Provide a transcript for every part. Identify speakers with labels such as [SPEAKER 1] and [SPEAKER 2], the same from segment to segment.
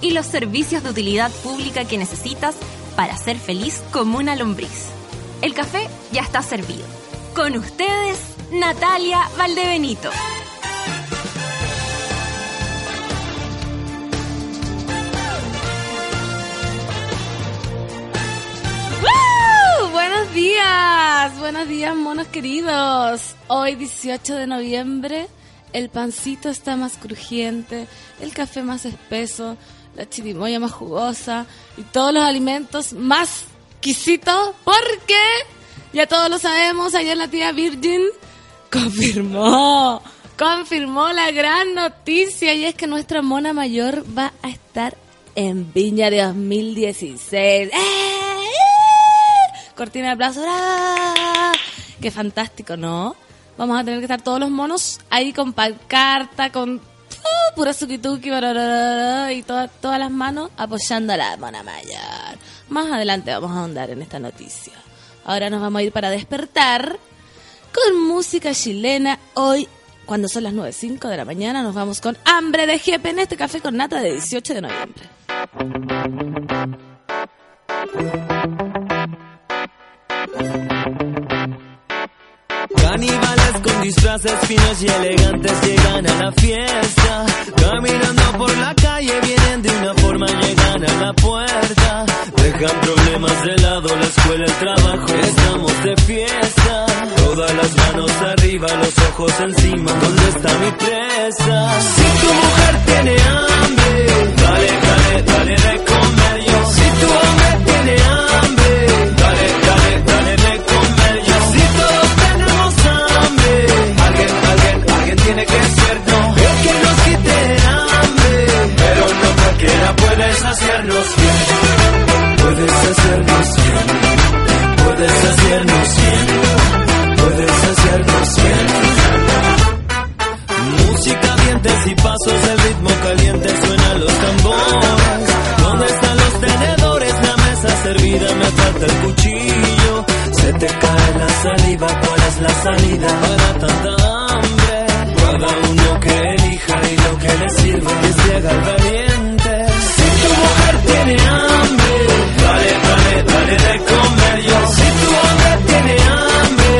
[SPEAKER 1] y los servicios de utilidad pública que necesitas para ser feliz como una lombriz. El café ya está servido. Con ustedes, Natalia Valdebenito.
[SPEAKER 2] Buenos días, buenos días monos queridos. Hoy 18 de noviembre, el pancito está más crujiente, el café más espeso, la chirimoya más jugosa y todos los alimentos más quisitos porque ya todos lo sabemos, ayer la tía Virgin confirmó, confirmó la gran noticia y es que nuestra mona mayor va a estar en Viña de 2016. ¡Eh! Cortina de aplausos. ¡Ah! Qué fantástico, ¿no? Vamos a tener que estar todos los monos ahí con pancarta, con uh, pura sukituki y todas todas las manos apoyando a la mona mayor. Más adelante vamos a ahondar en esta noticia. Ahora nos vamos a ir para despertar con música chilena. Hoy, cuando son las 9.05 de la mañana, nos vamos con Hambre de Jepe en este café con nata de 18 de noviembre.
[SPEAKER 3] Caníbales con disfraces finos y elegantes llegan a la fiesta. Caminando por la calle vienen de una forma, llegan a la puerta. Dejan problemas de lado, la escuela, el trabajo, estamos de fiesta. Todas las manos arriba, los ojos encima, ¿dónde está mi presa? Si tu mujer tiene hambre, dale, dale, dale de. Si tu hombre tiene hambre, saciarnos bien. Puedes hacernos bien, puedes hacernos bien, puedes hacernos bien. Música, dientes y pasos, el ritmo caliente suenan los tambores. ¿Dónde están los tenedores? La mesa servida, me falta el cuchillo. Se te cae la saliva, ¿cuál es la salida para tanta hambre? Cada uno que elija y lo que le sirva que se haga el tiene hambre, dale, dale, dale de comer yo. Si tu hombre tiene hambre,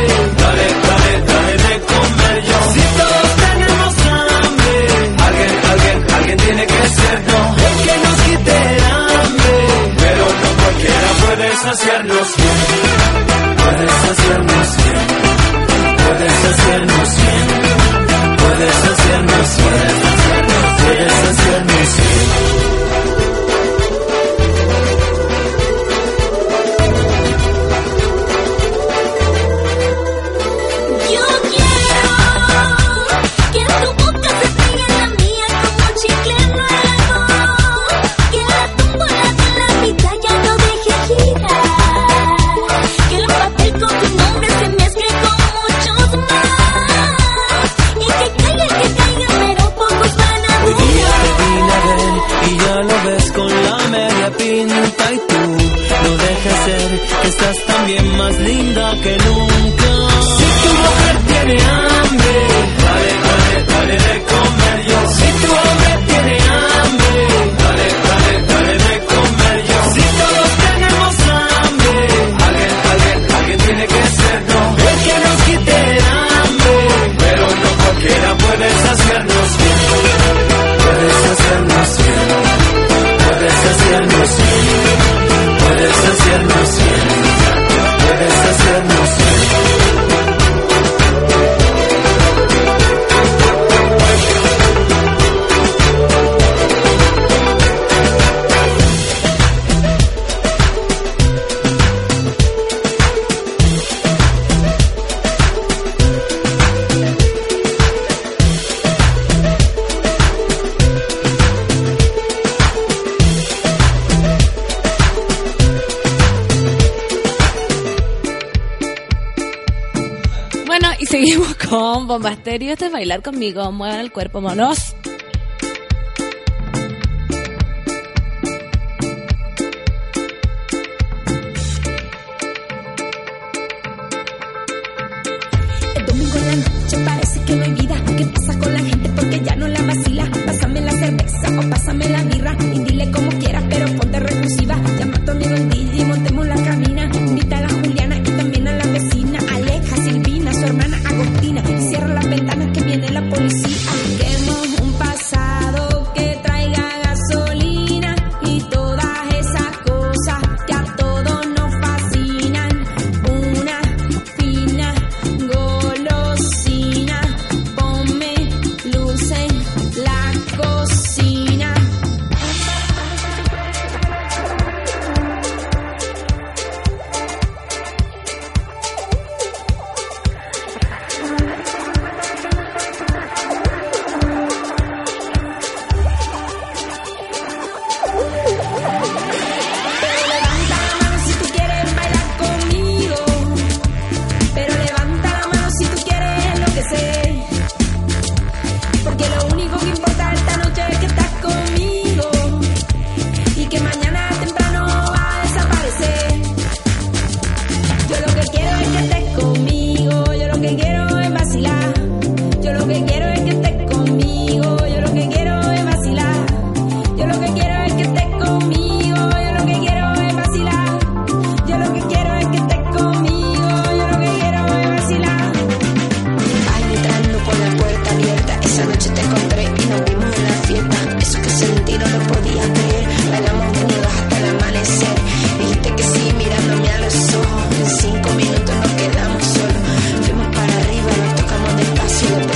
[SPEAKER 3] dale, dale, dale de comer yo. Si todos tenemos hambre, alguien, alguien, alguien tiene que ser no. El que nos quite el hambre, pero no cualquiera puede saciarnos bien. Puedes hacernos bien, puedes hacernos bien, puedes hacernos bien, puedes hacernos bien.
[SPEAKER 4] Con
[SPEAKER 5] Bomba Estéreo. Esto es bailar conmigo. Muevan el cuerpo, monos.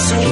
[SPEAKER 5] soon.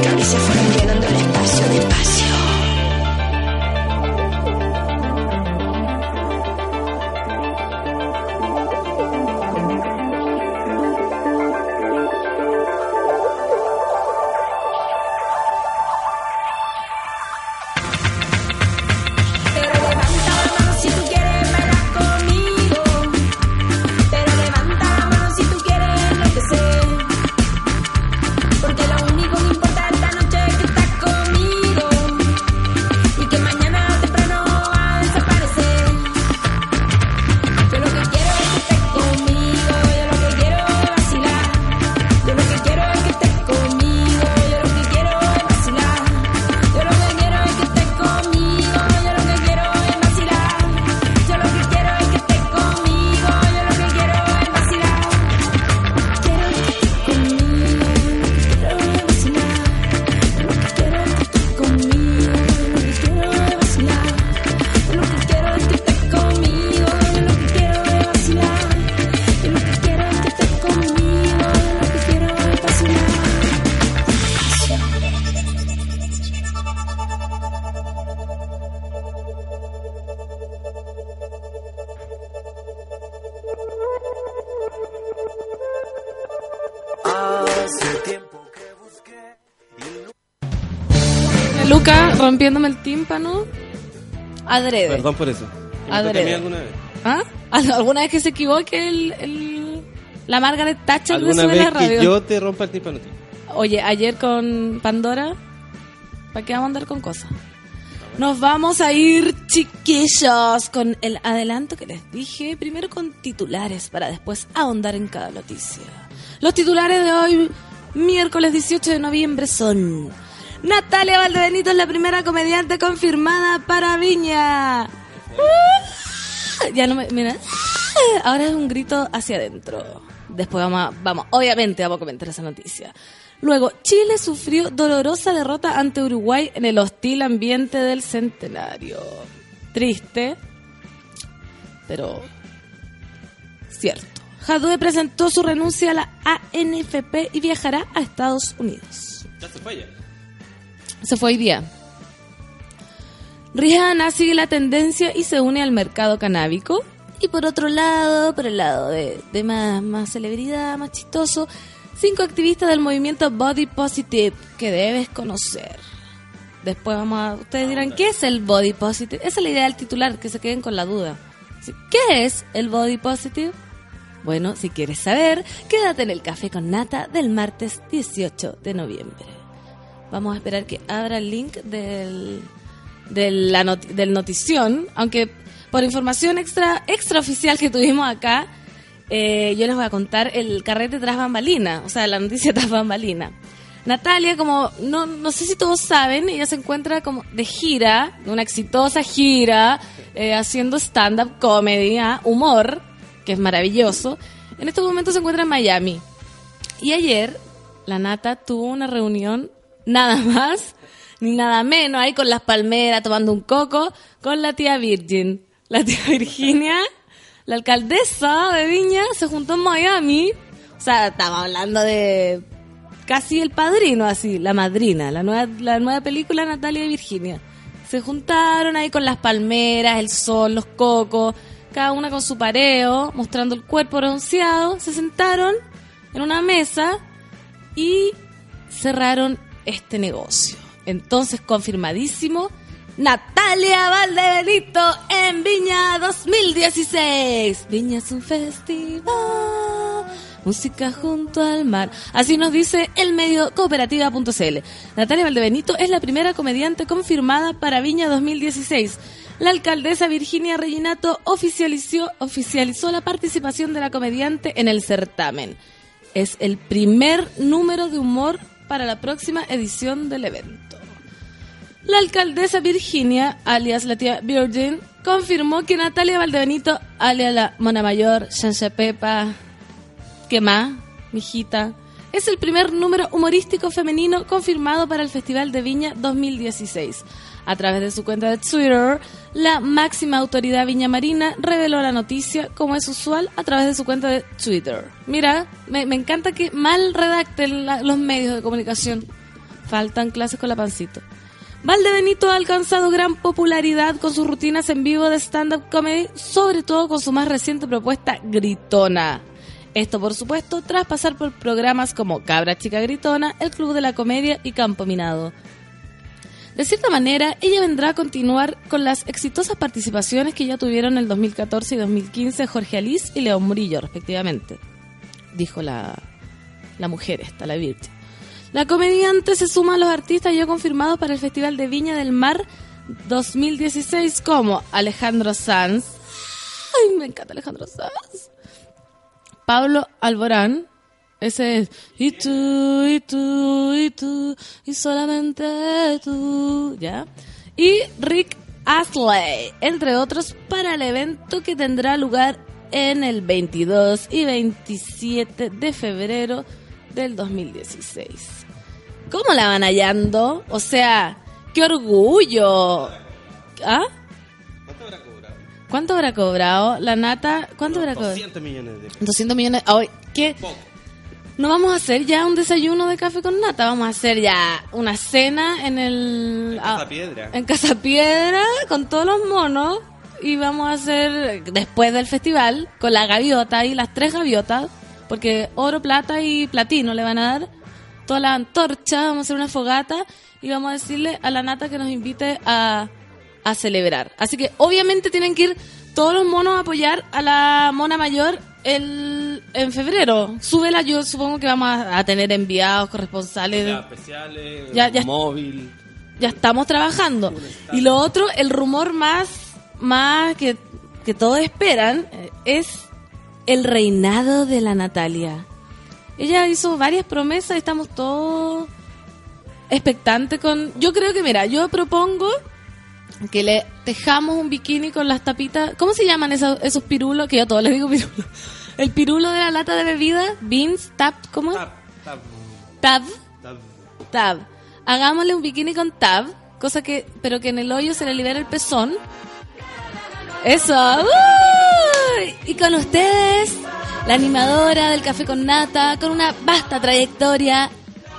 [SPEAKER 5] Rompiéndome el tímpano. Adrede.
[SPEAKER 6] Perdón por eso. ¿Que me
[SPEAKER 5] Adrede.
[SPEAKER 6] alguna vez?
[SPEAKER 5] ¿Ah? ¿Alguna vez que se equivoque el, el- la Margaret Thatcher de
[SPEAKER 6] ¿Alguna
[SPEAKER 5] Sube
[SPEAKER 6] vez
[SPEAKER 5] la Radio?
[SPEAKER 6] que yo te rompa el tímpano?
[SPEAKER 5] Oye, ayer con Pandora, ¿para qué vamos a andar con cosas? Nos vamos a ir, chiquillos, con el adelanto que les dije. Primero con titulares, para después ahondar en cada noticia. Los titulares de hoy, miércoles 18 de noviembre, son... Natalia Valdebenito es la primera comediante confirmada para Viña. ¡Ah! Ya no me... Mira. ¡Ah! Ahora es un grito hacia adentro. Después vamos, a- vamos, obviamente vamos a comentar esa noticia. Luego, Chile sufrió dolorosa derrota ante Uruguay en el hostil ambiente del centenario. Triste, pero cierto. Jadue presentó su renuncia a la ANFP y viajará a Estados Unidos.
[SPEAKER 6] Ya se ya.
[SPEAKER 5] Se fue hoy día. Rihanna sigue la tendencia y se une al mercado canábico. Y por otro lado, por el lado de, de más, más celebridad, más chistoso, cinco activistas del movimiento Body Positive que debes conocer. Después vamos a... Ustedes dirán, ¿qué es el Body Positive? Esa es la idea del titular, que se queden con la duda. ¿Qué es el Body Positive?
[SPEAKER 2] Bueno, si quieres saber, quédate en el café con nata del martes 18 de noviembre. Vamos a esperar que abra el link del, del, notición, aunque por información extra extraoficial que tuvimos acá, eh, yo les voy a contar el carrete tras bambalina, o sea, la noticia tras bambalina. Natalia, como no, no sé si todos saben, ella se encuentra como de gira, una exitosa gira, eh, haciendo stand-up comedy, ¿ah? humor, que es maravilloso. En estos momentos se encuentra en Miami. Y ayer, la Nata tuvo una reunión, nada más, ni nada menos, ahí con las palmeras, tomando un coco, con la tía Virgin. La tía Virginia, la alcaldesa de Viña, se juntó en Miami. O sea, estaba hablando de casi el padrino, así, la madrina, la nueva, la nueva película Natalia y Virginia. Se juntaron ahí con las palmeras, el sol, los cocos, cada una con su pareo, mostrando el cuerpo bronceado. Se sentaron en una mesa y cerraron este negocio. Entonces, confirmadísimo, Natalia Valdebenito en Viña 2016. Viña es un festival, música junto al mar. Así nos dice el medio cooperativa.cl. Natalia Valdebenito es la primera comediante confirmada para Viña 2016. La alcaldesa Virginia Reginato oficializó, oficializó la participación de la comediante en el certamen. Es el primer número de humor para la próxima edición del evento. La alcaldesa Virginia, alias la tía Virgin, confirmó que Natalia Valdebenito, alias la Mona Mayor, Shancha Pepa, ¿qué más, mijita? Es el primer número humorístico femenino confirmado para el Festival de Viña 2016. A través de su cuenta de Twitter, la máxima autoridad viñamarina reveló la noticia, como es usual, a través de su cuenta de Twitter. Mira, me, encanta que mal redacten los medios de comunicación. Faltan clases con la pancito. Valdebenito ha alcanzado gran popularidad con sus rutinas en vivo de stand-up comedy, sobre todo con su más reciente propuesta Gritona. Esto, por supuesto, tras pasar por programas como Cabra Chica Gritona, El Club de la Comedia y Campo Minado. De cierta manera, ella vendrá a continuar con las exitosas participaciones que ya tuvieron en el 2014 y 2015 Jorge Alice y León Murillo, respectivamente. Dijo la, la mujer esta, la Virgen. La comediante se suma a los artistas ya confirmados para el Festival de Viña del Mar 2016 como Alejandro Sanz. Ay, me encanta Alejandro Sanz. Pablo Alborán. Ese es. Y tú, y tú, y tú, y solamente tú. ¿Ya? Y Rick Astley, entre otros, para el evento que tendrá lugar en el 22 y 27 de febrero del 2016. ¿Cómo la van hallando? O sea, qué orgullo. ¿Ah?
[SPEAKER 6] ¿Cuánto habrá cobrado?
[SPEAKER 2] ¿Cuánto habrá cobrado? La nata, ¿cuánto habrá cobrado?
[SPEAKER 6] 200 millones de pesos.
[SPEAKER 2] 200 millones. Ay, ¿Qué?
[SPEAKER 6] Poco.
[SPEAKER 2] No vamos a hacer ya un desayuno de café con nata, vamos a hacer ya una cena en el...
[SPEAKER 6] En
[SPEAKER 2] ah,
[SPEAKER 6] Casa Piedra.
[SPEAKER 2] En Casa Piedra, con todos los monos. Y vamos a hacer, después del festival, con la gaviota y las tres gaviotas, porque oro, plata y platino le van a dar. Toda la antorcha, vamos a hacer una fogata y vamos a decirle a la nata que nos invite a, a celebrar. Así que obviamente tienen que ir todos los monos a apoyar a la mona mayor el, en febrero. Súbela, yo supongo que vamos a, tener enviados, corresponsales.
[SPEAKER 6] Ya, especiales,
[SPEAKER 2] Ya, ya.
[SPEAKER 6] móvil.
[SPEAKER 2] ya estamos trabajando. Y lo otro, el rumor más, más que, que todos esperan, eh, es el reinado de la Natalia. Ella hizo varias promesas y estamos todos expectantes con... Yo creo que, mira, yo propongo que le tejamos un bikini con las tapitas... ¿Cómo se llaman esos, esos pirulos? Que yo a todos les digo pirulo. El pirulo de la lata de bebida, beans, tap, ¿cómo?
[SPEAKER 6] Tab, tab,
[SPEAKER 2] Tab.
[SPEAKER 6] tab.
[SPEAKER 2] Tab. Hagámosle un bikini con tab, cosa que, pero que en el hoyo se le libera el pezón. Eso. ¡Uy! Y con ustedes, la animadora del café con nata, con una vasta trayectoria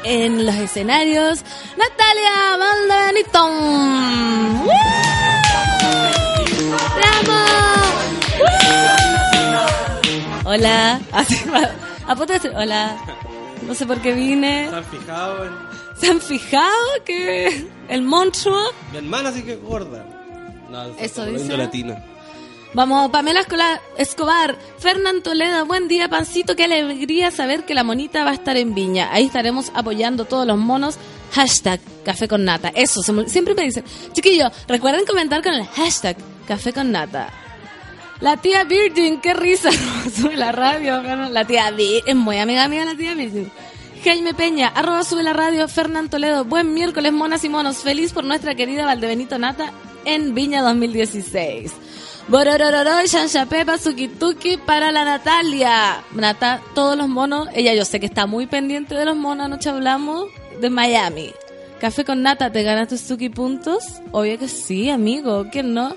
[SPEAKER 2] en los escenarios, Natalia Valdenito. Hola. Así va. A punto de decir, hola. No sé por qué vine.
[SPEAKER 6] ¿Se han fijado en
[SPEAKER 2] ¿Se han fijado que el monstruo?
[SPEAKER 6] mi hermana sí que es gorda? No,
[SPEAKER 2] Eso dice.
[SPEAKER 6] latina.
[SPEAKER 2] Vamos, Pamela Escobar, Fernán Toledo, buen día, Pancito, qué alegría saber que la monita va a estar en Viña. Ahí estaremos apoyando todos los monos. Hashtag Café con Nata. Eso, siempre me dicen, chiquillos, recuerden comentar con el hashtag Café con Nata. La tía Virgin, qué risa, sube la radio. La tía Virgin, es muy amiga mía la tía Virgin. Jaime Peña, arroba sube la radio, Fernán Toledo, buen miércoles, monas y monos, feliz por nuestra querida Valdebenito Nata en Viña 2016. Bororororo, Shansha Pepa, Suki Tuki para la Natalia. Nata, todos los monos, ella yo sé que está muy pendiente de los monos, anoche hablamos de Miami. Café con Nata, ¿te ganaste Suki puntos? Obvio que sí, amigo, ¿quién no?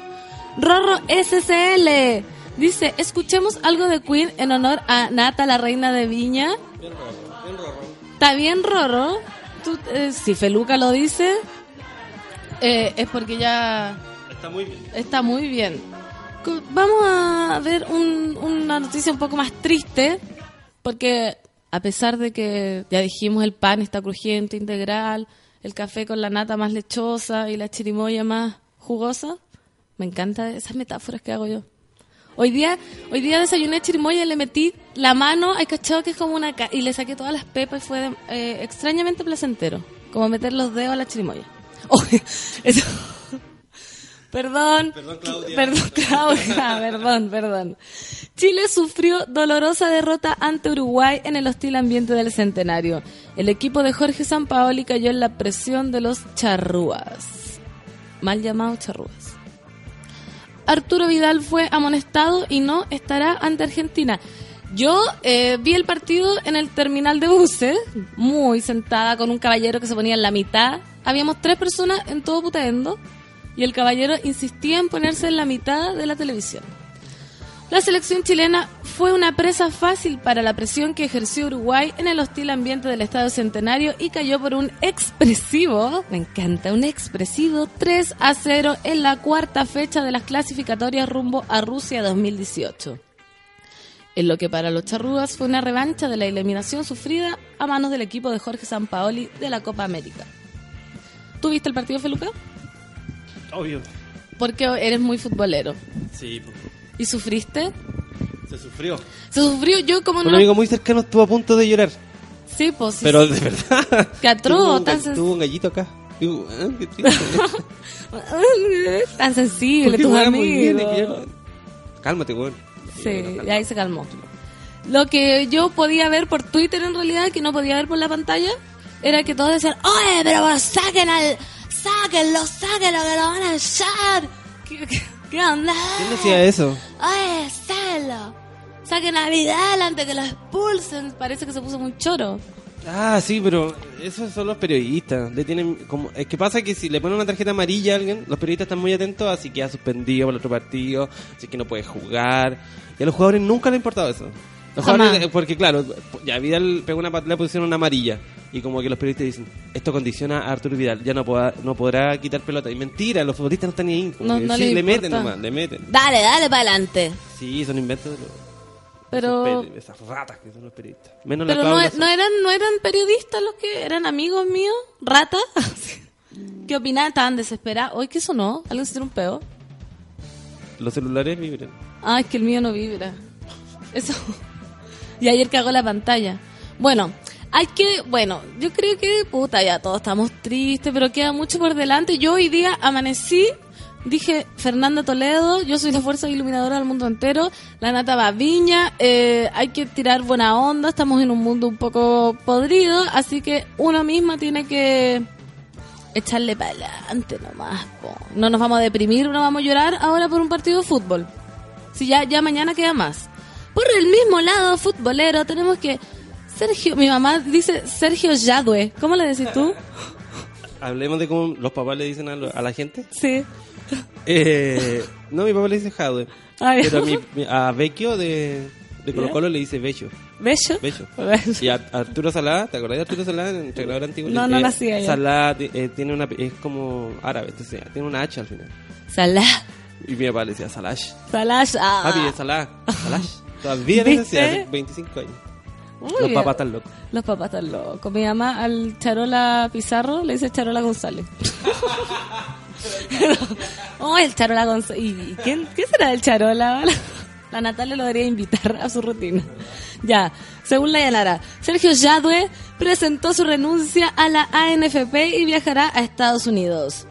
[SPEAKER 2] Rorro SSL dice, escuchemos algo de Queen en honor a Nata, la reina de Viña. Está bien, Rorro. Tú, eh, si Feluca lo dice, eh, es porque ya
[SPEAKER 6] Está muy bien.
[SPEAKER 2] está muy bien. Vamos a ver un- una noticia un poco más triste, porque a pesar de que ya dijimos el pan está crujiente, integral, el café con la nata más lechosa y la chirimoya más jugosa, me encantan esas metáforas que hago yo. Hoy día, hoy día desayuné chirimoya y le metí la mano, hay cachado que es como una... ca- y le saqué todas las pepas y fue eh, extrañamente placentero, como meter los dedos a la chirimoya. Oh, eso... Perdón.
[SPEAKER 6] Perdón, Claudia.
[SPEAKER 2] Perdón, Claudia. perdón, perdón. Chile sufrió dolorosa derrota ante Uruguay en el hostil ambiente del centenario. El equipo de Jorge Sampaoli cayó en la presión de los charrúas. Mal llamados charrúas. Arturo Vidal fue amonestado y no estará ante Argentina. Yo eh, vi el partido en el terminal de buses, muy sentada con un caballero que se ponía en la mitad. Habíamos tres personas en todo Putaendo y el caballero insistía en ponerse en la mitad de la televisión. La selección chilena fue una presa fácil para la presión que ejerció Uruguay en el hostil ambiente del Estadio Centenario y cayó por un expresivo, me encanta, un expresivo 3 a 0 en la cuarta fecha de las clasificatorias rumbo a Rusia 2018. En lo que para los charrúas fue una revancha de la eliminación sufrida a manos del equipo de Jorge Sampaoli de la Copa América. ¿Tú viste el partido, Feluca?
[SPEAKER 6] Obvio.
[SPEAKER 2] Porque eres muy futbolero.
[SPEAKER 6] Sí, po.
[SPEAKER 2] ¿Y sufriste?
[SPEAKER 6] se sufrió.
[SPEAKER 2] Se sufrió yo como
[SPEAKER 6] Un
[SPEAKER 2] no...
[SPEAKER 6] amigo muy cercano estuvo a punto de llorar.
[SPEAKER 2] Sí, pues sí.
[SPEAKER 6] Pero de verdad.
[SPEAKER 2] Qué atroz,
[SPEAKER 6] Tuvo un,
[SPEAKER 2] tan sen-
[SPEAKER 6] tuvo un gallito acá. Y, ah, qué.
[SPEAKER 2] Tan sensible, tus
[SPEAKER 6] juega muy bien,
[SPEAKER 2] amigos.
[SPEAKER 6] Cálmate, weón.
[SPEAKER 2] Sí, y ahí se calmó. Lo que yo podía ver por Twitter en realidad, que no podía ver por la pantalla, era que todos decían, oye, pero saquen al... Sáquenlo, sáquenlo, que lo van a echar. ¿Qué, qué, qué onda?
[SPEAKER 6] ¿Quién decía eso?
[SPEAKER 2] Oye, sáquenlo. Saquen a Vidal antes que lo expulsen. Parece que se puso muy choro.
[SPEAKER 6] Ah, sí, pero esos son los periodistas. Le tienen como, es que pasa que si le ponen una tarjeta amarilla a alguien, los periodistas están muy atentos, así que ha suspendido por el otro partido, así que no puede jugar. Y a los jugadores nunca le ha importado eso. Los
[SPEAKER 2] Jamás.
[SPEAKER 6] jugadores, porque claro, ya Vidal pegó una patada, le pusieron una amarilla. Y como que los periodistas dicen, esto condiciona a Arturo Vidal, ya no, podrá, no podrá quitar pelota. Y mentira, los futbolistas no están ni ahí.
[SPEAKER 2] No-
[SPEAKER 6] que
[SPEAKER 2] no
[SPEAKER 6] sí, le
[SPEAKER 2] importa.
[SPEAKER 6] meten nomás, le meten.
[SPEAKER 2] Dale, dale para adelante.
[SPEAKER 6] Sí, son inventos de los,
[SPEAKER 2] Pero...
[SPEAKER 6] esos esas ratas que son los periodistas. Menos
[SPEAKER 2] Pero
[SPEAKER 6] la
[SPEAKER 2] no,
[SPEAKER 6] Claudia
[SPEAKER 2] no eran no eran periodistas los que eran amigos míos, ratas. ¿Qué opinaban? Estaban desesperados. Hoy qué sonó? ¿Alguien se tiró un peo?
[SPEAKER 6] Los celulares vibran.
[SPEAKER 2] Ah, es que el mío no vibra. Eso. Y ayer cagó la pantalla. Bueno, hay que, bueno, yo creo que, puta, ya todos estamos tristes, pero queda mucho por delante. Yo hoy día amanecí, dije, Fernanda Toledo, yo soy la fuerza iluminadora del mundo entero, la nata va Viña, eh, hay que tirar buena onda, estamos en un mundo un poco podrido, así que uno misma tiene que echarle para adelante nomás. po. No nos vamos a deprimir, no vamos a llorar ahora por un partido de fútbol. Si ya, ya mañana queda más. Por el mismo lado futbolero tenemos que... Sergio, mi mamá dice Sergio Yadue. ¿Cómo le decís tú?
[SPEAKER 6] Hablemos de cómo los papás le dicen a, lo- a la gente.
[SPEAKER 2] Sí.
[SPEAKER 6] Eh, no, mi papá le dice Jadwe.
[SPEAKER 2] Ay.
[SPEAKER 6] Pero a, mi, a Vecchio de, de Colo Colo le dice Bello.
[SPEAKER 2] ¿Bello?
[SPEAKER 6] Y a Arturo Salá, ¿te acordás de Arturo Salá en el entrenador antiguo?
[SPEAKER 2] No, no
[SPEAKER 6] eh,
[SPEAKER 2] nacía yo.
[SPEAKER 6] Salá ti- eh, tiene una, es como árabe, entonces tiene una H al final.
[SPEAKER 2] Salah.
[SPEAKER 6] Y mi papá le decía Salash.
[SPEAKER 2] Salah. Ah.
[SPEAKER 6] Papi, es Salá. Salash. Todavía le decía hace 25 años.
[SPEAKER 2] Muy
[SPEAKER 6] Los
[SPEAKER 2] bien.
[SPEAKER 6] papás están locos.
[SPEAKER 2] Los papás están locos. Mi mamá al Charola Pizarro le dice Charola González. oh, el Charola González. ¿Y quién, qué será el Charola? La Natalia lo debería invitar a su rutina. Ya, según la Yanara, Sergio Yadue presentó su renuncia a la ANFP y viajará a Estados Unidos.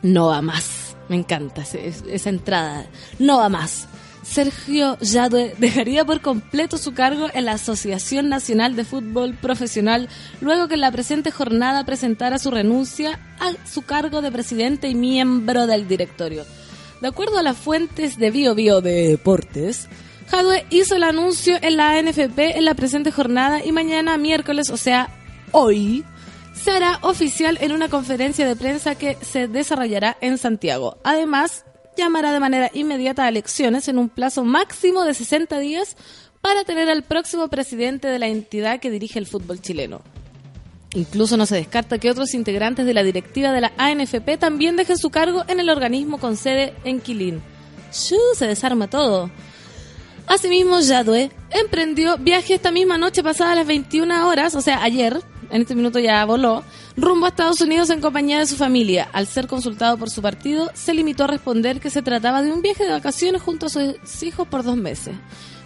[SPEAKER 2] No va más. Me encanta esa entrada. No va más. Sergio Yadue dejaría por completo su cargo en la Asociación Nacional de Fútbol Profesional luego que en la presente jornada presentara su renuncia a su cargo de presidente y miembro del directorio. De acuerdo a las fuentes de Bio Bio Deportes, Jadwe hizo el anuncio en la ANFP en la presente jornada y mañana miércoles, o sea, hoy, se hará oficial en una conferencia de prensa que se desarrollará en Santiago. Además, llamará de manera inmediata a elecciones en un plazo máximo de 60 días para tener al próximo presidente de la entidad que dirige el fútbol chileno. Incluso no se descarta que otros integrantes de la directiva de la ANFP también dejen su cargo en el organismo con sede en Quilín. ¡Shoo! Se desarma todo. Asimismo, Yadwe emprendió viaje esta misma noche pasada a las 21 horas, o sea, ayer, en este minuto ya voló, rumbo a Estados Unidos en compañía de su familia. Al ser consultado por su partido, se limitó a responder que se trataba de un viaje de vacaciones junto a sus hijos por dos meses.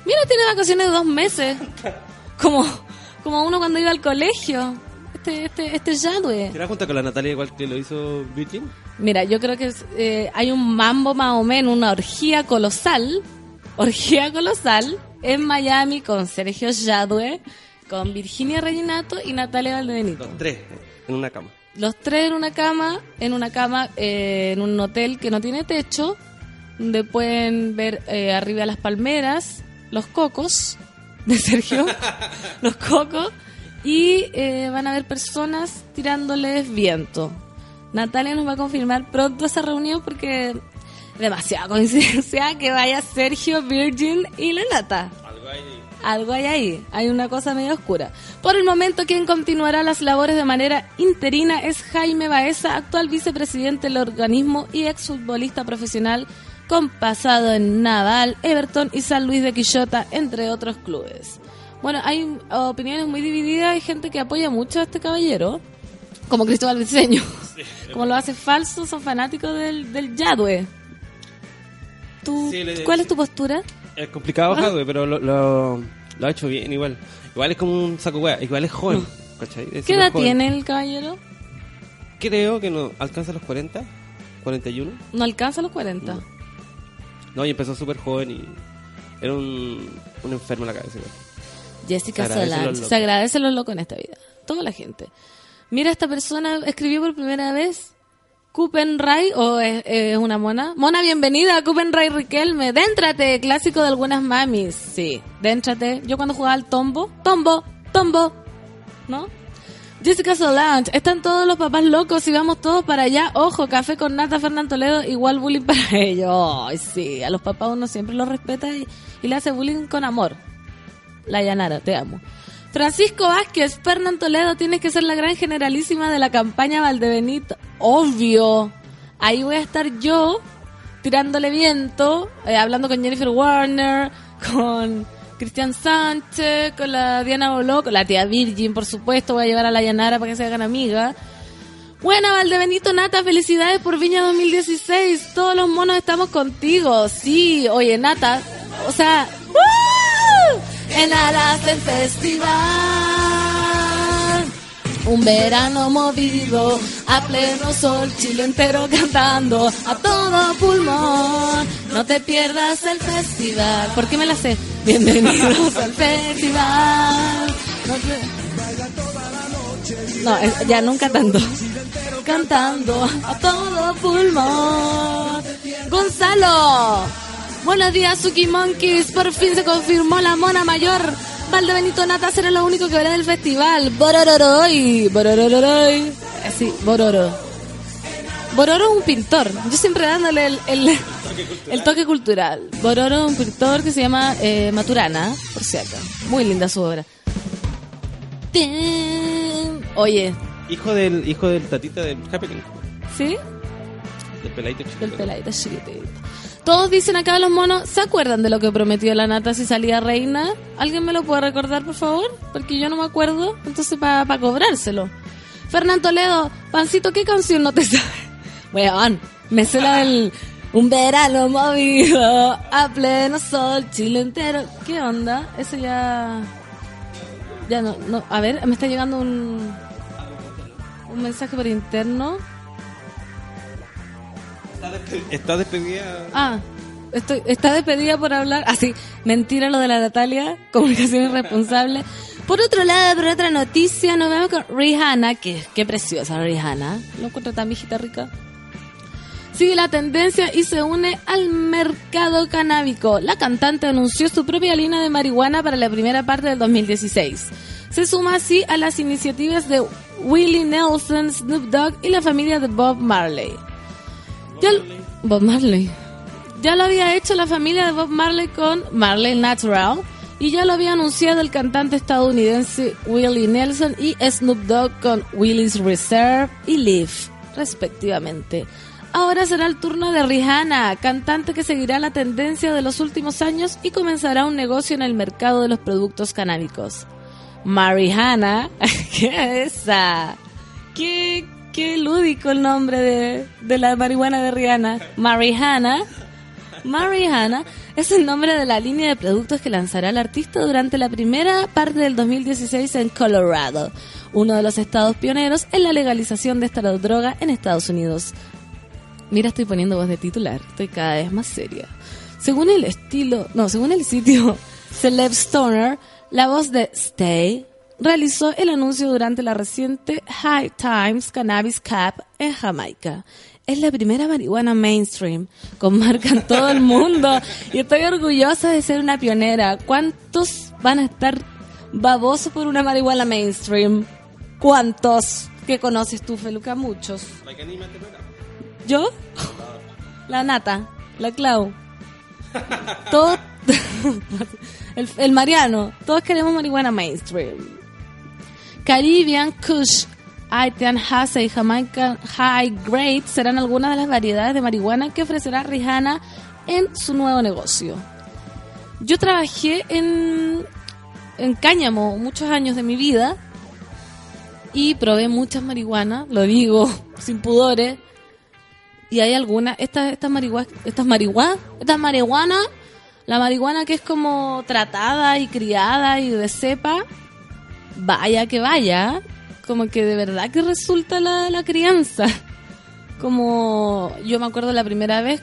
[SPEAKER 2] Mira, tiene vacaciones de dos meses. Como, como uno cuando iba al colegio. Este, este, este Yadwe.
[SPEAKER 6] ¿Será junto con la Natalia igual que lo hizo Virgin?
[SPEAKER 2] Mira, yo creo que eh, hay un mambo más o menos, una orgía colosal, orgía colosal en Miami con Sergio Yadue, con Virginia Reginato y Natalia Valdebenito.
[SPEAKER 6] Los tres, en una cama.
[SPEAKER 2] Los tres en una cama, en una cama, eh, en un hotel que no tiene techo, donde pueden ver eh, arriba las palmeras, los cocos de Sergio, los cocos, y eh, van a ver personas tirándoles viento. Natalia nos va a confirmar pronto esa reunión porque demasiada coincidencia que vaya Sergio, Virgin y la Nata. Algo hay ahí, hay una cosa medio oscura. Por el momento, quien continuará las labores de manera interina es Jaime Baeza, actual vicepresidente del organismo y exfutbolista profesional con pasado en Naval, Everton y San Luis de Quillota, entre otros clubes. Bueno, hay opiniones muy divididas, hay gente que apoya mucho a este caballero, como Cristóbal Briceño. como lo hace falso, son fanáticos del, del Yadwe. ¿Tú,
[SPEAKER 6] Sí, le-
[SPEAKER 2] ¿Cuál es tu postura?
[SPEAKER 6] Es complicado, Jadwe, pero lo, lo, lo ha hecho bien igual. Igual es como un saco hueá, igual es joven. ¿cachai? Es
[SPEAKER 2] ¿Qué edad
[SPEAKER 6] joven.
[SPEAKER 2] tiene el caballero?
[SPEAKER 6] Creo que no alcanza los 40, 41.
[SPEAKER 2] No alcanza los 40.
[SPEAKER 6] No. No, y empezó súper joven y era un, un enfermo en la cabeza. igual.
[SPEAKER 2] Jessica
[SPEAKER 6] Se agradece
[SPEAKER 2] Solange.
[SPEAKER 6] los locos.
[SPEAKER 2] Se agradece los locos en esta vida. Toda la gente. Mira, esta persona escribió por primera vez Kupenray, o es, una mona. Mona, bienvenida a Kupenray Riquelme. Déntrate, clásico de algunas mamis. Sí, déntrate. Yo cuando jugaba al tombo, tombo, tombo, ¿no? Jessica Solange, están todos los papás locos y vamos todos para allá. Ojo, café con nata, Fernando Toledo, igual bullying para ellos. Ay, sí, a los papás uno siempre los respeta y, y le hace bullying con amor. La Yanara, te amo. Francisco Vázquez, Fernán Toledo, tienes que ser la gran generalísima de la campaña Valdebenito. Obvio. Ahí voy a estar yo tirándole viento, eh, hablando con Jennifer Warner, con Cristian Sánchez, con la Diana Boló, con la tía Virgin, por supuesto. Voy a llevar a la Yanara para que se hagan amiga. Buena, Valdebenito Nata, felicidades por Viña 2016. Todos los monos estamos contigo. Sí, oye, Nata, o sea, ¡woo! En alas del festival. Un verano movido, a pleno sol, Chile entero cantando, a todo pulmón. No te pierdas el festival. ¿Por qué me la sé? Bienvenidos al festival. No, ya nunca tanto. Cantando a todo pulmón. Gonzalo. Buenos días, Suki Monkeys. Por fin se confirmó la mona mayor. Valdebenito Nata será lo único que verá del festival. Borororoy. Borororoy. Eh, Sí, Bororo. Bororo es un pintor. Yo siempre dándole el, el, el toque cultural. Bororo es un pintor que se llama eh, Maturana, por si acaso. Muy linda su obra. Oye,
[SPEAKER 6] Hijo del hijo del tatita del Happening,
[SPEAKER 2] ¿sí?
[SPEAKER 6] del peladito chiquito.
[SPEAKER 2] Del peladito chiquitito. Todos dicen acá los monos, ¿se acuerdan de lo que prometió la nata si salía reina? ¿Alguien me lo puede recordar, por favor? Porque yo no me acuerdo, entonces para cobrárselo. Fernán Toledo, Pancito, ¿qué canción no te sabes? Weón, Me la del un verano movido a pleno sol, Chile entero. ¿Qué onda? Eso ya. Ya no, no. A ver, me está llegando un. Un mensaje por interno.
[SPEAKER 6] Está despedida.
[SPEAKER 2] Ah, estoy, está despedida por hablar. Ah, sí, mentira lo de la Natalia, comunicación irresponsable. Por otro lado, por otra noticia, nos vemos con Rihanna, que qué preciosa Rihanna. No encuentro tan viejita rica. Sigue la tendencia y se une al mercado canábico. La cantante anunció su propia línea de marihuana para la primera parte del 2016. Se suma así a las iniciativas de Willie Nelson, Snoop Dogg y la familia de Bob Marley. Bob Marley. Ya lo había hecho la familia de Bob Marley con Marley Natural y ya lo había anunciado el cantante estadounidense Willie Nelson y Snoop Dogg con Willie's Reserve y Live, respectivamente. Ahora será el turno de Rihanna, cantante que seguirá la tendencia de los últimos años y comenzará un negocio en el mercado de los productos canábicos. Marihanna, ¿qué es esa? ¿Qué, qué lúdico el nombre de, de la marihuana de Rihanna. Marihanna. Marihanna es el nombre de la línea de productos que lanzará el artista durante la primera parte del 2016 en Colorado, uno de los estados pioneros en la legalización de esta droga en Estados Unidos. Mira, estoy poniendo voz de titular, estoy cada vez más seria. Según el estilo, no, según el sitio Celeb Stoner, la voz de Stay realizó el anuncio durante la reciente High Times Cannabis Cup en Jamaica. Es la primera marihuana mainstream, con marca en todo el mundo, y estoy orgullosa de ser una pionera. ¿Cuántos van a estar babosos por una marihuana mainstream? ¿Cuántos? ¿Qué conoces tú, Feluca? Muchos. ¿Yo? La Nata, la Clau. Todos. el, el Mariano. Todos queremos marihuana mainstream. Caribbean Kush, Haitian Haze y Jamaican High Grade serán algunas de las variedades de marihuana que ofrecerá Rihanna en su nuevo negocio. Yo trabajé en, en Cáñamo muchos años de mi vida y probé muchas marihuanas, lo digo sin pudores. Y hay algunas, estas estas marihuana, estas marihuana, estas marihuana, la marihuana que es como tratada y criada y de cepa, vaya que vaya, como que de verdad que resulta la, la crianza. Como yo me acuerdo la primera vez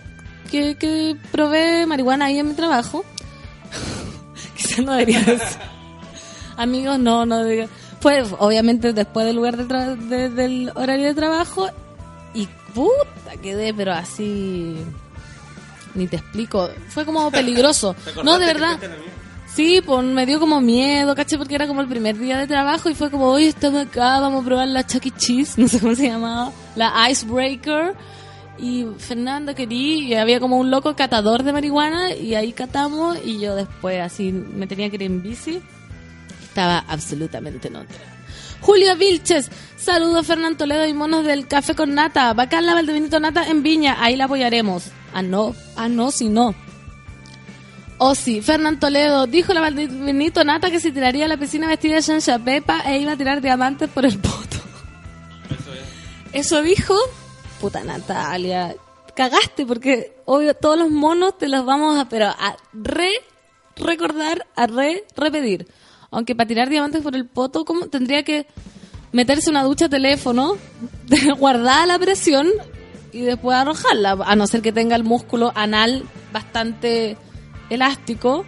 [SPEAKER 2] que, que probé marihuana ahí en mi trabajo. Quizás no debería decir. Amigos, no, no diga. Fue obviamente después del lugar de tra- de- del horario de trabajo y puta quedé, pero así ni te explico. Fue como peligroso. no, de verdad. Sí, pues me dio como miedo, ¿caché? Porque era como el primer día de trabajo y fue como, oye, estamos acá, vamos a probar la Chuck E. Cheese, no sé cómo se llamaba, la Icebreaker. Y Fernanda quería, y había como un loco catador de marihuana y ahí catamos y yo después así me tenía que ir en bici. Estaba absolutamente en otra. Julio Vilches, saludos Fernando Toledo y monos del Café con Nata. Bacán la Valdebenito Nata en Viña, ahí la apoyaremos. Ah, no, ah, no, si no. Oh, sí, Fernán Toledo dijo la Valdebenito Nata que se tiraría a la piscina vestida de Shansha Pepa e iba a tirar diamantes por el poto. Eso dijo, puta Natalia, cagaste porque obvio todos los monos te los vamos a, pero a re recordar, a re repetir. Aunque para tirar diamantes por el poto, ¿cómo tendría que meterse una ducha teléfono, guardar la presión y después arrojarla? A no ser que tenga el músculo anal bastante elástico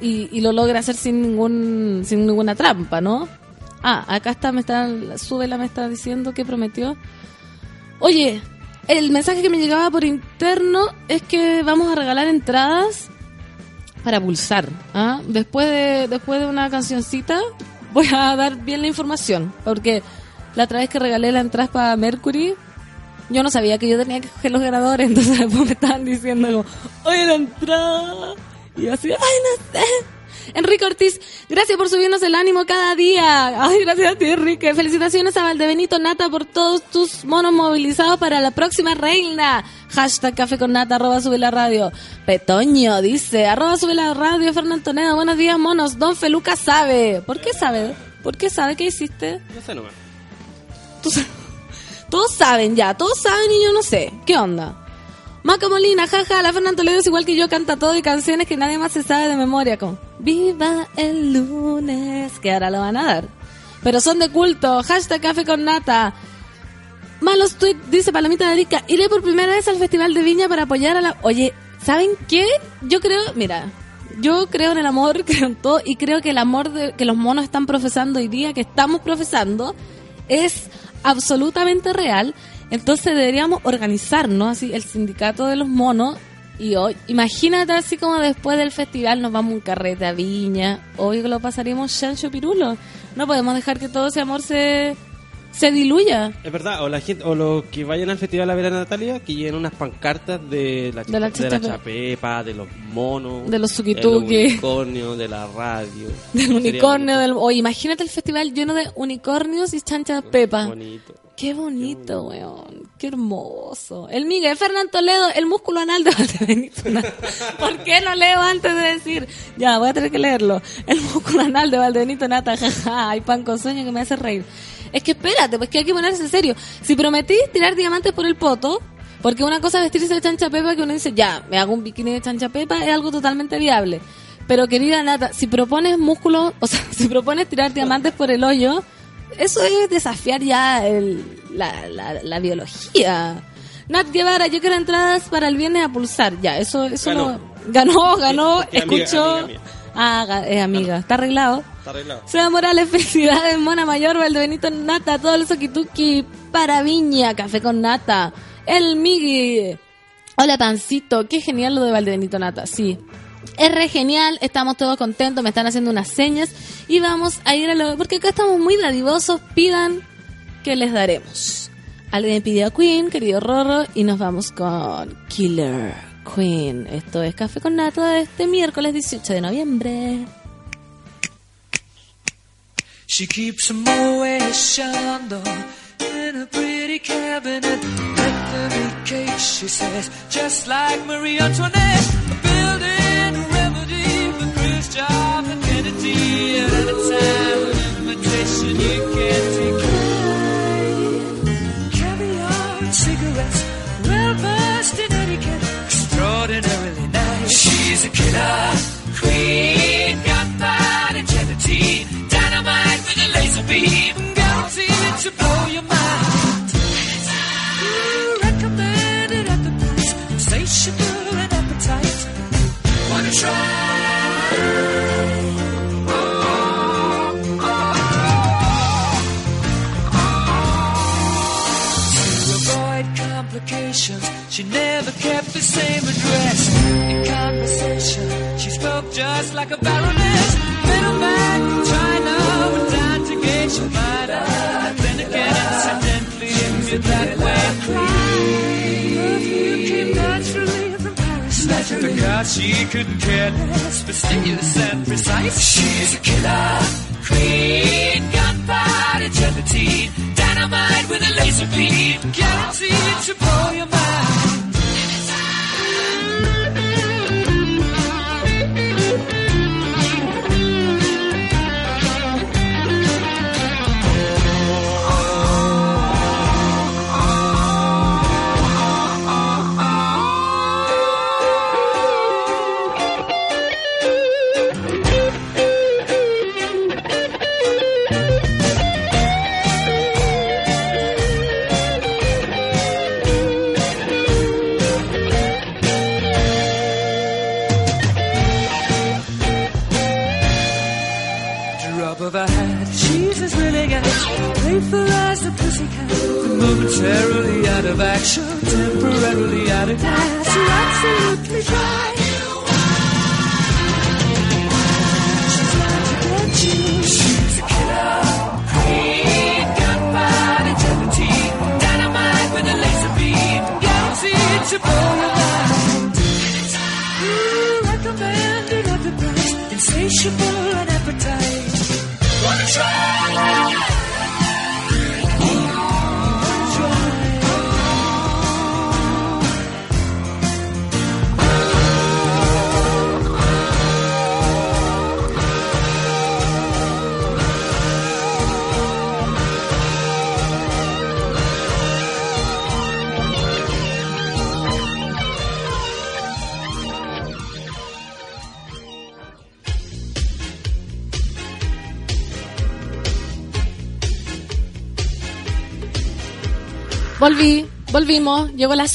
[SPEAKER 2] y, lo logra hacer sin ningún sin ninguna trampa, ¿no? Ah, acá está, me está, Súbela me está diciendo que prometió. Oye, el mensaje que me llegaba por interno es que vamos a regalar entradas para pulsar. ¿ah? Después de después de una cancioncita voy a dar bien la información, porque la otra vez que regalé la entrada para Mercury, yo no sabía que yo tenía que coger los ganadores, entonces después me estaban diciendo como, oye, la entrada. Y yo así, ay, no sé. Enrique Ortiz, gracias por subirnos el ánimo cada día. Ay, gracias a ti, Enrique. Felicitaciones a Valdebenito Nata por todos tus monos movilizados para la próxima reina. Hashtag café con nata, arroba sube la radio. Petoño dice, arroba sube la radio, Fernando Toledo. Buenos días, monos. Don Feluca sabe. ¿Por qué sabe? ¿Por qué sabe? ¿Qué hiciste?
[SPEAKER 6] No sé nomás.
[SPEAKER 2] ¿Tú, sa- Todos saben ya, todos saben y yo no sé. ¿Qué onda? Maca Molina, jaja, la Fernanda Toledo es igual que yo, canta todo y canciones que nadie más se sabe de memoria, como Viva el lunes, que ahora lo van a dar. Pero son de culto, hashtag café con nata. Malos tweets, dice Palomita de Arica, iré por primera vez al Festival de Viña para apoyar a la... Oye, ¿saben qué? Yo creo, mira, yo creo en el amor, creo en todo, y creo que el amor de, que los monos están profesando hoy día, que estamos profesando, es absolutamente real. Entonces deberíamos organizarnos, así, el sindicato de los monos, y hoy, imagínate así como después del festival nos vamos un carrete a Viña, hoy lo pasaríamos chancho pirulo. No podemos dejar que todo ese amor se, se diluya.
[SPEAKER 6] Es verdad, o la gente, o los que vayan al festival a ver a Natalia, que lleven unas pancartas de la,
[SPEAKER 2] De la
[SPEAKER 6] de la
[SPEAKER 2] chapepa.
[SPEAKER 6] de los monos,
[SPEAKER 2] De los
[SPEAKER 6] del
[SPEAKER 2] suquituki.
[SPEAKER 6] unicornio, de la radio.
[SPEAKER 2] Del unicornio, del... Imagínate el festival lleno de unicornios y chanchas pepa.
[SPEAKER 6] Bonito.
[SPEAKER 2] Qué bonito, weón. Qué hermoso. El Miguel Fernán Toledo, el músculo anal de Valdebenito. Nata. ¿Por qué no leo antes de decir? Ya, voy a tener que leerlo. El músculo anal de Valdebenito Nata, jaja. Hay pan con sueño que me hace reír. Es que espérate, pues que hay que ponerse en serio. Si prometís tirar diamantes por el poto, porque una cosa es vestirse de chancha pepa que uno dice, ya, me hago un bikini de chancha pepa, es algo totalmente viable. Pero querida Nata, si propones músculo, o sea, si propones tirar diamantes por el hoyo, eso es desafiar ya el- la, la, la biología. Nat Guevara, yo quiero entradas para el viernes a pulsar. Ya, eso, eso
[SPEAKER 6] Ganó.
[SPEAKER 2] no. Ganó, ganó,
[SPEAKER 6] Sí, es amiga,
[SPEAKER 2] escuchó.
[SPEAKER 6] amiga.
[SPEAKER 2] Ah, es amiga, está arreglado.
[SPEAKER 6] Está arreglado.
[SPEAKER 2] Seba Morales, felicidades, Mona Mayor, Valdebenito Nata, todos los okituki para Viña, café con nata. El Migi. Hola, Pancito, qué genial lo de Valdebenito Nata, sí. Es re genial, estamos todos contentos, me están haciendo unas señas y vamos a ir a lo... Porque acá estamos muy dadivosos, pidan que les daremos. Alguien pidió a Queen, querido Rorro, y nos vamos con Killer Queen. Esto es Café con Nata este miércoles 18 de noviembre.
[SPEAKER 7] She keeps a Moet Chandon in a pretty cabinet. Victory cake, she says, just like Marie Antoinette. Building a remedy for Khrushchev and Kennedy.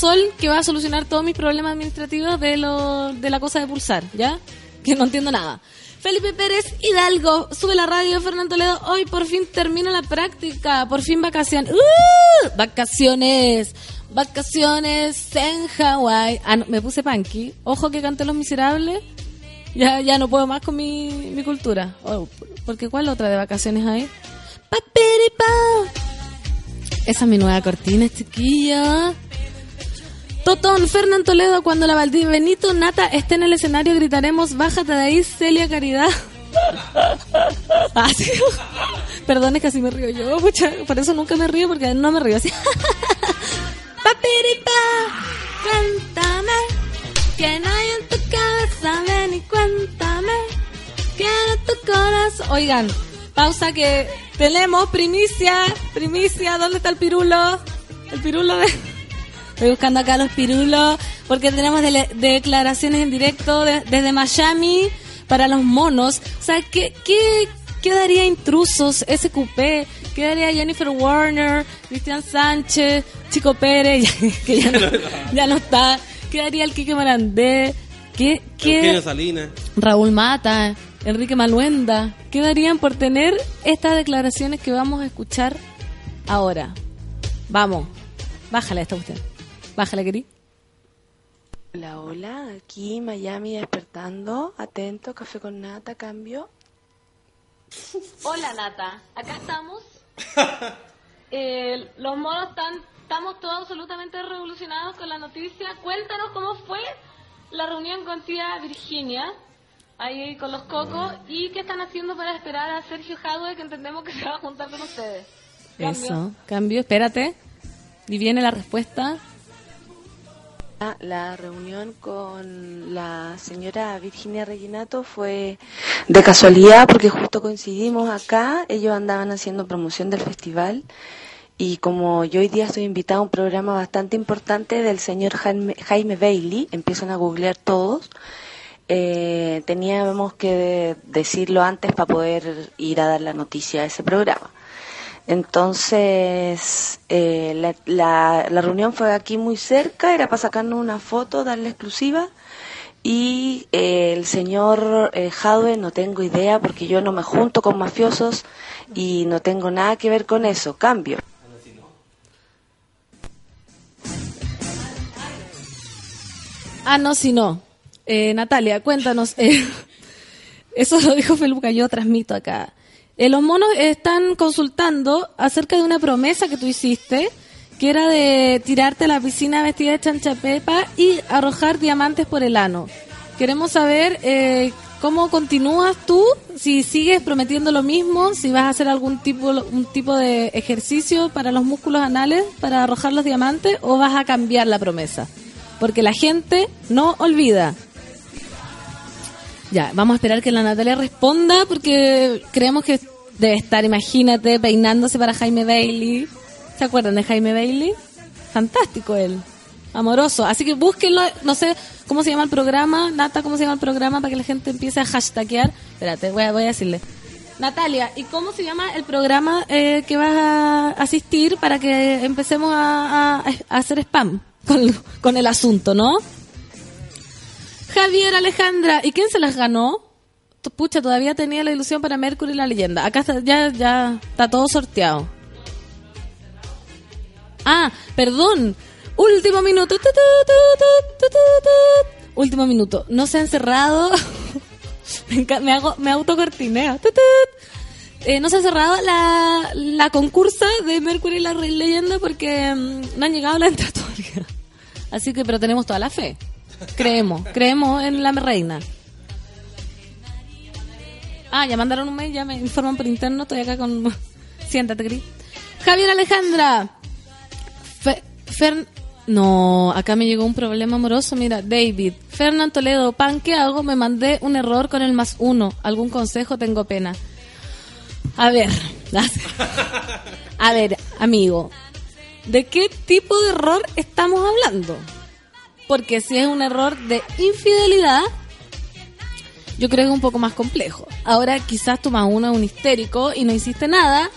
[SPEAKER 2] Sol que va a solucionar todos mis problemas administrativos de, lo, de la cosa de pulsar, ¿ya? Que no entiendo nada. Felipe Pérez Hidalgo, sube la radio, Fernando Toledo. Hoy por fin termino la práctica, por fin vacaciones. ¡Uh! Vacaciones, vacaciones en Hawái. Ah, no, me puse punky. Ojo que canté Los Miserables. Ya, ya no puedo más con mi, mi cultura. Oh, porque ¿cuál otra de vacaciones hay? Papiripao. Esa es mi nueva cortina, chiquilla. Totón, Fernán Toledo, cuando la Valdivia Benito Nata esté en el escenario, gritaremos, bájate de ahí, Celia Caridad. Ah, sí. Perdón, es que así me río yo, pucha, por eso nunca me río, porque no me río así. Papiripa, cuéntame, ¿quién hay en tu cabeza? Ven y cuéntame, ¿quién es tu corazón? Oigan, pausa que tenemos primicia, primicia, ¿dónde está el pirulo? El pirulo de... Estoy buscando acá los pirulos porque tenemos declaraciones en directo de- desde Miami para los monos. O sea, ¿qué, qué, qué daría Intrusos, SQP? ¿Qué daría Jennifer Warner, Cristian Sánchez, Chico Pérez, que ya no, ya no está? ¿Qué daría el Quique Morandé? ¿Qué, qué
[SPEAKER 6] Salinas.
[SPEAKER 2] Raúl Mata, Enrique Maluenda? ¿Qué darían por tener estas declaraciones que vamos a escuchar ahora? Vamos, bájale esta cuestión. Bájale, querí.
[SPEAKER 8] Hola, hola, aquí Miami despertando, atento, café con nata, cambio.
[SPEAKER 9] Hola Nata, acá estamos. Eh, los monos están, estamos todos absolutamente revolucionados con la noticia. Cuéntanos cómo fue la reunión con tía Virginia, ahí con los cocos, y qué están haciendo para esperar a Sergio Jadwe, que entendemos que se va a juntar con ustedes. Cambio.
[SPEAKER 2] Eso, cambio, espérate. Y viene la respuesta.
[SPEAKER 8] Ah, La reunión con la señora Virginia Reginato fue de casualidad porque justo coincidimos acá, ellos andaban haciendo promoción del festival y como yo hoy día estoy invitada a un programa bastante importante del señor Jaime, Jaime Bailey, empiezan a googlear todos, eh, teníamos que decirlo antes para poder ir a dar la noticia a ese programa. Entonces, eh, la, reunión fue aquí muy cerca, era para sacarnos una foto, darle exclusiva. Y eh, el señor eh, Jadwe, no tengo idea porque yo no me junto con mafiosos y no tengo nada que ver con eso. Cambio.
[SPEAKER 2] Ah, no, si no. Eh, Natalia, cuéntanos. eh, eso lo dijo Feluca, yo transmito acá. Eh, los monos están consultando acerca de una promesa que tú hiciste, que era de tirarte a la piscina vestida de chanchapepa y arrojar diamantes por el ano. Queremos saber eh, cómo continúas tú, si sigues prometiendo lo mismo, si vas a hacer algún tipo, un tipo de ejercicio para los músculos anales para arrojar los diamantes o vas a cambiar la promesa. Porque la gente no olvida. Ya, vamos a esperar que la Natalia responda porque creemos que debe estar, imagínate, peinándose para Jaime Bailey. ¿Se acuerdan de Jaime Bailey? Fantástico él. Amoroso. Así que búsquenlo, no sé cómo se llama el programa, Nata, cómo se llama el programa para que la gente empiece a hashtaguear. Espérate, voy a, voy a decirle. Natalia, ¿y cómo se llama el programa eh, que vas a asistir para que empecemos a, hacer spam con el asunto, no? Javier Alejandra, ¿y quién se las ganó? Pucha, todavía tenía la ilusión para Mercury y la leyenda. Acá está, ya, ya está todo sorteado. Ah, perdón. Último minuto. Último minuto. No se han cerrado. me, hago, me autocortineo. Eh, no se ha cerrado la, la concursa de Mercury y la leyenda porque mm, no han llegado las entradas todavía. Así que, pero tenemos toda la fe. Creemos, creemos en la reina. Ah, ya mandaron un mail, ya me informan por interno, estoy acá con... Siéntate, Cris. Javier Alejandra. Fe-. No, acá me llegó un problema amoroso. Mira, David. Fernán Toledo, pan, ¿qué hago? Me mandé un error con el más uno. ¿Algún consejo? Tengo pena. A ver. A ver, amigo. ¿De qué tipo de error estamos hablando? Porque si es un error de infidelidad, yo creo que es un poco más complejo. Ahora quizás tu más uno es un histérico y no hiciste nada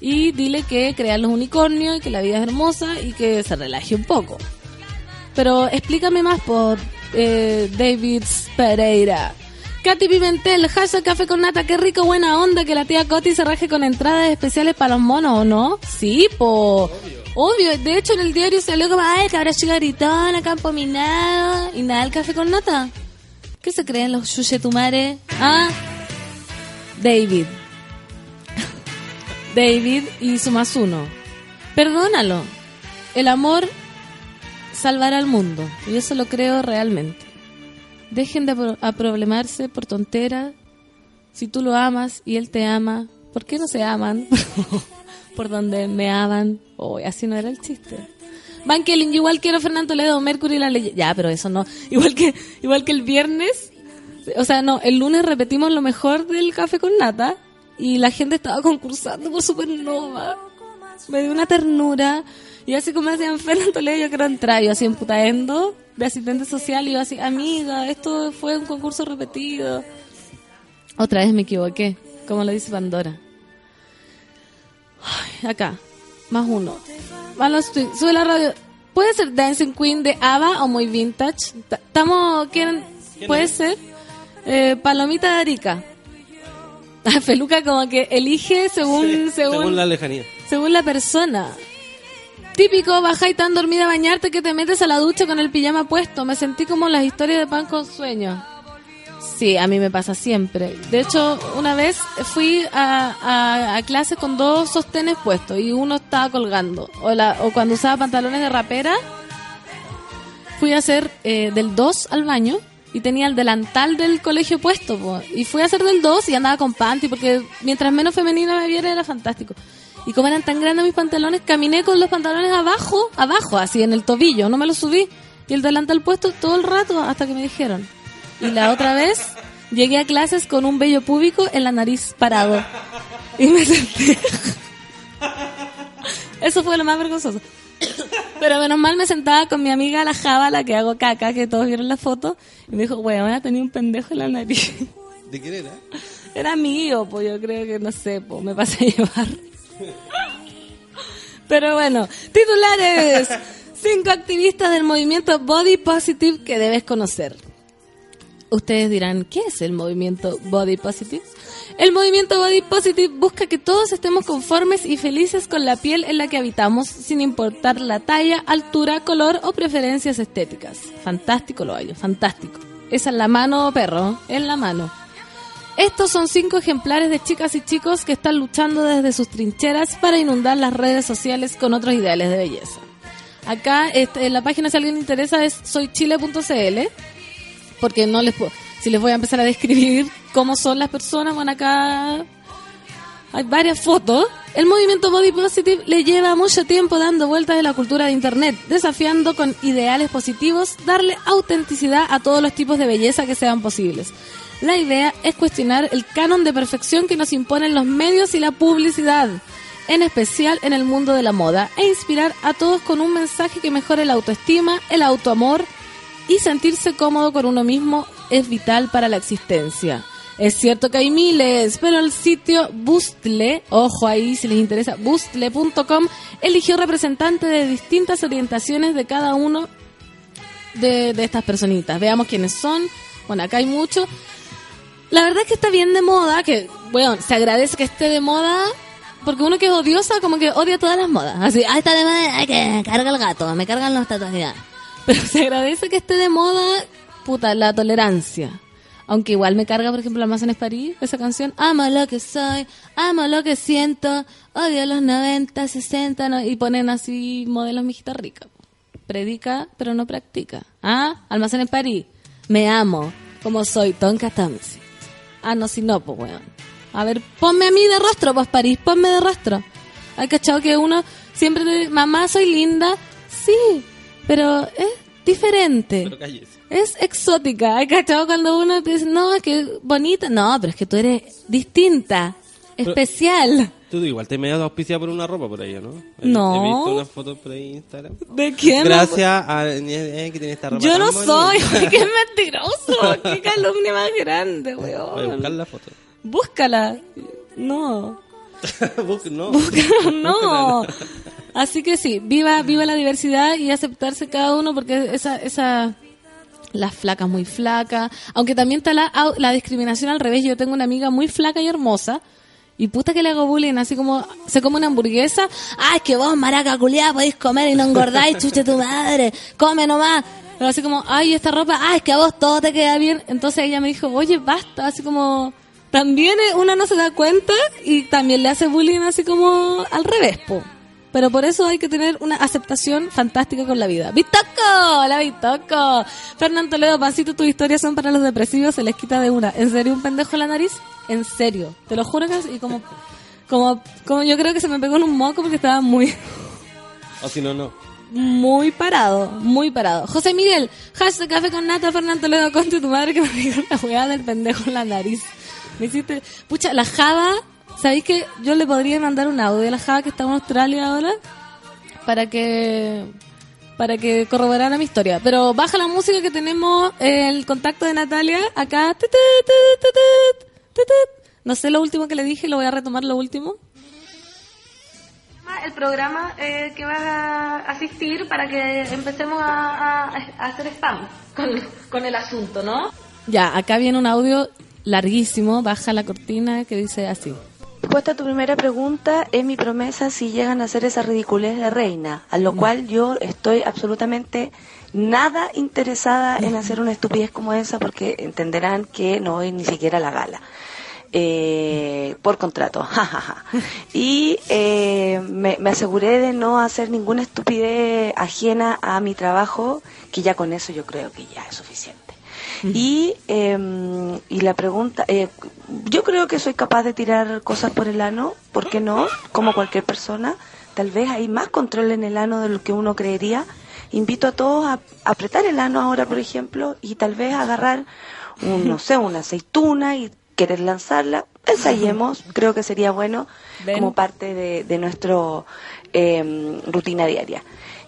[SPEAKER 2] Y dile que crea los unicornios y que la vida es hermosa y que se relaje un poco. Pero explícame más por eh, David Pereira. Katy Pimentel, hashtag café con nata, qué rico, buena onda que la tía Coti se raje con entradas especiales para los monos, ¿o no? Sí, po. Obvio. De hecho, en el diario salió como, ay, cabra chica gritona, campo minado. Y nada, el café con nata. ¿Qué se creen los yuyetumares? Ah, David. David y su más uno. Perdónalo. El amor salvará al mundo. Y eso lo creo realmente. Dejen de aproblemarse por tonteras. Si tú lo amas y él te ama, ¿por qué no se aman? por donde me aman. Oh, así no era el chiste. Van Kelly, yo igual quiero Fernando Toledo, Mercury y la ley. Ya, pero eso no. Igual que, igual que el viernes. O sea, no, el lunes repetimos lo mejor del café con nata. Y la gente estaba concursando por Supernova. Me dio una ternura. Y así como decían Fernando Toledo, yo quiero entrar. Yo así en putaendo, de asistente social. Y yo así, amiga, esto fue un concurso repetido. Otra vez me equivoqué, como lo dice Pandora. Ay, acá, más uno. Vamos, sube la radio. ¿Puede ser Dancing Queen de ABBA o muy vintage? Ta- Estamos, ¿quieren? ¿Puede ser? Eh, Palomita de Arica. Feluca como que elige según, según,
[SPEAKER 6] Según la lejanía.
[SPEAKER 2] según la persona. Típico, baja y tan dormida a bañarte que te metes a la ducha con el pijama puesto. Me sentí como las historias de pan con sueño. Sí, a mí me pasa siempre. De hecho, una vez fui a, a, clase con dos sostenes puestos y uno estaba colgando. O, la, o cuando usaba pantalones de rapera, fui a hacer eh, del 2 al baño y tenía el delantal del colegio puesto. Y fui a hacer del 2 y andaba con panty porque mientras menos femenina me viera era fantástico. Y como eran tan grandes mis pantalones, caminé con los pantalones abajo, abajo, así en el tobillo, no me los subí. Y el delantal puesto todo el rato hasta que me dijeron. Y la otra vez llegué a clases con un vello púbico en la nariz parado. Y me senté. Eso fue lo más vergonzoso. Pero menos mal me sentaba con mi amiga la Java, la que hago caca, que todos vieron la foto. Y me dijo, weón, tenía un pendejo en la nariz.
[SPEAKER 6] ¿De quién era?
[SPEAKER 2] Era mío, pues yo creo que no sé, pues me pasé a llevar. Pero bueno, titulares. Cinco activistas del movimiento Body Positive que debes conocer. Ustedes dirán, ¿qué es el movimiento Body Positive? El movimiento Body Positive busca que todos estemos conformes y felices con la piel en la que habitamos, sin importar la talla, altura, color o preferencias estéticas. Fantástico lo hallo, fantástico. Esa es la mano, perro, en la mano. Estos son cinco ejemplares de chicas y chicos que están luchando desde sus trincheras para inundar las redes sociales con otros ideales de belleza. Acá este, en la página, si alguien interesa, es soychile.cl, porque no les puedo, si les voy a empezar a describir cómo son las personas, bueno, acá hay varias fotos. El movimiento Body Positive le lleva mucho tiempo dando vueltas en la cultura de Internet, desafiando con ideales positivos darle autenticidad a todos los tipos de belleza que sean posibles. La idea es cuestionar el canon de perfección que nos imponen los medios y la publicidad, en especial en el mundo de la moda, e inspirar a todos con un mensaje que mejore la autoestima, el autoamor y sentirse cómodo con uno mismo es vital para la existencia. Es cierto que hay miles, pero el sitio Boostle, ojo ahí si les interesa, boostle.com, eligió representantes de distintas orientaciones de cada uno de estas personitas. Veamos quiénes son. Bueno, acá hay muchos. La verdad es que está bien de moda, que, bueno, se agradece que esté de moda, porque uno que es odiosa, como que odia todas las modas. Así, ah, está de moda, ay, que me carga el gato, me cargan los tatuajes. Pero se agradece que esté de moda, puta, la tolerancia. Aunque igual me carga, por ejemplo, Almacenes París, esa canción. Amo lo que soy, amo lo que siento, odio los 90, 60, no- y ponen así modelos mijita rica. Predica, pero no practica. Ah, Almacenes París, me amo, como soy, Tonka Tamsi. Ah, no, si no, pues, weón. A ver, ponme a mí de rostro, pues, París, ponme de rostro. Hay cachado que uno siempre, te- mamá, soy linda. Sí, pero es diferente.
[SPEAKER 6] Pero.
[SPEAKER 2] Es exótica. ¿Hay cachado cuando uno te dice, no, es que bonita? No, pero es que tú eres distinta, especial.
[SPEAKER 6] Tú igual te me has auspiciado por una ropa por ahí, ¿no?
[SPEAKER 2] No.
[SPEAKER 6] He visto unas fotos por ahí en Instagram.
[SPEAKER 2] ¿De quién?
[SPEAKER 6] Gracias a eh, que tiene esta ropa.
[SPEAKER 2] Yo no
[SPEAKER 6] bonita.
[SPEAKER 2] soy. ¡Qué mentiroso! ¡Qué calumnia más grande,
[SPEAKER 6] Voy a buscar
[SPEAKER 2] weón!
[SPEAKER 6] la foto.
[SPEAKER 2] Búscala. No.
[SPEAKER 6] Busca- no.
[SPEAKER 2] no. Así que sí, viva, viva la diversidad y aceptarse cada uno porque esa, esa, las flacas muy flacas, aunque también está la, la discriminación al revés. Yo tengo una amiga muy flaca y hermosa. Y puta que le hago bullying, así como se come una hamburguesa. ¡Ay, que vos, maraca culiada, podéis comer y no engordáis, chuche tu madre! ¡Come nomás! Pero así como, ¡ay, esta ropa! ¡Ay, que a vos todo te queda bien! Entonces ella me dijo, oye, basta, así como... También eh, uno no se da cuenta y también le hace bullying así como al revés, po. Pero por eso hay que tener una aceptación fantástica con la vida. ¡Bitoco! ¡Hola, Bitoco! Fernando Toledo, Pancito, tus historias son para los depresivos, se les quita de una. ¿En serio un pendejo en la nariz? En serio. Te lo juro que es- y como, como, como yo creo que se me pegó en un moco porque estaba muy,
[SPEAKER 6] O si no, no.
[SPEAKER 2] muy parado, muy parado. José Miguel, hashtag café con nata, Fernando Toledo, conte tu madre que me dijo la weá del pendejo en la nariz. Me hiciste, pucha, la Java, ¿sabéis que yo le podría mandar un audio a la Java que está en Australia ahora? Para que, para que corroborara mi historia. Pero baja la música que tenemos, el contacto de Natalia, acá. No sé lo último que le dije, lo voy a retomar lo último.
[SPEAKER 9] el programa eh, que vas a asistir para que empecemos a, a- a hacer spam con, con el asunto, ¿no?
[SPEAKER 2] Ya, acá viene un audio larguísimo, baja la cortina que dice así.
[SPEAKER 8] Respuesta a tu primera pregunta es mi promesa si llegan a hacer esa ridiculez de reina, a lo cual yo estoy absolutamente nada interesada en hacer una estupidez como esa porque entenderán que no voy ni siquiera a la gala. Eh, por contrato, jajaja. Y eh, me, me aseguré de no hacer ninguna estupidez ajena a mi trabajo, que ya con eso yo creo que ya es suficiente. Y, eh, y la pregunta, eh, yo creo que soy capaz de tirar cosas por el ano, ¿por qué no? Como cualquier persona, tal vez hay más control en el ano de lo que uno creería. Invito a todos a apretar el ano ahora, por ejemplo, y tal vez agarrar, un, no sé, una aceituna y querer lanzarla. Ensayemos, creo que sería bueno
[SPEAKER 2] Ven.
[SPEAKER 8] como parte de, de nuestro eh, rutina diaria.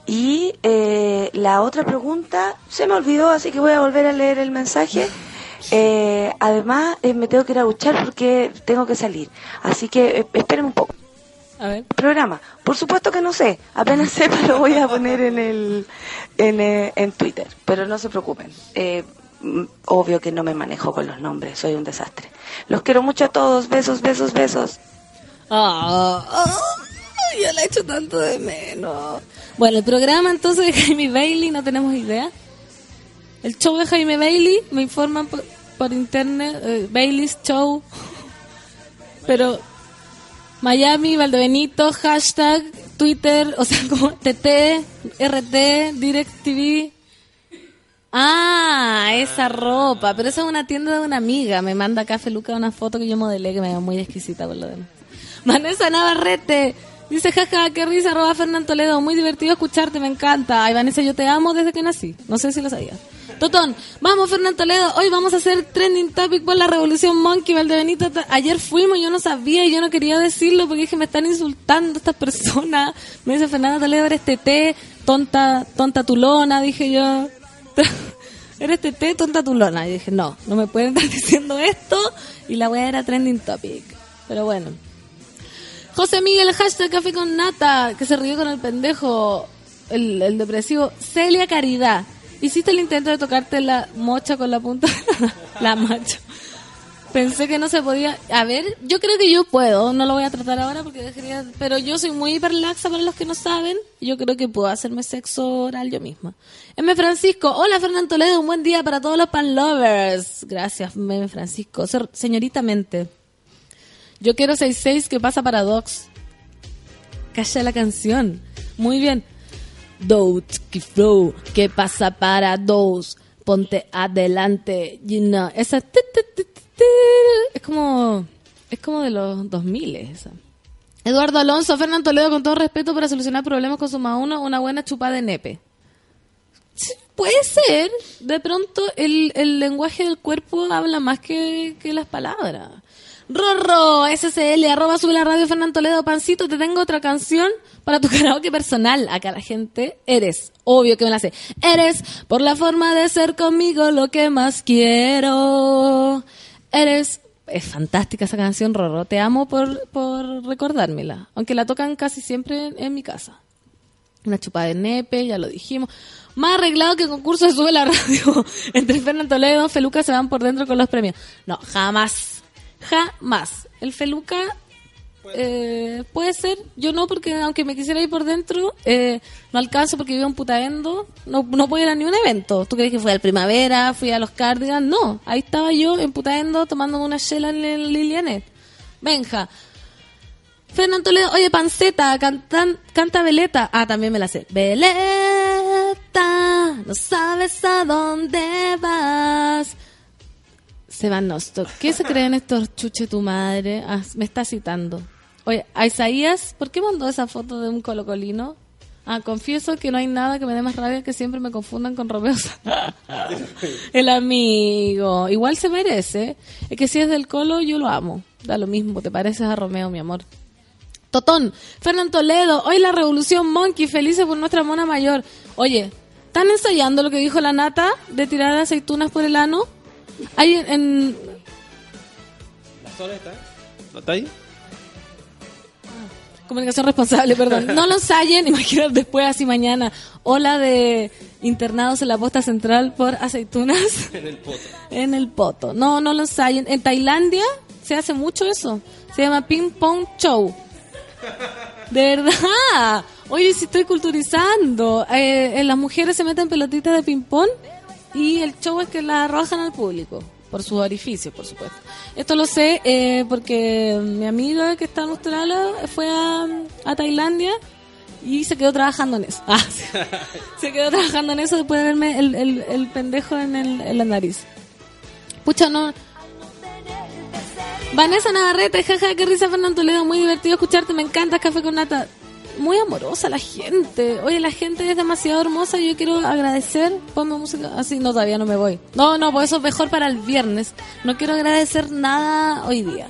[SPEAKER 8] Y eh, la otra pregunta se me olvidó, así que voy a volver a leer el mensaje. Eh, además, eh, me tengo que ir a duchar porque tengo que salir. Así que eh, esperen un poco.
[SPEAKER 2] A ver.
[SPEAKER 8] Programa. Por supuesto que no sé. Apenas sepa lo voy a poner en el en, eh, en Twitter. Pero no se preocupen. Eh, mm, obvio que no me manejo con los nombres. Soy un desastre. Los quiero mucho a todos. Besos, besos, besos.
[SPEAKER 2] Ah, ah, yo la he hecho tanto de menos. Bueno, el programa entonces de Jaime Bailey, no tenemos idea. El show de Jaime Bailey, me informan por, por internet, eh, Bailey's Show. Pero Miami, Valdebenito, hashtag, Twitter, o sea, como TT, RT, DirecTV. Ah, esa ropa, pero esa es una tienda de una amiga. Me manda acá Feluca una foto que yo modelé que me veo muy exquisita por lo demás. Navarrete dice, jaja, qué risa, arroba Fernando Toledo, muy divertido escucharte, me encanta. Ay, Vanessa, yo te amo desde que nací. No sé si lo sabías. Totón, vamos Fernando Toledo, hoy vamos a hacer trending topic por la revolución Monkey Valdebenito. Ayer fuimos, yo no sabía y yo no quería decirlo porque dije, me están insultando estas personas. Me dice Fernando Toledo, eres TT, tonta, tonta tulona, dije yo. eres TT, tonta tulona. Y dije, no, no me pueden estar diciendo esto. Y la wea era trending topic. Pero bueno. José Miguel, hashtag café con nata, que se rió con el pendejo, el, depresivo. Celia Caridad, hiciste el intento de tocarte la mocha con la punta, la macho. Pensé que no se podía. A ver, yo creo que yo puedo, no lo voy a tratar ahora porque dejaría. Pero yo soy muy hiperlaxa para los que no saben. Yo creo que puedo hacerme sexo oral yo misma. M. Francisco, hola Fernando Toledo, un buen día para todos los pan lovers. Gracias, M. Francisco. Señorita Mente. Yo quiero 66 que pasa para Docs. Calla la canción. Muy bien. Dots, que flow, que pasa para dos. Ponte adelante. You. Esa. Es como. Es como de los 2000 esa. Eduardo Alonso, Fernando Toledo, con todo respeto, para solucionar problemas con su más uno, una buena chupada de nepe. Puede ser. De pronto el, el lenguaje del cuerpo habla más que, que las palabras. Rorro, SSL, arroba sube la radio Fernando Toledo, Pancito, te tengo otra canción para tu karaoke personal. Acá la gente, eres, obvio que me la sé. Eres, por la forma de ser conmigo, lo que más quiero. Eres, Es fantástica esa canción, Rorro. Te amo por, por recordármela. Aunque la tocan casi siempre en, mi casa. Una chupada de nepe, ya lo dijimos. Más arreglado que el concurso de Sube la Radio. Entre Fernando Toledo y Don Feluca se van por dentro con los premios. No, jamás. Jamás. El Feluca eh, puede ser, yo no, porque aunque me quisiera ir por dentro, eh, no alcanzo porque vivo en Putaendo, no, no puedo ir a ni un evento. ¿Tú crees que fui al Primavera, fui a los Cardigans? No, ahí estaba yo en Putaendo tomándome una chela en el Lilianet. Benja. Fernando Toledo, oye, Panceta, cantan, canta Veleta. Ah, también me la sé. Veleta, no sabes a dónde vas. Seban Nostock, ¿qué se creen estos chuche tu madre? Ah, me está citando. Oye, Isaías, ¿por qué mandó esa foto de un colocolino? Ah, confieso que no hay nada que me dé más rabia que siempre me confundan con Romeo. El amigo. Igual se merece. Es que si es del colo, yo lo amo. Da lo mismo, te pareces a Romeo, mi amor. Totón, Fernando Toledo, hoy la revolución Monkey, felices por nuestra mona mayor. Oye, ¿están ensayando lo que dijo la nata de tirar aceitunas por el ano? Hay en, en-
[SPEAKER 6] ¿La sola está? ¿No está ahí?
[SPEAKER 2] comunicación responsable, perdón. No lo ensayen, imagínate después así mañana. Ola de internados en la posta central por aceitunas
[SPEAKER 6] En el poto.
[SPEAKER 2] en el poto. No, no lo ensayen. En Tailandia se hace mucho eso. Se llama ping pong show. De verdad. Oye, si estoy culturizando. Eh, eh, las mujeres se meten pelotitas de ping pong y el show es que la arrojan al público. Por sus orificios, por supuesto. Esto lo sé eh, porque mi amiga que está en Australia fue a, a Tailandia y se quedó trabajando en eso. Ah, sí. se quedó trabajando en eso después de verme el, el, el pendejo en, el, en la nariz. Pucha, no. Vanessa Navarrete, jaja, qué risa Fernando Toledo, muy divertido escucharte, me encanta Café con Nata. Muy amorosa la gente. Oye, la gente es demasiado hermosa y yo quiero agradecer. Ponme música. Así, no, todavía no me voy. No, no, pues eso es mejor para el viernes. No quiero agradecer nada hoy día.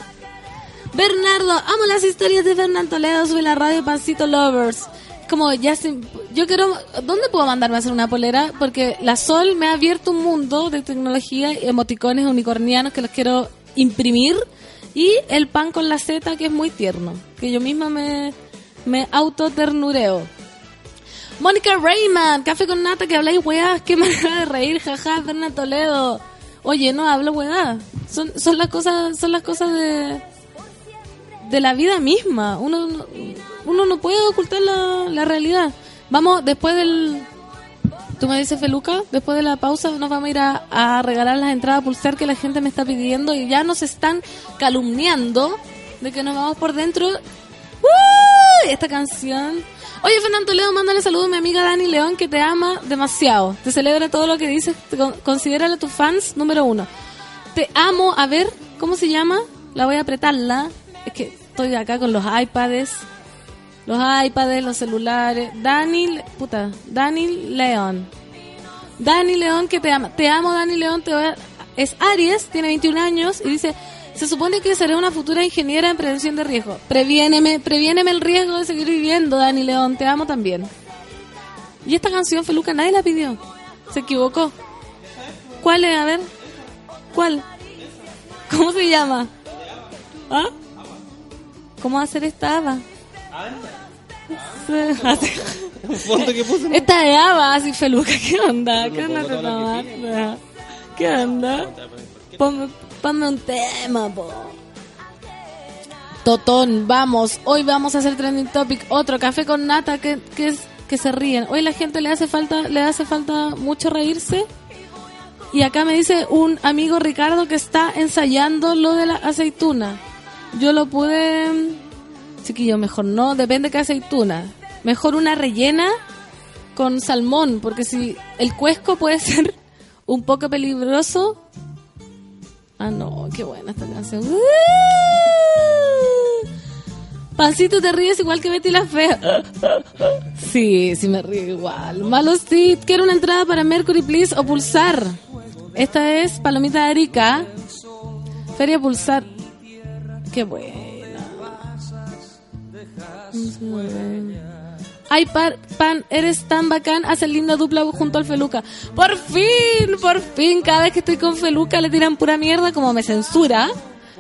[SPEAKER 2] Bernardo, amo las historias de Fernando Toledo, sube la radio Pancito Lovers. Como ya se- yo quiero, ¿dónde puedo mandarme a hacer una polera? Porque la Sol me ha abierto un mundo de tecnología, emoticones unicornianos que los quiero imprimir y el pan con la Z que es muy tierno, que yo misma me, me autoternureo. Mónica Rayman, café con nata que habláis weás, qué manera de reír, jaja, Fernando Toledo. Oye, no hablo weá. Son, son las cosas, son las cosas de, de la vida misma. Uno, no- uno no puede ocultar la, la realidad. Vamos, después del... Tú me dices, Feluca, después de la pausa nos vamos a ir a, a regalar las entradas a pulsar que la gente me está pidiendo y ya nos están calumniando de que nos vamos por dentro. Esta canción. Oye, Fernando Toledo, mándale saludos a mi amiga Dani León que te ama demasiado. Te celebra todo lo que dices. Considérala tu fans número uno. Te amo. A ver, ¿cómo se llama? La voy a apretarla. Es que estoy acá con los iPads. Los iPads, los celulares. Dani, puta, Dani León. Dani León que te ama. Te amo, Dani León. Te voy a- Es Aries, tiene 21 años y dice, se supone que seré una futura ingeniera en prevención de riesgo. Previéneme, previéneme el riesgo de seguir viviendo, Dani León. Te amo también. Y esta canción, Feluca, nadie la pidió. Se equivocó. ¿Cuál es? A ver. ¿Cuál? ¿Cómo se llama? ¿Ah? ¿Cómo va a ser esta Ava? Esta de Ava, así Feluca, ¿qué onda? ¿Qué onda te tomaste? ¿Qué onda? Ponme, ponme un tema. Totón, vamos. Hoy vamos a hacer trending topic. Otro café con nata que, que, es- que se ríen. Hoy la gente le hace falta, le hace falta mucho reírse. Y acá me dice un amigo Ricardo que está ensayando lo de la aceituna. Yo lo pude. Chiquillo, mejor no, depende qué aceituna. Mejor una rellena con salmón, porque si el cuesco puede ser un poco peligroso. Ah, no, qué buena esta canción. ¡Uh! Pancito, te ríes igual que Betty la Fea. Sí, sí me río igual. Malos tips. Quiero una entrada para Mercury, please, o Pulsar. Esta es Palomita de Arica. Feria Pulsar. Qué buena. Ay, par- pan, eres tan bacán, haces linda dupla junto al Feluca. Por fin, por fin, cada vez que estoy con Feluca le tiran pura mierda como me censura.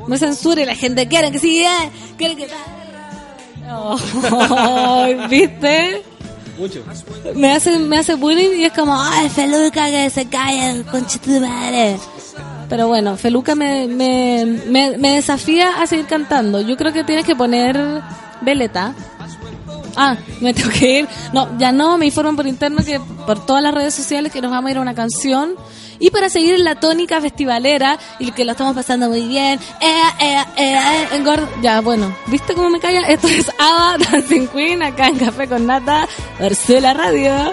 [SPEAKER 2] me censura y la gente quiere que siga, quiere que... Oh, ¿Viste?
[SPEAKER 6] Mucho.
[SPEAKER 2] Me hace, me hace bullying y es como, ay, Feluca, que se calle, concha tu madre. Pero bueno, Feluca me, me, me, me desafía a seguir cantando. Yo creo que tienes que poner veleta. Ah, me tengo que ir. No, ya no, me informan por interno que por todas las redes sociales que nos vamos a ir a una canción. Y para seguir en la tónica festivalera y que lo estamos pasando muy bien. Eh, eh, eh, Ya, bueno, ¿viste cómo me calla? Esto es Ava Dancing Queen acá en Café con Nata, Ursula Radio.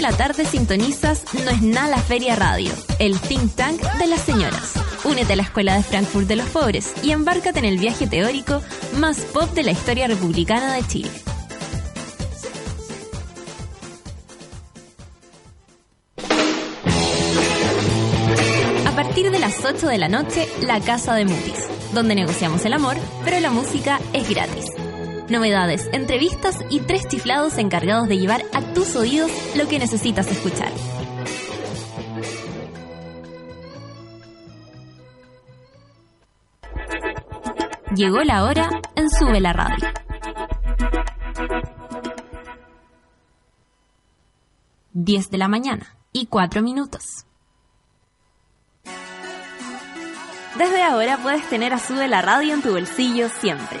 [SPEAKER 1] De la tarde sintonizas No es nada la Feria Radio, el think tank de las señoras. Únete a la Escuela de Frankfurt de los Pobres y embárcate en el viaje teórico más pop de la historia republicana de Chile. A partir de las 8 de la noche, La Casa de Mutis, donde negociamos el amor, pero la música es gratis. Novedades, entrevistas y tres chiflados encargados de llevar a tus oídos lo que necesitas escuchar. Llegó la hora en Sube la Radio. Diez de la mañana y cuatro minutos. Desde ahora puedes tener a Sube la Radio en tu bolsillo siempre.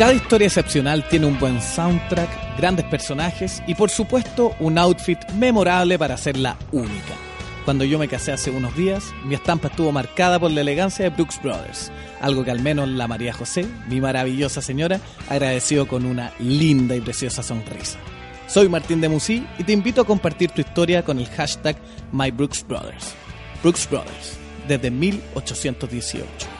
[SPEAKER 10] Cada historia excepcional tiene un buen soundtrack, grandes personajes y por supuesto un outfit memorable para hacerla única. Cuando yo me casé hace unos días, mi estampa estuvo marcada por la elegancia de Brooks Brothers, algo que al menos la María José, mi maravillosa señora, agradeció con una linda y preciosa sonrisa. Soy Martín de Musí y te invito a compartir tu historia con el hashtag MyBrooksBrothers. Brooks Brothers, desde 1818.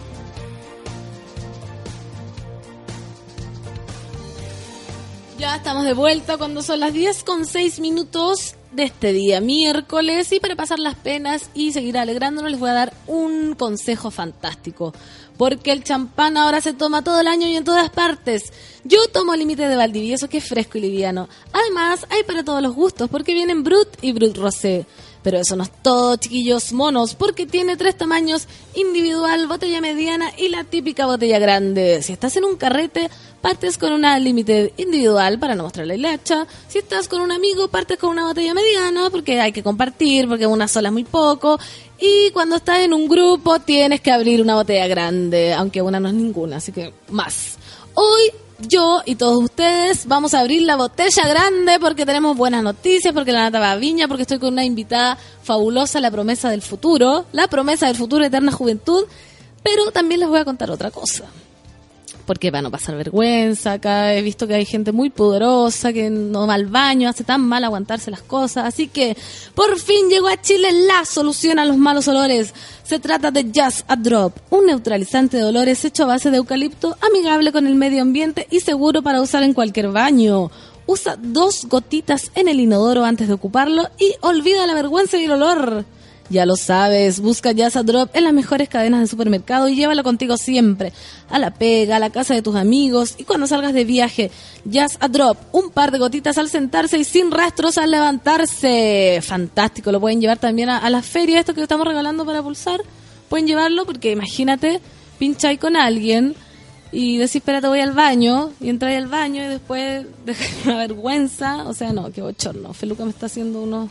[SPEAKER 2] Ya estamos de vuelta cuando son las 10 con 6 minutos de este día miércoles y para pasar las penas y seguir alegrándonos les voy a dar un consejo fantástico porque el champán ahora se toma todo el año y en todas partes. Yo tomo límite de Valdivieso que es fresco y liviano. Además hay para todos los gustos porque vienen Brut y Brut Rosé. Pero eso no es todo, chiquillos monos, porque tiene tres tamaños, individual, botella mediana y la típica botella grande. Si estás en un carrete, partes con una límite individual para no mostrarle la hacha. Si estás con un amigo, partes con una botella mediana porque hay que compartir, porque una sola es muy poco. Y cuando estás en un grupo, tienes que abrir una botella grande, aunque una no es ninguna, así que más. Hoy yo y todos ustedes vamos a abrir la botella grande porque tenemos buenas noticias, porque la nata va a viña, porque estoy con una invitada fabulosa, la promesa del futuro, la promesa del futuro, eterna juventud. Pero también les voy a contar otra cosa. Porque van a pasar vergüenza, acá he visto que hay gente muy poderosa que no va al baño, hace tan mal aguantarse las cosas. Así que por fin llegó a Chile la solución a los malos olores. Se trata de Just a Drop, un neutralizante de olores hecho a base de eucalipto, amigable con el medio ambiente y seguro para usar en cualquier baño. Usa dos gotitas en el inodoro antes de ocuparlo y olvida la vergüenza y el olor. Ya lo sabes, busca Just a Drop en las mejores cadenas de supermercado y llévalo contigo siempre. A la pega, a la casa de tus amigos y cuando salgas de viaje. Just a Drop, un par de gotitas al sentarse y sin rastros al levantarse. Fantástico, lo pueden llevar también a, a la feria, esto que estamos regalando para pulsar. Pueden llevarlo porque imagínate, pincháis con alguien y decís, espérate, voy al baño, y entráis al baño y después dejáis una vergüenza. O sea, no, qué bochorno. Feluca me está haciendo unos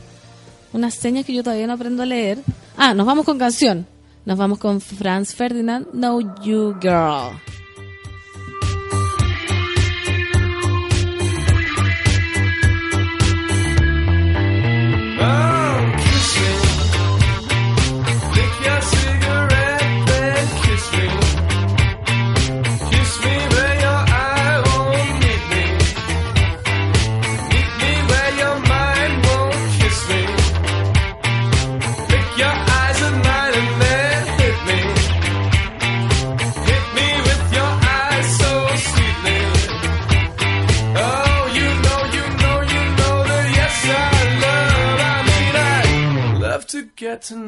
[SPEAKER 2] unas señas que yo todavía no aprendo a leer. Ah, nos vamos con canción. Nos vamos con Franz Ferdinand, Know You Girl.
[SPEAKER 3] Oh,
[SPEAKER 1] Jackson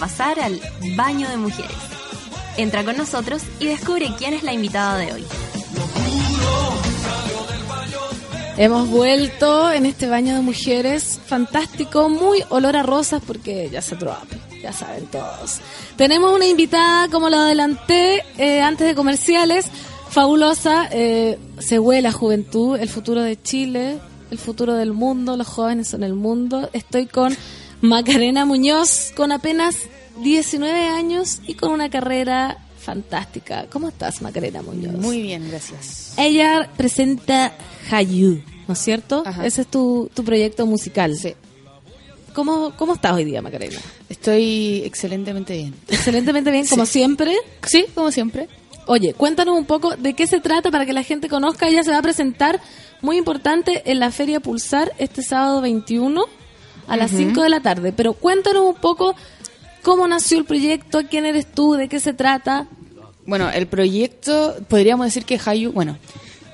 [SPEAKER 1] pasar al baño de mujeres. Entra con nosotros y descubre quién es la invitada de hoy.
[SPEAKER 2] Hemos vuelto en este baño de mujeres fantástico, muy olor a rosas porque ya se drop, ya saben todos. Tenemos una invitada, como lo adelanté eh, antes de comerciales, fabulosa, eh, se huele a juventud, el futuro de Chile, el futuro del mundo, los jóvenes son el mundo. Estoy con Macarena Muñoz, con apenas 19 años y con una carrera fantástica. ¿Cómo estás, Macarena Muñoz?
[SPEAKER 11] Muy bien, gracias.
[SPEAKER 2] Ella presenta Hayu, ¿no es cierto?
[SPEAKER 11] Ajá.
[SPEAKER 2] Ese es tu, tu proyecto musical.
[SPEAKER 11] Sí.
[SPEAKER 2] ¿Cómo, ¿Cómo estás hoy día, Macarena?
[SPEAKER 11] Estoy excelentemente bien.
[SPEAKER 2] Excelentemente bien, como siempre.
[SPEAKER 11] Sí, como siempre.
[SPEAKER 2] Oye, cuéntanos un poco de qué se trata para que la gente conozca. Ella se va a presentar, muy importante, en la Feria Pulsar este sábado 21 a las
[SPEAKER 11] Ujú.
[SPEAKER 2] 5 de la tarde. Pero cuéntanos un poco cómo nació el proyecto, quién eres tú, de qué se trata.
[SPEAKER 11] Bueno, el proyecto, podríamos decir que Hayu, bueno,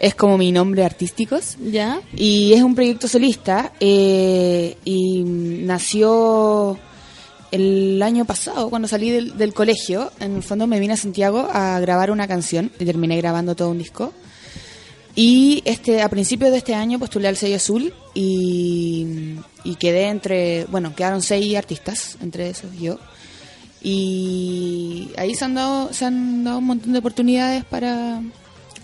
[SPEAKER 11] es como mi nombre artístico.
[SPEAKER 2] ¿Ya?
[SPEAKER 11] Y es un proyecto solista eh, y nació el año pasado, cuando salí del, del colegio. En el fondo me vine a Santiago a grabar una canción y terminé grabando todo un disco. Y este a principios de este año postulé al sello azul y, y quedé entre, bueno, quedaron seis artistas, entre esos yo. Y ahí se han dado, se han dado un montón de oportunidades para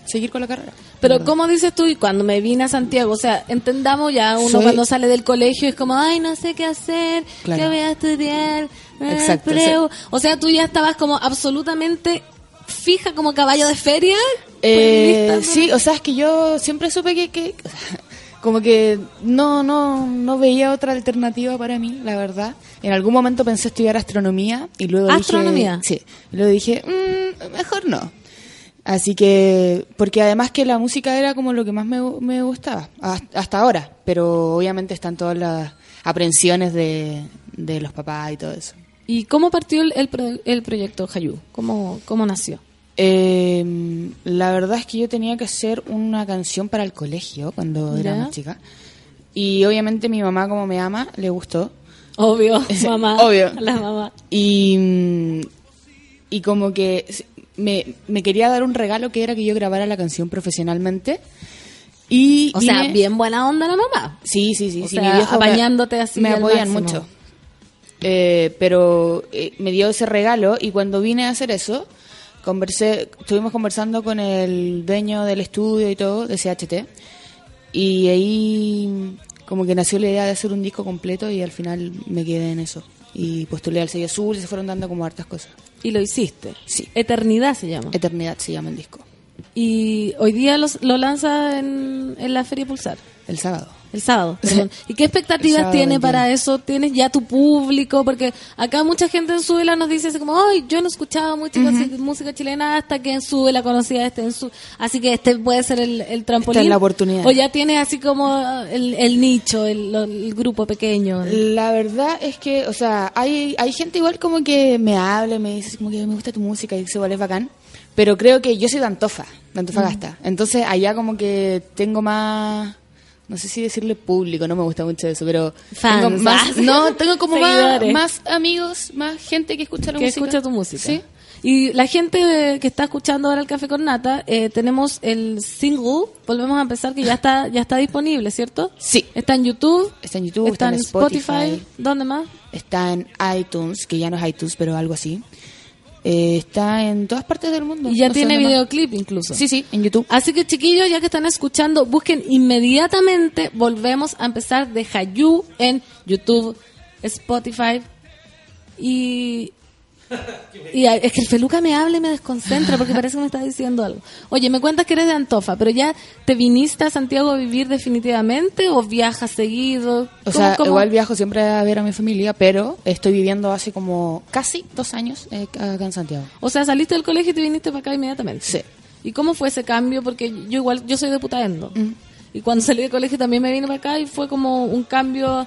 [SPEAKER 11] seguir con la carrera.
[SPEAKER 2] Pero
[SPEAKER 11] ¿verdad?
[SPEAKER 2] ¿cómo dices tú? Y cuando me vine a Santiago, o sea, entendamos ya, uno
[SPEAKER 11] Soy-
[SPEAKER 2] cuando sale del colegio es como, ay, no sé qué hacer,
[SPEAKER 11] Claro.
[SPEAKER 2] qué voy a estudiar. eh,
[SPEAKER 11] Exacto,
[SPEAKER 2] preu". O sea, tú ya estabas como absolutamente fija como caballo de feria.
[SPEAKER 11] Eh,
[SPEAKER 2] pues,
[SPEAKER 11] sí, o sea, es que yo siempre supe que, que o sea, como que no, no, no veía otra alternativa para mí, la verdad. En algún momento pensé estudiar astronomía y luego
[SPEAKER 2] ¿Astronomía?
[SPEAKER 11] dije, sí, y luego dije, "Mm, mejor no. Así que, porque además que la música era como lo que más me, me gustaba, hasta, hasta ahora, pero obviamente están todas las aprensiones de, de los papás y todo eso.
[SPEAKER 2] ¿Y cómo partió el, el, el proyecto Hayu? ¿Cómo, ¿Cómo nació?
[SPEAKER 11] Eh, la verdad es que yo tenía que hacer una canción para el colegio cuando era
[SPEAKER 2] Ya.
[SPEAKER 11] más chica. Y obviamente mi mamá, como me ama, le gustó.
[SPEAKER 2] Obvio, mamá.
[SPEAKER 11] obvio.
[SPEAKER 2] La mamá.
[SPEAKER 11] Y, y como que me, me quería dar un regalo que era que yo grabara la canción profesionalmente. Y
[SPEAKER 2] O sea, bien buena onda la mamá.
[SPEAKER 11] Sí, sí, sí.
[SPEAKER 2] O
[SPEAKER 11] sí,
[SPEAKER 2] sea,
[SPEAKER 11] mi viejo me-
[SPEAKER 2] apañándote así
[SPEAKER 11] Me apoyan
[SPEAKER 2] máximo.
[SPEAKER 11] mucho. Eh, pero eh, me dio ese regalo y cuando vine a hacer eso, conversé, estuvimos conversando con el dueño del estudio y todo, de CHT, y ahí como que nació la idea de hacer un disco completo y al final me quedé en eso. Y postulé al sello azul y se fueron dando como hartas cosas.
[SPEAKER 2] Y lo hiciste.
[SPEAKER 11] Sí.
[SPEAKER 2] Eternidad se llama.
[SPEAKER 11] Eternidad se llama el disco.
[SPEAKER 2] Y hoy día los- lo lanza en, en la Feria Pulsar.
[SPEAKER 11] El sábado.
[SPEAKER 2] El sábado. perdón. ¿Y qué expectativas tiene
[SPEAKER 11] 21.
[SPEAKER 2] para eso? ¿Tienes ya tu público? Porque acá mucha gente en Súbela nos dice así como, ay, yo no escuchaba mucha música chilena hasta que en Súbela conocía este en su... Así que este puede ser el, el trampolín.
[SPEAKER 11] Esta es la oportunidad.
[SPEAKER 2] O ya tienes así como el, el nicho, el, grupo pequeño.
[SPEAKER 11] La verdad es que, o sea, hay, hay gente igual como que me habla, me dice como que me gusta tu música y igual es bacán. Pero creo que yo soy de Antofa, de Antofagasta. Entonces allá como que tengo más, no sé si decirle público, no me gusta mucho eso, pero
[SPEAKER 2] Fans,
[SPEAKER 11] tengo más, no, tengo como más, más amigos, más gente que escucha la
[SPEAKER 2] que
[SPEAKER 11] música.
[SPEAKER 2] escucha tu música.
[SPEAKER 11] Sí.
[SPEAKER 2] Y la gente que está escuchando ahora el Café con Nata, eh, tenemos el single, volvemos a empezar, que ya está ya está disponible, ¿cierto?
[SPEAKER 11] Sí.
[SPEAKER 2] Está en YouTube.
[SPEAKER 11] Está en YouTube, está, en Spotify,
[SPEAKER 2] ¿Dónde más?
[SPEAKER 11] está en iTunes, que ya no es iTunes, pero algo así. Eh, está en todas partes del mundo.
[SPEAKER 2] Y ya
[SPEAKER 11] No
[SPEAKER 2] tiene
[SPEAKER 11] más.
[SPEAKER 2] videoclip incluso.
[SPEAKER 11] Sí, sí, en YouTube.
[SPEAKER 2] Así que chiquillos, ya que están escuchando, busquen inmediatamente, volvemos a empezar de Hayu en YouTube, Spotify y... Y es que el Feluca me habla y me desconcentra porque parece que me está diciendo algo. Oye, me cuentas que eres de Antofa, pero ya te viniste a Santiago a vivir definitivamente o viajas seguido?
[SPEAKER 11] O
[SPEAKER 2] ¿Cómo-
[SPEAKER 11] sea,
[SPEAKER 2] cómo?
[SPEAKER 11] igual viajo siempre a ver a mi familia, pero estoy viviendo hace como casi dos años eh, acá en Santiago.
[SPEAKER 2] O sea, saliste del colegio y te viniste para acá inmediatamente.
[SPEAKER 11] Sí.
[SPEAKER 2] ¿Y cómo fue ese cambio? Porque yo igual, yo soy de Putaendo.
[SPEAKER 11] Mm.
[SPEAKER 2] Y cuando salí del colegio también me vine para acá y fue como un cambio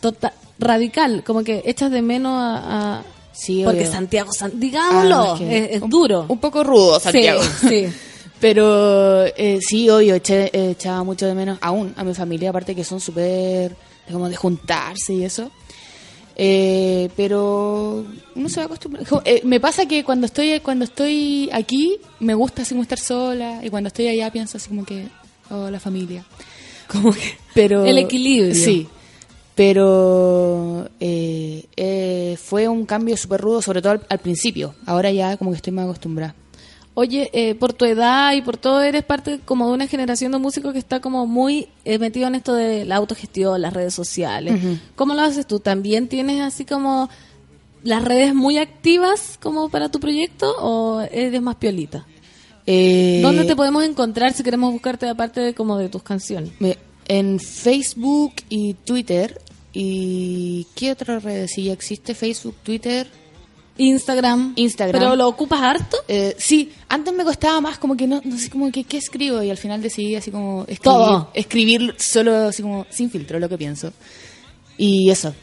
[SPEAKER 2] total, radical. Como que echas de menos a... a-
[SPEAKER 11] Sí,
[SPEAKER 2] porque
[SPEAKER 11] obvio.
[SPEAKER 2] Santiago, San- digámoslo,
[SPEAKER 11] Ah, es que
[SPEAKER 2] es, es
[SPEAKER 11] un-
[SPEAKER 2] duro.
[SPEAKER 11] Un poco rudo Santiago.
[SPEAKER 2] Sí, sí.
[SPEAKER 11] Pero eh, sí, obvio, eché, eh, echaba mucho de menos aún a mi familia, aparte que son súper de como de juntarse y eso. Eh, pero uno se va a acostumbrar. Jo- eh, me pasa que cuando estoy cuando estoy aquí me gusta así como estar sola y cuando estoy allá pienso así como que oh la familia.
[SPEAKER 2] Como que
[SPEAKER 11] Pero
[SPEAKER 2] el equilibrio.
[SPEAKER 11] Sí. Pero eh, eh, fue un cambio súper rudo, sobre todo al, al principio. Ahora ya como que estoy más acostumbrada.
[SPEAKER 2] Oye, eh, por tu edad y por todo, eres parte como de una generación de músicos que está como muy eh, metido en esto de la autogestión, las redes sociales.
[SPEAKER 11] Ujú.
[SPEAKER 2] ¿Cómo lo haces tú? ¿También tienes así como las redes muy activas como para tu proyecto o eres más piolita? ¿Dónde te podemos encontrar si queremos buscarte aparte de como de tus canciones?
[SPEAKER 11] Me- en Facebook y Twitter. ¿Y qué otra red? Si ya existe Facebook, Twitter,
[SPEAKER 2] Instagram.
[SPEAKER 11] Instagram.
[SPEAKER 2] ¿Pero lo ocupas harto?
[SPEAKER 11] Eh, sí, antes me costaba más como que no, no sé como que qué escribo y al final decidí así como escribir,
[SPEAKER 2] Todo.
[SPEAKER 11] escribir solo así como sin filtro lo que pienso. Y eso.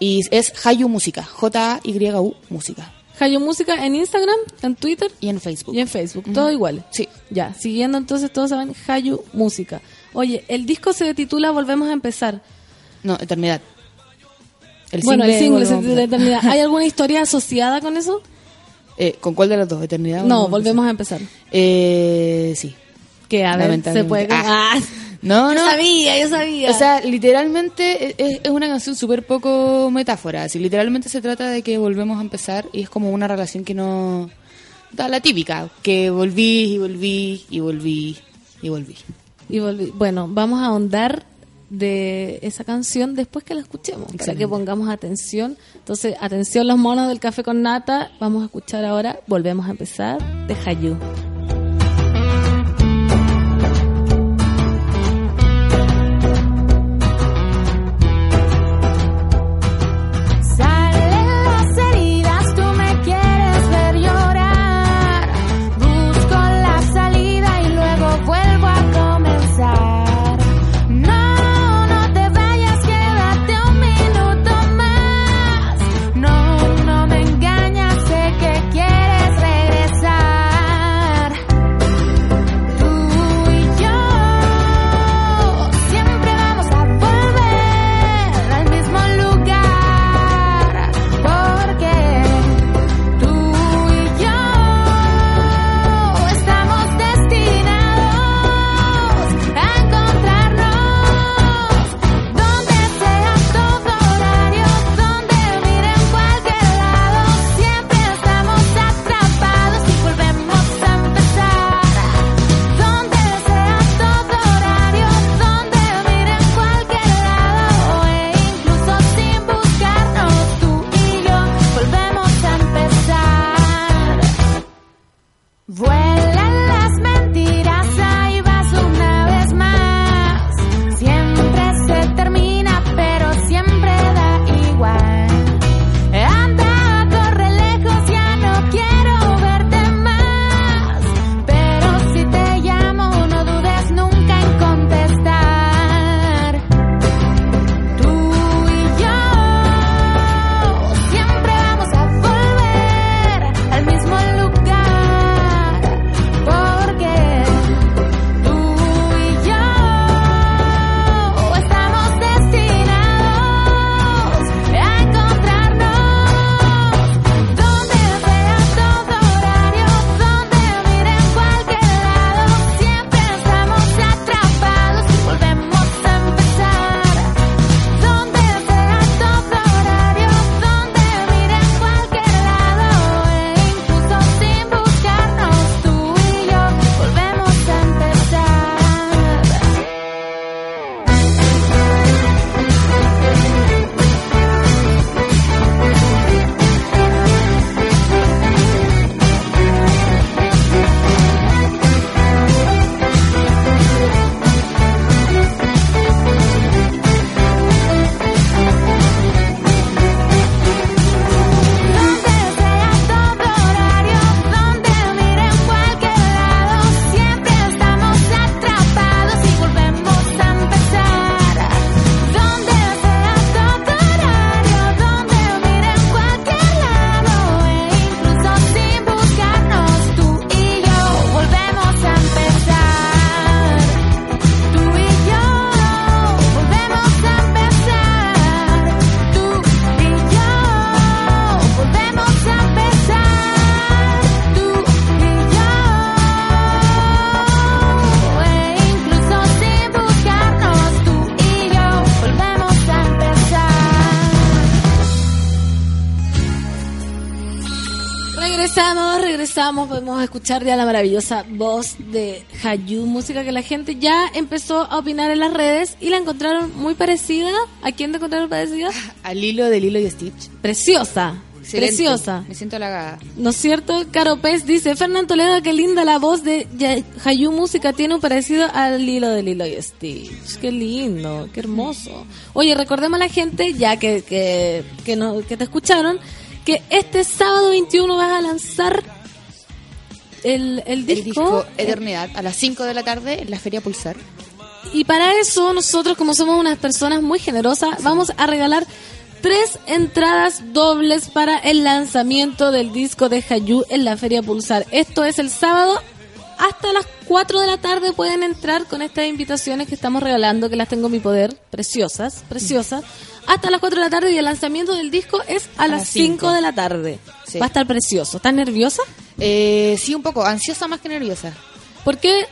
[SPEAKER 11] Y es Hayu Música, J-A-Y-U Música.
[SPEAKER 2] Hayo Música en Instagram, en Twitter
[SPEAKER 11] Y en Facebook.
[SPEAKER 2] y en Facebook. Todo igual.
[SPEAKER 11] Sí.
[SPEAKER 2] Ya, siguiendo entonces todos saben Hayu Música. Oye, el disco se titula Volvemos a empezar.
[SPEAKER 11] No, Eternidad.
[SPEAKER 2] Bueno, el single
[SPEAKER 11] Volvemos
[SPEAKER 2] titula
[SPEAKER 11] empezar.
[SPEAKER 2] Eternidad. ¿Hay alguna historia asociada con eso?
[SPEAKER 11] Eh, ¿Con cuál de las dos? ¿Eternidad? o
[SPEAKER 2] No, volvemos a empezar.
[SPEAKER 11] Eh, sí.
[SPEAKER 2] Que a ver, se puede.
[SPEAKER 11] Ah.
[SPEAKER 2] Ah,
[SPEAKER 11] No,
[SPEAKER 2] yo
[SPEAKER 11] no.
[SPEAKER 2] sabía, yo sabía.
[SPEAKER 11] O sea, literalmente e- es, es una canción súper poco metáfora. Así, literalmente se trata de que volvemos a empezar y es como una relación que no... Da la típica, que volví y volví y volví y volví.
[SPEAKER 2] Y volví. Bueno, vamos a ahondar de esa canción después que la escuchemos, para
[SPEAKER 11] Excelente.
[SPEAKER 2] que pongamos atención. Entonces, atención los monos del café con nata. Vamos a escuchar ahora, volvemos a empezar, de Hayu. Regresamos podemos escuchar ya la maravillosa voz de Hayu, música que la gente ya empezó a opinar en las redes y la encontraron muy parecida. ¿A quién te encontraron parecida?
[SPEAKER 11] Al hilo de Lilo y Stitch.
[SPEAKER 2] Preciosa.
[SPEAKER 11] Excelente.
[SPEAKER 2] Preciosa.
[SPEAKER 11] Me siento halagada.
[SPEAKER 2] ¿No es cierto? Caro Pez dice, Fernán Toledo, qué linda la voz de Hayu Música, tiene un parecido al hilo de Lilo y Stitch. Qué lindo, qué hermoso. Oye, recordemos a la gente, ya que, que, que, no, que te escucharon, que este sábado 21 vas a lanzar el, el
[SPEAKER 11] El
[SPEAKER 2] disco.
[SPEAKER 11] disco Eternidad a las 5 de la tarde en la Feria Pulsar.
[SPEAKER 2] Y para eso nosotros, como somos unas personas muy generosas, vamos a regalar tres entradas dobles para el lanzamiento del disco de Hayu en la Feria Pulsar. Esto es el sábado. Hasta las 4 de la tarde pueden entrar con estas invitaciones que estamos regalando, que las tengo en mi poder, preciosas, preciosas. Hasta las 4 de la tarde y el lanzamiento del disco es a, las
[SPEAKER 11] las
[SPEAKER 2] 5
[SPEAKER 11] cinco.
[SPEAKER 2] de la tarde.
[SPEAKER 11] Sí.
[SPEAKER 2] Va a estar precioso. ¿Estás nerviosa?
[SPEAKER 11] Eh, sí, un poco. Ansiosa más que nerviosa.
[SPEAKER 2] ¿Por qué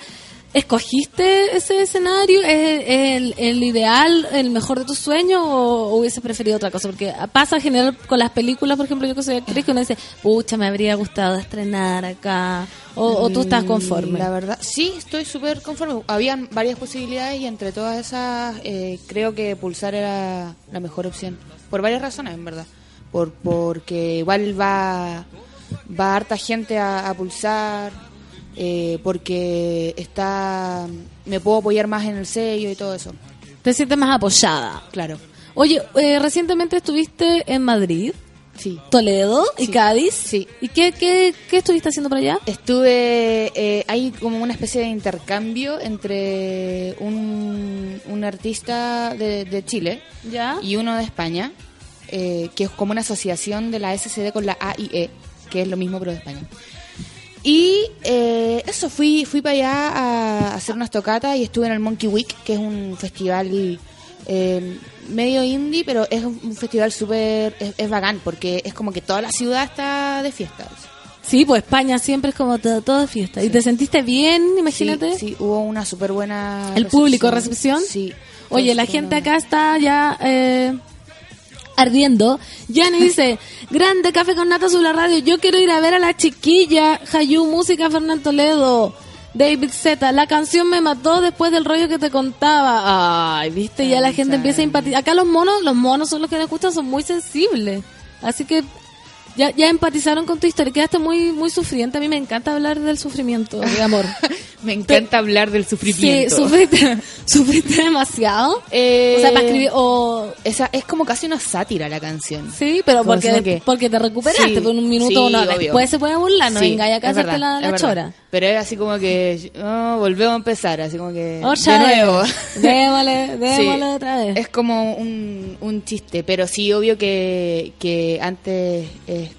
[SPEAKER 2] escogiste ese escenario? ¿Es el, el ideal, el mejor de tus sueños o hubiese preferido otra cosa? Porque pasa en general con las películas, por ejemplo, yo que soy actriz, que uno dice, pucha, me habría gustado estrenar acá. O, o tú estás
[SPEAKER 11] Mm,
[SPEAKER 2] conforme.
[SPEAKER 11] La verdad, sí, estoy súper conforme. Habían varias posibilidades y entre todas esas eh, creo que Pulsar era la mejor opción. Por varias razones, en verdad. Por Porque igual va, va harta gente a, a Pulsar, eh, porque está me puedo apoyar más en el sello y todo eso.
[SPEAKER 2] Te sientes más apoyada.
[SPEAKER 11] Claro.
[SPEAKER 2] Oye, eh, recientemente estuviste en Madrid,
[SPEAKER 11] Sí.
[SPEAKER 2] Toledo y
[SPEAKER 11] Sí.
[SPEAKER 2] Cádiz.
[SPEAKER 11] Sí.
[SPEAKER 2] ¿Y qué, qué, qué estuviste haciendo por allá?
[SPEAKER 11] Estuve, eh, hay como una especie de intercambio entre un, un artista de, de Chile
[SPEAKER 2] ¿Ya?
[SPEAKER 11] y uno de España, eh, que es como una asociación de la SCD con la AIE, que es lo mismo pero de España. Y eh, eso, fui fui para allá a hacer unas tocatas y estuve en el Monkey Week, que es un festival eh, medio indie, pero es un festival súper, es, es bacán, porque es como que toda la ciudad está de fiestas.
[SPEAKER 2] Sí, pues España siempre es como todo, todo fiesta. ¿Y te sentiste bien, imagínate?
[SPEAKER 11] Sí, sí, hubo una súper buena...
[SPEAKER 2] ¿El público, recepción?
[SPEAKER 11] Sí.
[SPEAKER 2] Oye, la gente acá está ya eh, ardiendo. Yanni dice, grande café con nata sobre la radio. Yo quiero ir a ver a la chiquilla. Hayu, música Fernando Toledo. David Z, la canción me mató después del rollo que te contaba. Ay, viste, ya la gente empieza a empatizar. Acá los monos, los monos son los que nos gustan, son muy sensibles. Así que ya, ya empatizaron con tu historia. Quedaste muy, muy sufriente. A mí me encanta hablar del sufrimiento, de amor.
[SPEAKER 11] Me encanta hablar del sufrimiento.
[SPEAKER 2] Sí, sufriste, sufriste demasiado.
[SPEAKER 11] Eh,
[SPEAKER 2] O sea, para escribir, o...
[SPEAKER 11] Esa, es como casi una sátira la canción.
[SPEAKER 2] Sí, pero
[SPEAKER 11] Como
[SPEAKER 2] porque,
[SPEAKER 11] que-
[SPEAKER 2] porque te recuperaste
[SPEAKER 11] Sí,
[SPEAKER 2] por un minuto
[SPEAKER 11] sí,
[SPEAKER 2] o no. Después se puede burlar, no venga acá a
[SPEAKER 11] es
[SPEAKER 2] hacerte
[SPEAKER 11] verdad,
[SPEAKER 2] la, la
[SPEAKER 11] verdad.
[SPEAKER 2] chora.
[SPEAKER 11] Pero es así como que oh, volvemos a empezar, así como que
[SPEAKER 2] Otra
[SPEAKER 11] de nuevo.
[SPEAKER 2] Démosle, démosle
[SPEAKER 11] Sí.
[SPEAKER 2] otra vez.
[SPEAKER 11] Es como un, un chiste, pero sí, obvio que, que antes eh,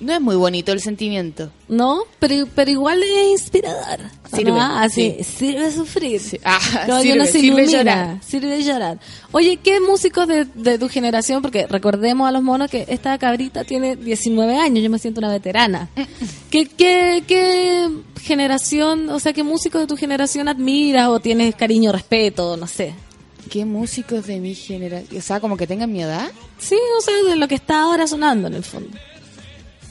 [SPEAKER 11] no es muy bonito el sentimiento.
[SPEAKER 2] ¿No? Pero, pero igual es inspirador. ¿O
[SPEAKER 11] Sirve,
[SPEAKER 2] no? Así,
[SPEAKER 11] sí.
[SPEAKER 2] sirve sufrir.
[SPEAKER 11] Ah,
[SPEAKER 2] No,
[SPEAKER 11] sirve,
[SPEAKER 2] se
[SPEAKER 11] llorar.
[SPEAKER 2] Sirve llorar. Oye, ¿qué músicos de, de tu generación? Porque recordemos a los monos que esta cabrita tiene 19 años, yo me siento una veterana. ¿Qué, qué, qué generación, o sea, qué músicos de tu generación admiras o tienes cariño, respeto, no sé?
[SPEAKER 11] ¿Qué músicos de mi generación? O sea, como que tengan mi edad.
[SPEAKER 2] Sí, o sea, de lo que está ahora sonando en el fondo.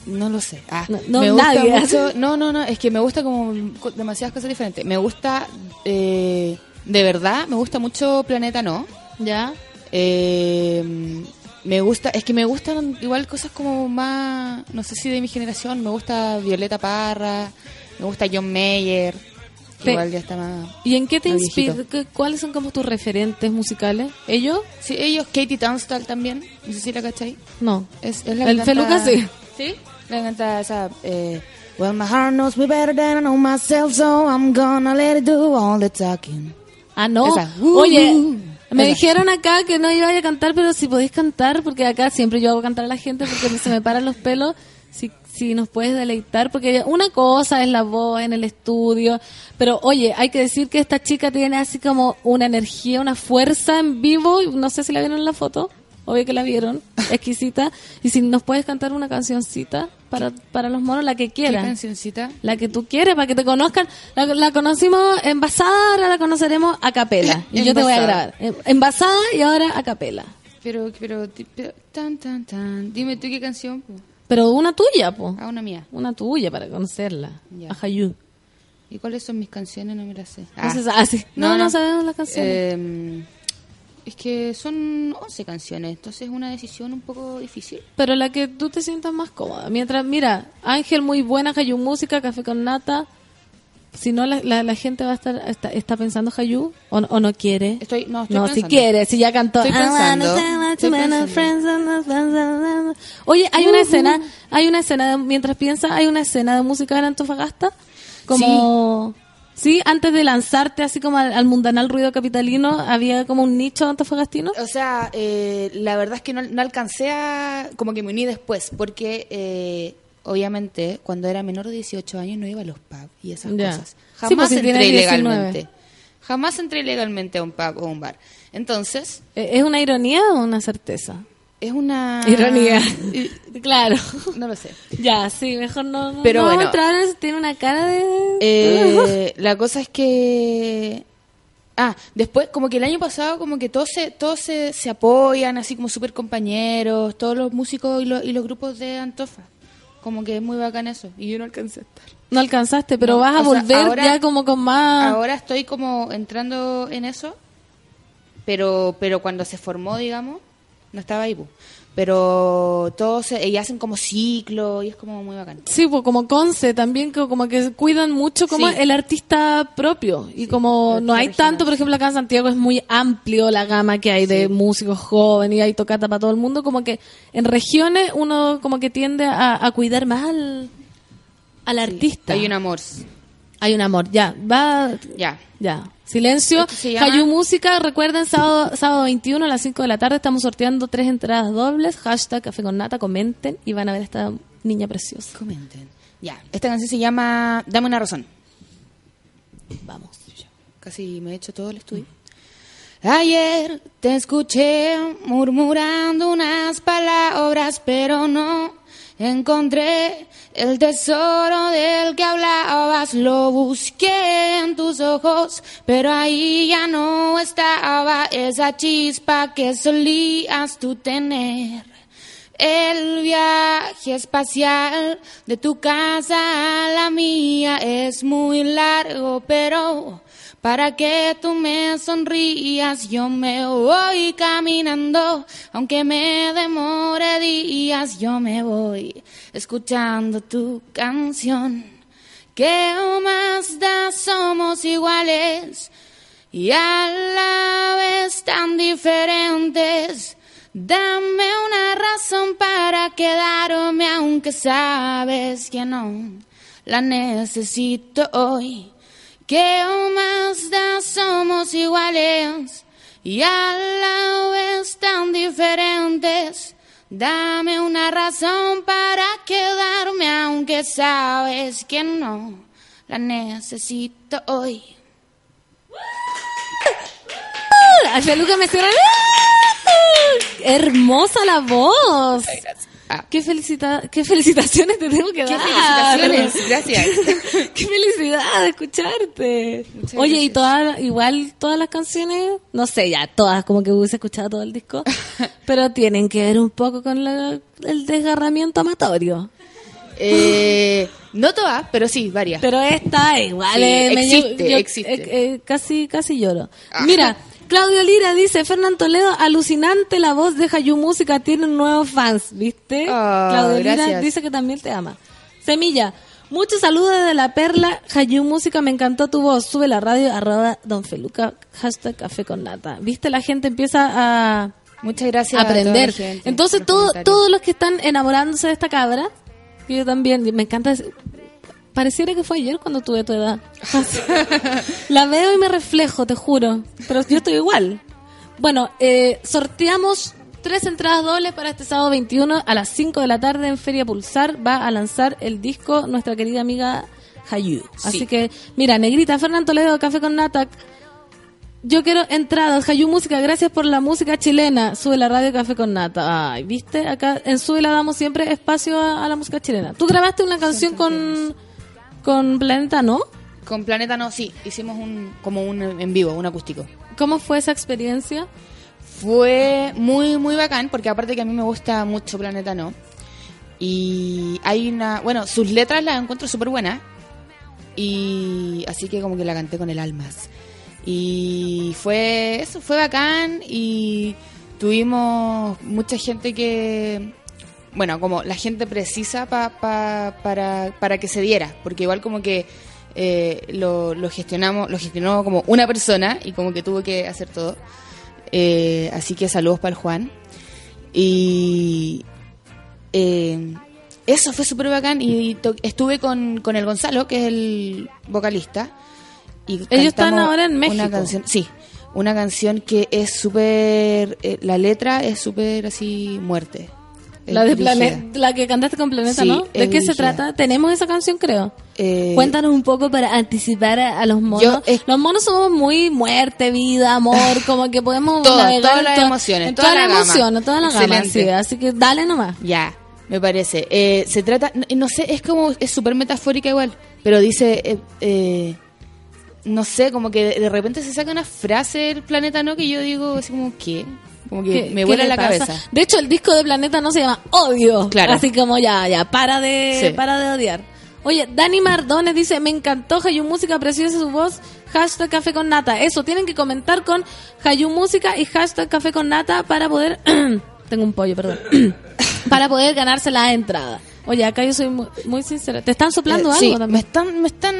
[SPEAKER 11] No lo sé. Ah,
[SPEAKER 2] No, no,
[SPEAKER 11] me gusta
[SPEAKER 2] nadie.
[SPEAKER 11] mucho. No, no, no. Es que me gusta como co- demasiadas cosas diferentes. Me gusta, eh, de verdad, me gusta mucho Planeta No.
[SPEAKER 2] ¿Ya?
[SPEAKER 11] Eh, me gusta, es que me gustan igual cosas como más, no sé si de mi generación. Me gusta Violeta Parra, me gusta John Mayer. Igual ya está más.
[SPEAKER 2] ¿Y en qué te inspira? ¿Cuáles son como tus referentes musicales? ¿Ellos?
[SPEAKER 11] Sí, ellos, Katie Tunstall también. No sé si la cachai.
[SPEAKER 2] No.
[SPEAKER 11] Es, es la
[SPEAKER 2] El Feluca sí.
[SPEAKER 11] ¿Sí? La que canta esa... Eh, well, my heart knows me better than I know myself, so I'm gonna let it do all the talking.
[SPEAKER 2] Ah, no.
[SPEAKER 11] Esa.
[SPEAKER 2] Oye, me
[SPEAKER 11] esa.
[SPEAKER 2] dijeron acá que no iba a cantar, pero si podéis cantar, porque acá siempre yo hago cantar a la gente porque se me paran los pelos. Si, si nos puedes deleitar, porque una cosa es la voz en el estudio, pero oye, hay que decir que esta chica tiene así como una energía, una fuerza en vivo, no sé si la vieron en la foto, obvio que la vieron, exquisita, y si nos puedes cantar una cancioncita para, para los monos, la que
[SPEAKER 11] ¿Qué
[SPEAKER 2] quieras.
[SPEAKER 11] cancioncita?
[SPEAKER 2] La que tú quieres, para que te conozcan. La, la conocimos envasada, ahora la conoceremos a capela. Y yo te voy a grabar. En- Envasada y ahora a capela.
[SPEAKER 11] Pero, pero, pero, tan, tan, tan. Dime tú qué canción. po?
[SPEAKER 2] Pero una tuya, po.
[SPEAKER 11] Ah, una mía.
[SPEAKER 2] Una tuya para conocerla.
[SPEAKER 11] Ya.
[SPEAKER 2] A Hayu.
[SPEAKER 11] ¿Y cuáles son mis canciones? No me las sé.
[SPEAKER 2] No sabe- ah, sí. No, no sabemos las canciones.
[SPEAKER 11] Eh, es que son 11 canciones, entonces es una decisión un poco difícil.
[SPEAKER 2] Pero la que tú te sientas más cómoda. Mientras, mira, Ángel muy buena, Hayu Música, Café con Nata. Si no, la, la, la gente va a estar, está, está pensando Hayu o, o no quiere.
[SPEAKER 11] Estoy, no, estoy
[SPEAKER 2] no, si
[SPEAKER 11] pensando.
[SPEAKER 2] quiere, si ya cantó.
[SPEAKER 11] Estoy
[SPEAKER 2] wanna
[SPEAKER 11] pensando, estoy pensando.
[SPEAKER 2] Oye, hay una escena, hay una escena, de- mientras piensa, hay una escena de música en Antofagasta. Como, sí, antes de lanzarte así como al, al mundanal ruido capitalino, había como un nicho antofagastino.
[SPEAKER 11] O sea, eh, la verdad es que no, no alcancé a... Como que me uní después, porque eh, obviamente cuando era menor de 18 años no iba a los pubs y esas cosas.
[SPEAKER 2] Sí,
[SPEAKER 11] Jamás
[SPEAKER 2] pues si
[SPEAKER 11] entré
[SPEAKER 2] tienes 19.
[SPEAKER 11] ilegalmente. Jamás entré ilegalmente a un pub o un bar. Entonces,
[SPEAKER 2] Eh, ¿Es una ironía o una certeza?
[SPEAKER 11] Es una...
[SPEAKER 2] Ironía. claro.
[SPEAKER 11] No lo sé.
[SPEAKER 2] Ya, sí, mejor no. no
[SPEAKER 11] Pero
[SPEAKER 2] no
[SPEAKER 11] bueno.
[SPEAKER 2] eso, tiene una cara de.
[SPEAKER 11] Eh, la cosa es que ah después como que el año pasado como que todos se todos se, se apoyan así como super compañeros todos los músicos y, los- y los grupos de Antofa como que es muy bacán eso y yo no alcancé a estar
[SPEAKER 2] No alcanzaste, pero
[SPEAKER 11] No,
[SPEAKER 2] vas a
[SPEAKER 11] sea,
[SPEAKER 2] volver
[SPEAKER 11] ahora-
[SPEAKER 2] ya como con más.
[SPEAKER 11] ahora estoy como entrando en eso pero pero cuando se formó digamos no estaba ahí pero todos se- y hacen como ciclo y es como muy bacán
[SPEAKER 2] Sí, pues como Conce también, que como que cuidan mucho como
[SPEAKER 11] Sí.
[SPEAKER 2] el artista propio. Y como no hay tanto, por ejemplo, acá en Santiago es muy amplio la gama que hay de músicos jóvenes y hay tocata para todo el mundo. Como que en regiones uno como que tiende a, a cuidar más al, al artista.
[SPEAKER 11] hay un amor
[SPEAKER 2] Hay un amor, ya. Va,
[SPEAKER 11] ya
[SPEAKER 2] Ya. Silencio. Hayu Música, recuerden, sábado, sábado 21 a las 5 de la tarde estamos sorteando tres entradas dobles. Hashtag Café con Nata, comenten y van a ver a esta niña preciosa.
[SPEAKER 11] comenten ya esta canción se llama Dame una razón
[SPEAKER 2] Vamos.
[SPEAKER 11] Casi me he hecho todo el estudio. Ayer te escuché murmurando unas palabras, pero no encontré el tesoro del que hablabas. Lo busqué en tus ojos, pero ahí ya no estaba esa chispa que solías tú tener. El viaje espacial de tu casa a la mía es muy largo, pero para que tú me sonrías yo me voy caminando, aunque me demore días, yo me voy escuchando tu canción. ¿Qué más da? Somos iguales y a la vez tan diferentes. Dame una razón para quedarme aunque sabes que no la necesito hoy. ¿Qué más da? Somos iguales y a la vez tan diferentes. Dame una razón para quedarme aunque sabes que no la necesito hoy.
[SPEAKER 2] Ay, Feluca me cierra. Hermosa la voz.
[SPEAKER 11] Ah.
[SPEAKER 2] Qué, felicita qué felicitaciones te tengo que
[SPEAKER 11] ¡Qué
[SPEAKER 2] dar.
[SPEAKER 11] felicitaciones! Gracias.
[SPEAKER 2] Qué felicidad de escucharte.
[SPEAKER 11] Muchas
[SPEAKER 2] Oye, y todas, igual todas las canciones, no sé, ya todas, como que hubiese escuchado todo el disco, pero tienen que ver un poco con la- el desgarramiento amatorio.
[SPEAKER 11] Eh, no todas, pero sí, varias.
[SPEAKER 2] Pero esta igual
[SPEAKER 11] Sí,
[SPEAKER 2] eh, yo-
[SPEAKER 11] existe.
[SPEAKER 2] eh, eh, casi, casi lloro.
[SPEAKER 11] Ah.
[SPEAKER 2] Mira, Claudio Lira dice, Fernán Toledo, alucinante la voz de Hayu Música, tiene nuevos fans, ¿viste?
[SPEAKER 11] Ah,
[SPEAKER 2] Claudio Lira
[SPEAKER 11] gracias.
[SPEAKER 2] dice que también te ama. Semilla, muchos saludos desde La Perla, Hayu Música, me encantó tu voz, sube la radio, arroba Don Feluca, hashtag café con nata. ¿Viste? La gente empieza a
[SPEAKER 11] Muchas gracias a toda
[SPEAKER 2] aprender.
[SPEAKER 11] la gente
[SPEAKER 2] Entonces, todo, todos los que están enamorándose de esta cabra, que yo también, me encanta. Pareciera que fue ayer cuando tuve tu edad. la veo y me reflejo, te juro. Pero yo estoy igual. Bueno, eh, sorteamos tres entradas dobles para este sábado 21 a las 5 de la tarde en Feria Pulsar. Va a lanzar el disco nuestra querida amiga Hayu. Así que, mira, Negrita, Fernán Toledo, Café con Natac. Yo quiero entradas, Hayu Música, gracias por la música chilena. Sube la radio Café con Nata. Ay, ¿viste? Acá en Sube la damos siempre espacio a, a la música chilena. Tú grabaste una canción con, con Planeta, ¿no?
[SPEAKER 11] Con Planeta no, sí, hicimos un como un en vivo, un acústico.
[SPEAKER 2] ¿Cómo fue esa experiencia?
[SPEAKER 11] Fue muy, muy bacán, porque aparte que a mí me gusta mucho Planeta No. Y hay una, bueno, sus letras las encuentro súper buenas. Y así que como que la canté con el almas. Y fue, eso fue bacán y tuvimos mucha gente que, bueno, como la gente precisa pa- pa- para, para que se diera, porque igual como que eh, lo, lo gestionamos, lo gestionó como una persona y como que tuvo que hacer todo. Eh, así que saludos para el Juan. Y eh, eso fue súper bacán y to- estuve con, con el Gonzalo, que es el vocalista. Y
[SPEAKER 2] Ellos están ahora en México.
[SPEAKER 11] Una canción, sí, una canción que es súper, eh, la letra es súper así muerte.
[SPEAKER 2] La de. Planeta, la que cantaste con Planeta,
[SPEAKER 11] Sí,
[SPEAKER 2] ¿no? ¿De qué se trata? Tenemos esa canción, creo.
[SPEAKER 11] Eh,
[SPEAKER 2] Cuéntanos un poco para anticipar a, a los monos.
[SPEAKER 11] Yo,
[SPEAKER 2] los monos somos muy muerte, vida, amor, como que podemos
[SPEAKER 11] Todas,
[SPEAKER 2] navegar
[SPEAKER 11] todas las emociones,
[SPEAKER 2] en
[SPEAKER 11] toda
[SPEAKER 2] toda,
[SPEAKER 11] la
[SPEAKER 2] la emoción, en toda la gama,
[SPEAKER 11] Excelente.
[SPEAKER 2] sí, así que dale nomás.
[SPEAKER 11] Ya, me parece. Eh, se trata, no, no sé, es como, es súper metafórica igual, pero dice, eh, eh, no sé, como que de, de repente se saca una frase del planeta, ¿no? Que yo digo, así como, ¿qué? Como que
[SPEAKER 2] ¿Qué-
[SPEAKER 11] me vuela la cabeza.
[SPEAKER 2] De hecho, el disco de Planeta no se llama Odio.
[SPEAKER 11] Claro.
[SPEAKER 2] Así como ya, ya, para de,
[SPEAKER 11] Sí.
[SPEAKER 2] para de odiar. Oye, Dani Mardones dice, me encantó Hayu Música, preciosa su voz, hashtag Café con Nata. Eso, tienen que comentar con Hayu Música y hashtag Café con Nata para poder... Tengo un pollo, perdón. para poder ganarse la entrada. Oye, acá yo soy muy, muy sincera. ¿Te están soplando
[SPEAKER 11] Eh,
[SPEAKER 2] algo
[SPEAKER 11] sí,
[SPEAKER 2] también?
[SPEAKER 11] me están, me están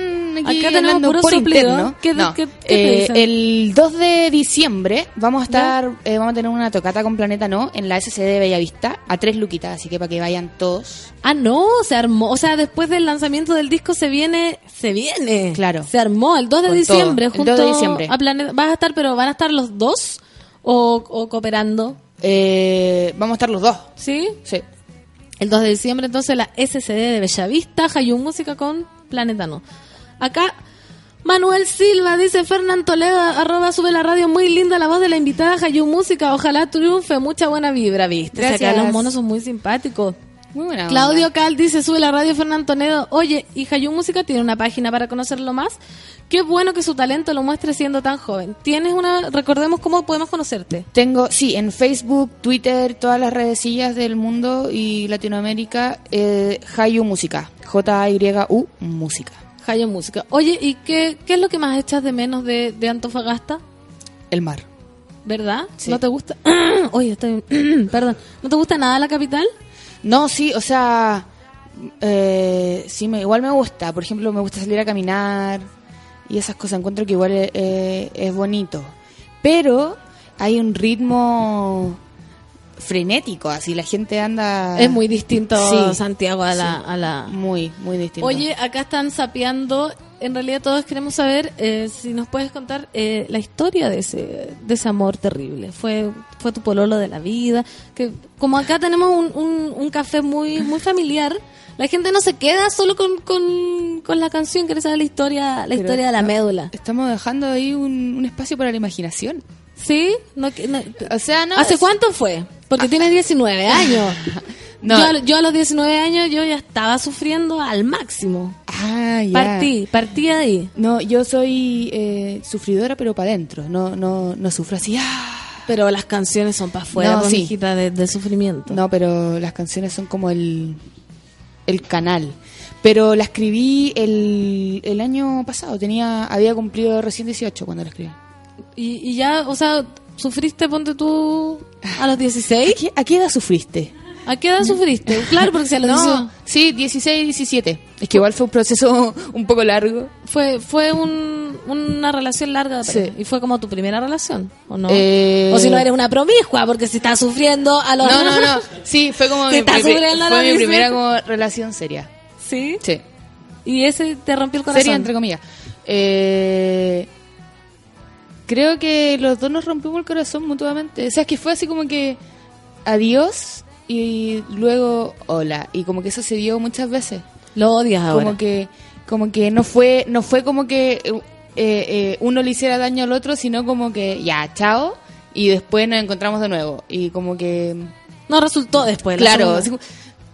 [SPEAKER 11] aquí
[SPEAKER 2] Acá tenemos
[SPEAKER 11] hablando
[SPEAKER 2] puro
[SPEAKER 11] por interno.
[SPEAKER 2] ¿Qué-
[SPEAKER 11] No,
[SPEAKER 2] qué- qué te
[SPEAKER 11] eh,
[SPEAKER 2] dicen?
[SPEAKER 11] el 2 de diciembre vamos a estar, eh, vamos a tener una tocata con Planeta No en la SCD de Bellavista a tres luquitas, así que para que vayan todos.
[SPEAKER 2] Ah, no, se armó. O sea, después del lanzamiento del disco se viene, se viene.
[SPEAKER 11] Claro.
[SPEAKER 2] Se armó el 2 de
[SPEAKER 11] Con
[SPEAKER 2] diciembre
[SPEAKER 11] todo, el
[SPEAKER 2] junto
[SPEAKER 11] 2 de diciembre.
[SPEAKER 2] a Planeta. ¿Vas a estar, pero van a estar los dos o, o cooperando?
[SPEAKER 11] Eh, vamos a estar los dos.
[SPEAKER 2] ¿Sí?
[SPEAKER 11] Sí.
[SPEAKER 2] El 2 de diciembre, entonces, la SCD de Bellavista, Hayu Música con Planeta No. Acá, Manuel Silva dice, Fernán Toledo, arroba, sube la radio, muy linda la voz de la invitada Hayu Música, ojalá triunfe, mucha buena vibra, ¿viste? O sea, que
[SPEAKER 11] Gracias.
[SPEAKER 2] los monos son muy simpáticos.
[SPEAKER 11] Muy buena. onda.
[SPEAKER 2] Claudio Cal dice, sube la radio Fernán Toledo, oye, y Hayu Música tiene una página para conocerlo más. Qué bueno que su talento lo muestre siendo tan joven. Tienes una, recordemos cómo podemos conocerte.
[SPEAKER 11] Tengo, sí, en Facebook, Twitter, todas las redecillas del mundo y Latinoamérica, eh, Hayu Música. J-A-Y-U Música.
[SPEAKER 2] Hayo Música. Oye, ¿y qué, qué es lo que más echas de menos de, de Antofagasta?
[SPEAKER 11] El mar.
[SPEAKER 2] ¿Verdad?
[SPEAKER 11] Sí.
[SPEAKER 2] ¿No te gusta? Oye, estoy... Perdón. ¿No te gusta nada la capital?
[SPEAKER 11] No, sí, o sea, eh, sí, me, igual me gusta. Por ejemplo, me gusta salir a caminar y esas cosas. Encuentro que igual eh, eh, es bonito. Pero hay un ritmo frenético, así la gente anda...
[SPEAKER 2] Es muy distinto
[SPEAKER 11] Sí,
[SPEAKER 2] Santiago a la...
[SPEAKER 11] sí.
[SPEAKER 2] A la...
[SPEAKER 11] Muy, muy distinto.
[SPEAKER 2] Oye, acá están sapeando. En realidad todos queremos saber eh, si nos puedes contar eh, la historia de ese, de ese amor terrible. Fue, fue tu pololo de la vida. Que como acá tenemos un, un, un café muy, muy familiar, la gente no se queda solo con, con, con la canción, quiere saber la historia, la
[SPEAKER 11] Pero
[SPEAKER 2] historia de la médula.
[SPEAKER 11] Estamos dejando ahí un, un espacio para la imaginación.
[SPEAKER 2] ¿Sí? No, no-
[SPEAKER 11] O sea, no...
[SPEAKER 2] ¿Hace cuánto fue? Porque tienes 19 años.
[SPEAKER 11] No.
[SPEAKER 2] Yo, a- yo a los 19 años yo ya estaba sufriendo al máximo.
[SPEAKER 11] Ah, ya.
[SPEAKER 2] Partí, partí ahí.
[SPEAKER 11] No, yo soy eh, sufridora, pero para adentro. No, no, no sufro así. ¡ah!
[SPEAKER 2] Pero las canciones son para afuera,
[SPEAKER 11] No,
[SPEAKER 2] pues,
[SPEAKER 11] sí.
[SPEAKER 2] de, de sufrimiento.
[SPEAKER 11] No, pero las canciones son como el, el canal. Pero la escribí el, el año pasado. Tenía, había cumplido recién 18 cuando la escribí.
[SPEAKER 2] Y, y ya, o sea, ¿sufriste, ponte tú, a los 16?
[SPEAKER 11] ¿A qué, a qué edad sufriste?
[SPEAKER 2] ¿A qué edad sufriste? Claro, porque si a los 18
[SPEAKER 11] No, sí, 16, 17. Es que igual fue un proceso un poco largo.
[SPEAKER 2] fue, fue un- una relación larga
[SPEAKER 11] Sí.
[SPEAKER 2] y fue como tu primera relación, ¿o no?
[SPEAKER 11] Eh,
[SPEAKER 2] O si no eres una promiscua, porque si estás sufriendo a los...
[SPEAKER 11] No, no, no. Sí, fue como mi, fue mi primera como relación seria.
[SPEAKER 2] ¿Sí?
[SPEAKER 11] Sí.
[SPEAKER 2] Y ese te rompió el corazón.
[SPEAKER 11] Seria, entre comillas. Eh, creo que los dos nos rompimos el corazón mutuamente. O sea, es que fue así como que adiós y luego hola. Y como que eso se dio muchas veces.
[SPEAKER 2] Lo odias ahora.
[SPEAKER 11] Como que, como que no fue, no fue como que eh, eh, uno le hiciera daño al otro, sino como que ya, chao. Y después nos encontramos de nuevo. Y como que
[SPEAKER 2] No resultó después. la
[SPEAKER 11] Claro, así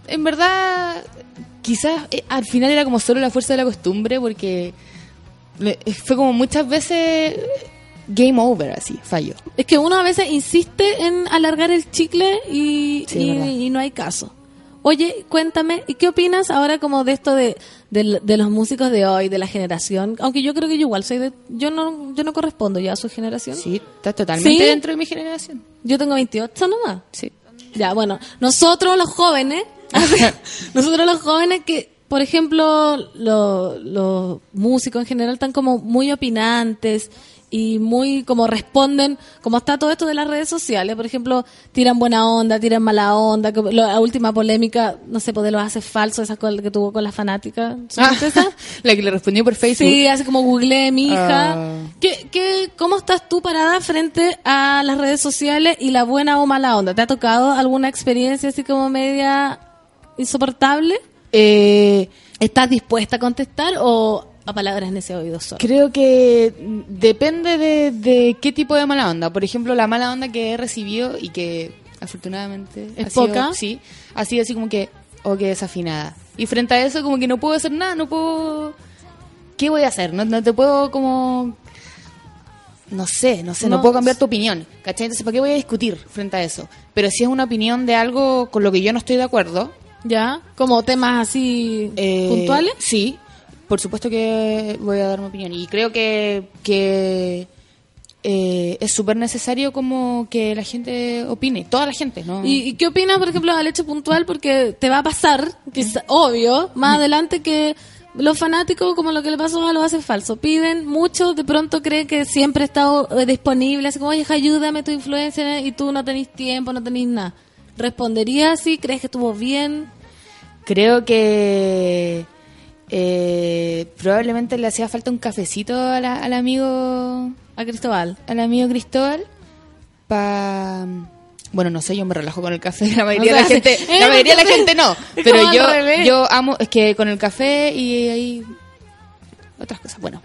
[SPEAKER 11] en verdad, quizás eh, al final era como solo la fuerza de la costumbre, porque fue como muchas veces game over, así, fallo.
[SPEAKER 2] Es que uno a veces insiste en alargar el chicle y,
[SPEAKER 11] Sí,
[SPEAKER 2] y- no hay caso. Oye, cuéntame, ¿y qué opinas ahora como de esto de, de, de los músicos de hoy, de la generación? Aunque yo creo que yo igual soy de... Yo no, yo no correspondo ya a su generación.
[SPEAKER 11] Sí, está totalmente
[SPEAKER 2] ¿Sí?
[SPEAKER 11] dentro de mi generación.
[SPEAKER 2] Yo tengo 28 nomás.
[SPEAKER 11] Sí.
[SPEAKER 2] Ya, bueno, nosotros los jóvenes, nosotros los jóvenes que, por ejemplo, lo- los músicos en general están como muy opinantes y muy como responden, como está todo esto de las redes sociales, por ejemplo, tiran buena onda, tiran mala onda, la última polémica, no sé, pues de los haces falsos, esa col- que tuvo con la fanática. ¿supiste esa?
[SPEAKER 11] La que le respondió por Facebook.
[SPEAKER 2] Sí, así como googleé mi hija.
[SPEAKER 11] Ah.
[SPEAKER 2] ¿Qué, qué, ¿Cómo estás tú parada frente a las redes sociales y la buena o mala onda? ¿Te ha tocado alguna experiencia así como media insoportable?
[SPEAKER 11] Eh,
[SPEAKER 2] ¿Estás dispuesta a contestar o a palabras en ese oído solo?
[SPEAKER 11] Creo que depende de, de qué tipo de mala onda. Por ejemplo, la mala onda que he recibido y que afortunadamente
[SPEAKER 2] ¿Es
[SPEAKER 11] ha sido-
[SPEAKER 2] poca?
[SPEAKER 11] sí, ha sido así como que, o que desafinada. Y frente a eso, como que no puedo hacer nada, no puedo. ¿Qué voy a hacer? No, no te puedo como. No sé, no sé, no,
[SPEAKER 2] No,
[SPEAKER 11] puedo cambiar tu opinión. ¿Cachai? Entonces, ¿para qué voy a discutir frente a eso? Pero si es una opinión de algo con lo que yo no estoy de acuerdo,
[SPEAKER 2] ¿Ya? ¿Como temas así
[SPEAKER 11] eh,
[SPEAKER 2] puntuales?
[SPEAKER 11] Sí, por supuesto que voy a dar mi opinión. Y creo que, que eh, es súper necesario como que la gente opine, toda la gente, ¿no?
[SPEAKER 2] ¿Y, y qué opinas, por ejemplo, al hecho puntual? Porque te va a pasar, que es obvio, más adelante que los fanáticos, como lo que le pasó a los hace falso, piden mucho, de pronto creen que siempre está eh, disponible, así como, oye, ayúdame tu influencia y tú no tenés tiempo, no tenés nada. ¿Responderías así? ¿Crees que estuvo bien?
[SPEAKER 11] Creo que eh, probablemente le hacía falta un cafecito a la- al amigo
[SPEAKER 2] A Cristóbal.
[SPEAKER 11] al amigo Cristóbal pa bueno no sé yo me relajo con el café la mayoría
[SPEAKER 2] O
[SPEAKER 11] de la gente
[SPEAKER 2] eh,
[SPEAKER 11] la mayoría de la gente no pero yo yo amo es que con el café y ahí otras cosas bueno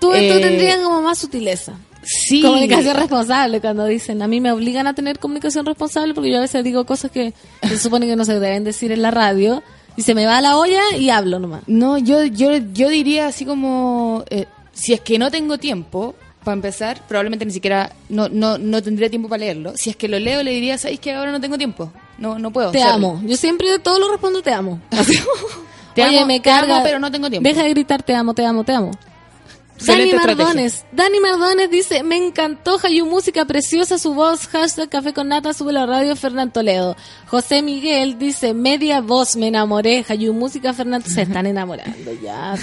[SPEAKER 2] Tú, tú
[SPEAKER 11] Eh,
[SPEAKER 2] tendrías como más sutileza.
[SPEAKER 11] sí
[SPEAKER 2] Comunicación responsable, cuando dicen, a mí me obligan a tener comunicación responsable porque yo a veces digo cosas que se supone que no se deben decir en la radio y se me va la olla y hablo nomás.
[SPEAKER 11] no yo yo yo diría así como eh, si es que no tengo tiempo para empezar probablemente ni siquiera no no no tendría tiempo para leerlo si es que lo leo le diría sabéis que ahora no tengo tiempo no no puedo
[SPEAKER 2] Te
[SPEAKER 11] sorry".
[SPEAKER 2] amo. Yo siempre de todo lo respondo te amo.
[SPEAKER 11] Te
[SPEAKER 2] Oye,
[SPEAKER 11] amo,
[SPEAKER 2] me
[SPEAKER 11] te amo, pero no tengo tiempo.
[SPEAKER 2] Deja de gritar te amo, te amo, te amo. Dani
[SPEAKER 11] estrategia.
[SPEAKER 2] Mardones. Dani Mardones dice, me encantó Hayu Música, preciosa su voz, hashtag Café con Nata, sube la radio Fernán Toledo. José Miguel dice, media voz, me enamoré, Hayu Música, Fernán, se están enamorando ya.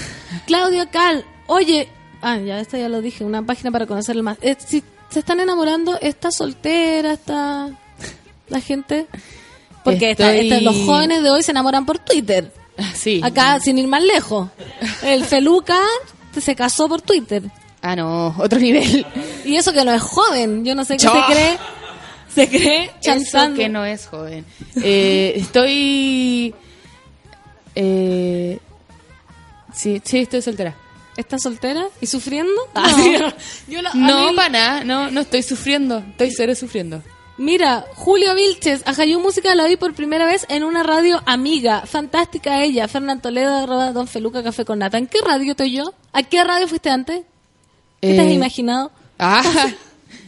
[SPEAKER 2] Claudio Cal, oye, ah, ya esta ya lo dije, una página para conocerle más. Eh, si se están enamorando, está soltera, está la gente... Porque esta-
[SPEAKER 11] Estoy-
[SPEAKER 2] esta- los jóvenes de hoy se enamoran por Twitter.
[SPEAKER 11] sí
[SPEAKER 2] Acá, sin ir más lejos. El Feluca se casó por Twitter.
[SPEAKER 11] ah no otro nivel
[SPEAKER 2] Y eso que no es joven. Yo no sé qué se cree. Se cree
[SPEAKER 11] Eso
[SPEAKER 2] chanzando.
[SPEAKER 11] que no es joven. Eh, estoy. Eh, sí, sí, estoy soltera.
[SPEAKER 2] ¿Está soltera y sufriendo?
[SPEAKER 11] Ah,
[SPEAKER 2] No.
[SPEAKER 11] sí, no.
[SPEAKER 2] Yo la- a
[SPEAKER 11] No,
[SPEAKER 2] mí-
[SPEAKER 11] para nada, no, no estoy sufriendo. Estoy cero sufriendo.
[SPEAKER 2] Mira, Julio Vilches, a Hayú Música la vi por primera vez en una radio amiga. Fantástica ella. Fernán Toledo, arroba Don Feluca, Café con Nata. ¿En qué radio estoy yo? ¿A qué radio fuiste antes? ¿Qué te has
[SPEAKER 11] Eh,
[SPEAKER 2] imaginado?
[SPEAKER 11] Ah,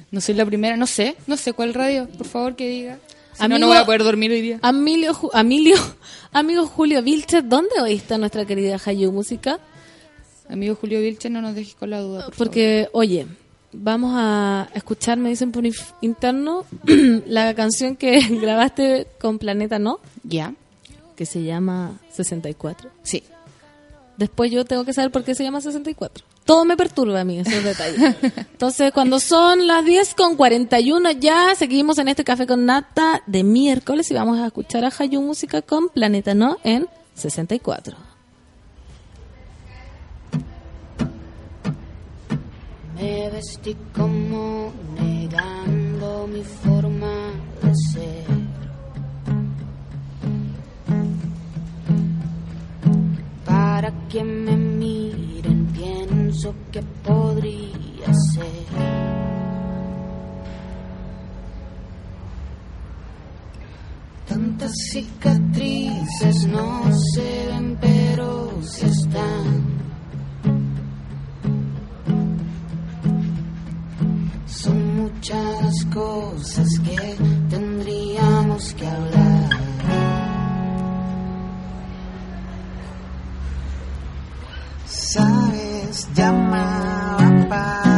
[SPEAKER 11] no soy la primera, no sé, no sé cuál radio, por favor que diga. Si no,
[SPEAKER 2] Amigo-
[SPEAKER 11] no voy a poder dormir hoy día.
[SPEAKER 2] Amilio, Amilio, amigo Julio Vilches, ¿dónde oíste a nuestra querida Hayú Música?
[SPEAKER 11] Amigo Julio Vilche, no nos dejes con la duda. por
[SPEAKER 2] Porque, oye, vamos a escuchar, me dicen por interno, la canción que grabaste con Planeta No.
[SPEAKER 11] Ya,
[SPEAKER 2] que se llama 64.
[SPEAKER 11] sí.
[SPEAKER 2] Después yo tengo que saber por qué se llama 64. Todo me perturba a mí, esos detalles. Entonces, cuando son las 10 con 41 ya seguimos en este café con nata de miércoles y vamos a escuchar a Hayu Música con Planeta No en 64.
[SPEAKER 12] Me vestí como negando mi forma de ser. Para que me miren, pienso que podría ser. Tantas cicatrices no se ven, pero sí están. muchas cosas que tendríamos que hablar. Sabes, llamaba
[SPEAKER 2] para.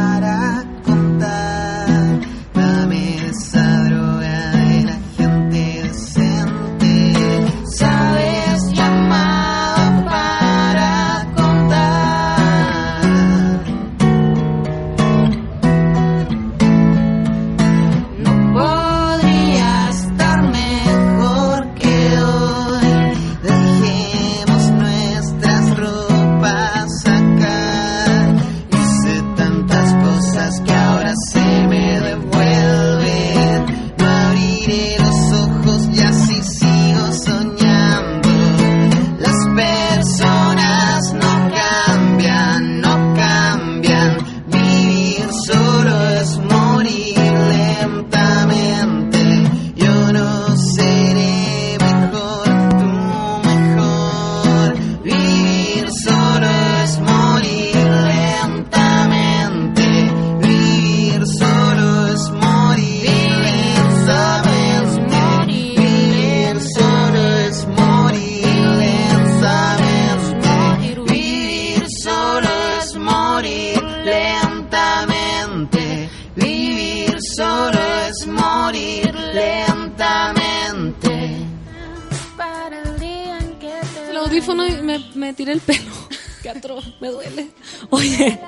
[SPEAKER 2] Me, tiré el pelo. Qué atroz, me duele. Oye,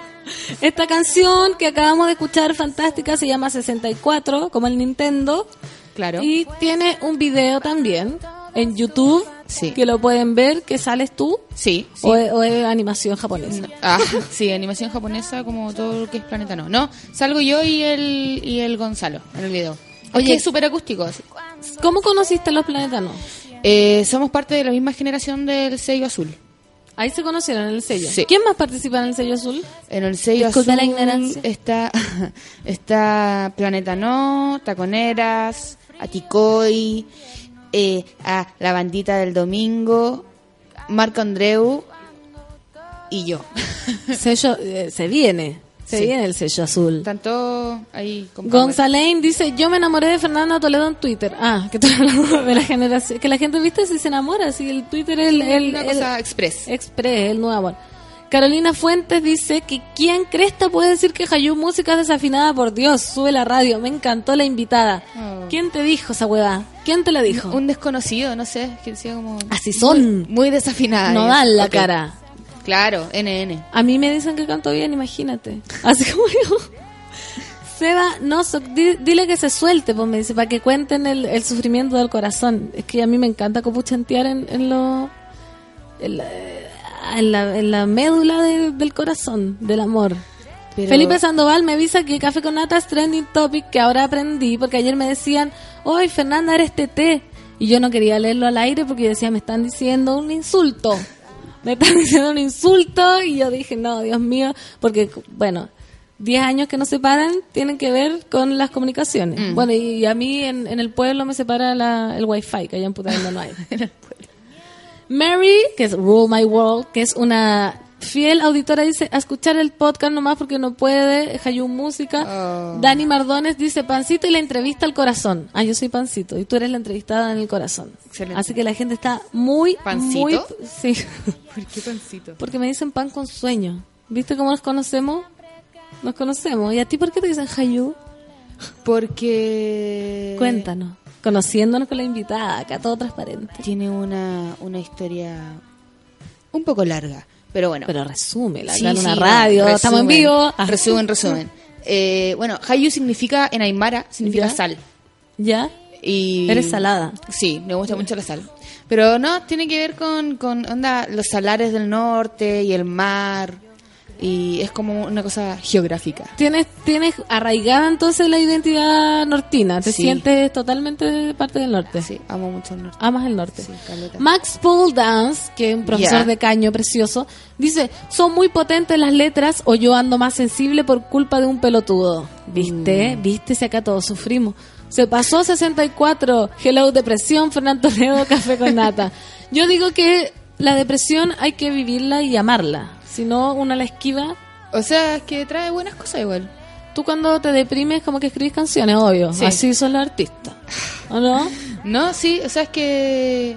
[SPEAKER 2] esta canción que acabamos de escuchar, fantástica, se llama 64, como el Nintendo.
[SPEAKER 11] Claro.
[SPEAKER 2] Y tiene un video también en YouTube
[SPEAKER 11] Sí.
[SPEAKER 2] que lo pueden ver, que sales tú.
[SPEAKER 11] Sí, sí.
[SPEAKER 2] O, o es animación japonesa.
[SPEAKER 11] Ah, sí, animación japonesa como todo lo que es Planeta No. No, salgo yo y el, y el Gonzalo en el video.
[SPEAKER 2] Oye.
[SPEAKER 11] Es súper acústico.
[SPEAKER 2] ¿Cómo conociste los planetas no?
[SPEAKER 11] Eh, somos parte de la misma generación del sello azul.
[SPEAKER 2] Ahí se conocieron en el sello.
[SPEAKER 11] Sí.
[SPEAKER 2] ¿Quién más participa en el sello azul?
[SPEAKER 11] En el sello
[SPEAKER 2] Disculpa
[SPEAKER 11] azul
[SPEAKER 2] la ignorancia.
[SPEAKER 11] está está Planeta No, Taconeras, Atikoi, eh, a la bandita del domingo, Marco Andreu y yo.
[SPEAKER 2] sello, eh, se viene. Se
[SPEAKER 11] Sí.
[SPEAKER 2] viene el sello azul.
[SPEAKER 11] Tanto ahí
[SPEAKER 2] Gonzalain dice, yo me enamoré de Fernando Toledo en Twitter. Ah, que hablando de la generación. Que la gente, viste, si se enamora, si el Twitter es el, el,
[SPEAKER 11] una
[SPEAKER 2] el-
[SPEAKER 11] cosa express.
[SPEAKER 2] express, el nuevo amor. Carolina Fuentes dice que ¿quién cresta puede decir que Hayú música es desafinada? Por Dios, sube la radio, me encantó la invitada.
[SPEAKER 11] Oh.
[SPEAKER 2] ¿Quién te dijo esa hueá? ¿Quién te la dijo?
[SPEAKER 11] Un desconocido, no sé, que decía como
[SPEAKER 2] Así son.
[SPEAKER 11] muy, muy desafinada.
[SPEAKER 2] no dan la cara.
[SPEAKER 11] Claro, NN.
[SPEAKER 2] A mí me dicen que canto bien, imagínate. Así como yo. Seba, no, so- di- dile que se suelte, pues me dice, para que cuenten el, el sufrimiento del corazón. Es que a mí me encanta copuchantear en, en lo. En la, en la, en la médula de- del corazón, del amor.
[SPEAKER 11] Pero-
[SPEAKER 2] Felipe Sandoval me avisa que Café con Nata es trending topic que ahora aprendí, porque ayer me decían, hoy Fernanda eres TT. Y yo no quería leerlo al aire porque yo decía, me están diciendo un insulto. Me están diciendo un insulto y yo dije, no, Dios mío, porque, bueno, 10 años que nos separan tienen que ver con las comunicaciones.
[SPEAKER 11] Mm.
[SPEAKER 2] Bueno, y a mí en, en el pueblo me separa la- el wifi, que allá en Putaendo no hay. Mary, que es Rule My World, que es una fiel auditora, dice, a escuchar el podcast nomás porque no puede, Hayú Música.
[SPEAKER 11] Oh.
[SPEAKER 2] Dani Mardones dice, Pancito y la entrevista al corazón. Ah, yo soy Pancito y tú eres la entrevistada en el corazón.
[SPEAKER 11] Excelente.
[SPEAKER 2] Así que la gente está muy,
[SPEAKER 11] ¿Pancito?
[SPEAKER 2] muy... Sí,
[SPEAKER 11] ¿Por qué pancito?
[SPEAKER 2] porque me dicen pan con sueño. ¿Viste cómo nos conocemos? Nos conocemos. ¿Y a ti por qué te dicen Hayú?
[SPEAKER 11] Porque...
[SPEAKER 2] Cuéntanos. Conociéndonos con la invitada, acá todo transparente.
[SPEAKER 11] Tiene una, una historia un poco larga, pero bueno.
[SPEAKER 2] Pero resúmela,
[SPEAKER 11] Sí,
[SPEAKER 2] acá en una
[SPEAKER 11] sí,
[SPEAKER 2] radio,
[SPEAKER 11] resumen,
[SPEAKER 2] estamos en vivo. Ah.
[SPEAKER 11] Resumen, resumen. Eh, bueno, Hayu significa, en Aymara, significa
[SPEAKER 2] ¿Ya?
[SPEAKER 11] sal.
[SPEAKER 2] ¿Ya?
[SPEAKER 11] Y
[SPEAKER 2] Eres salada.
[SPEAKER 11] Sí, me gusta mucho la sal. Pero no, tiene que ver con, con onda, los salares del norte y el mar. Y es como una cosa geográfica.
[SPEAKER 2] Tienes, tienes arraigada entonces la identidad nortina. Te
[SPEAKER 11] Sí.
[SPEAKER 2] sientes totalmente parte del norte.
[SPEAKER 11] Sí, amo mucho el norte.
[SPEAKER 2] Amas el norte.
[SPEAKER 11] Sí.
[SPEAKER 2] Max Paul Dance, que es un profesor de caño precioso, dice, son muy potentes las letras o yo ando más sensible por culpa de un pelotudo. ¿Viste?
[SPEAKER 11] Mm.
[SPEAKER 2] ¿Viste? Si acá todos sufrimos. Se pasó 64. Hello, depresión, Fernando Toledo, café con nata. Yo digo que la depresión hay que vivirla y amarla. Si no, una la esquiva.
[SPEAKER 11] O sea, es que trae buenas cosas igual.
[SPEAKER 2] Tú cuando te deprimes como que escribes canciones, obvio.
[SPEAKER 11] Sí.
[SPEAKER 2] Así son los artistas. ¿O no?
[SPEAKER 11] No, sí, o sea, es que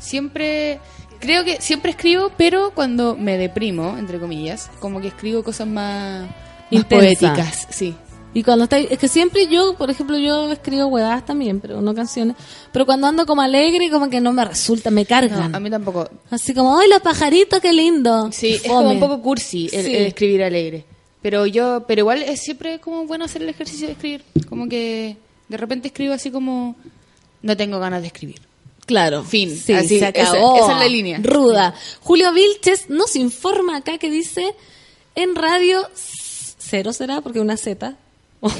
[SPEAKER 11] siempre, creo que siempre escribo, pero cuando me deprimo, entre comillas, como que escribo cosas más, más poéticas, sí.
[SPEAKER 2] Y cuando está es que siempre yo, por ejemplo, yo escribo huevadas también, pero no canciones. Pero cuando ando como alegre, como que no me resulta, me cargan.
[SPEAKER 11] No, a mí tampoco.
[SPEAKER 2] Así como, ¡ay, los pajaritos, qué lindo!
[SPEAKER 11] Sí, es como un poco cursi el,
[SPEAKER 2] Sí.
[SPEAKER 11] el escribir alegre. Pero yo, pero igual es siempre como bueno hacer el ejercicio de escribir. Como que de repente escribo así como, no tengo ganas de escribir.
[SPEAKER 2] Claro.
[SPEAKER 11] Fin.
[SPEAKER 2] Sí,
[SPEAKER 11] Así,
[SPEAKER 2] se
[SPEAKER 11] esa-
[SPEAKER 2] acabó.
[SPEAKER 11] esa es la línea.
[SPEAKER 2] Ruda. Julio Vilches nos informa acá que dice en radio cero será porque una Z.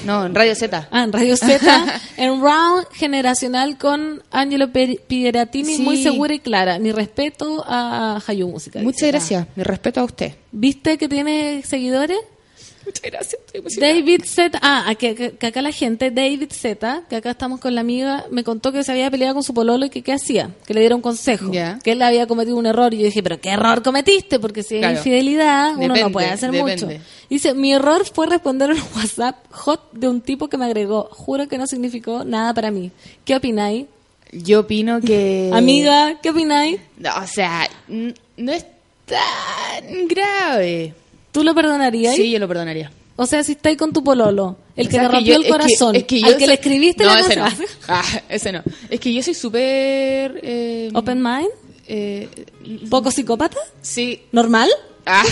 [SPEAKER 11] No, en Radio Z.
[SPEAKER 2] Ah, en Radio Z, en Round Generacional con Angelo Pieratini,
[SPEAKER 11] Sí.
[SPEAKER 2] muy segura y clara. Mi respeto a Hayu Música.
[SPEAKER 11] Muchas gracias. Mi respeto a usted.
[SPEAKER 2] ¿Viste que tiene seguidores?
[SPEAKER 11] Muchas gracias. Estoy.
[SPEAKER 2] David Z, ah, que, que- que acá la gente, David Z, que acá estamos con la amiga, me contó que se había peleado con su pololo y que qué hacía, que le diera un consejo, que él había cometido un error y yo dije, pero qué error cometiste, porque si
[SPEAKER 11] Claro.
[SPEAKER 2] es infidelidad uno
[SPEAKER 11] Depende,
[SPEAKER 2] no puede hacer
[SPEAKER 11] depende.
[SPEAKER 2] mucho. Dice, mi error fue responder un WhatsApp hot de un tipo que me agregó, juro que no significó nada para mí. ¿Qué opináis?
[SPEAKER 11] Yo opino que...
[SPEAKER 2] Amiga, ¿qué opináis?
[SPEAKER 11] No, o sea, no es tan grave.
[SPEAKER 2] ¿Tú lo perdonarías?
[SPEAKER 11] Sí, yo lo perdonaría.
[SPEAKER 2] O sea, si estáis con tu pololo, el
[SPEAKER 11] O
[SPEAKER 2] que
[SPEAKER 11] sea,
[SPEAKER 2] te rompió el
[SPEAKER 11] es que-
[SPEAKER 2] corazón,
[SPEAKER 11] es que yo
[SPEAKER 2] al que
[SPEAKER 11] soy-
[SPEAKER 2] le escribiste
[SPEAKER 11] no,
[SPEAKER 2] la
[SPEAKER 11] ese
[SPEAKER 2] cosa.
[SPEAKER 11] no. Ah, ese no. Es que yo soy súper... eh,
[SPEAKER 2] Open mind,
[SPEAKER 11] eh,
[SPEAKER 2] poco psicópata,
[SPEAKER 11] sí.
[SPEAKER 2] normal.
[SPEAKER 11] Ah,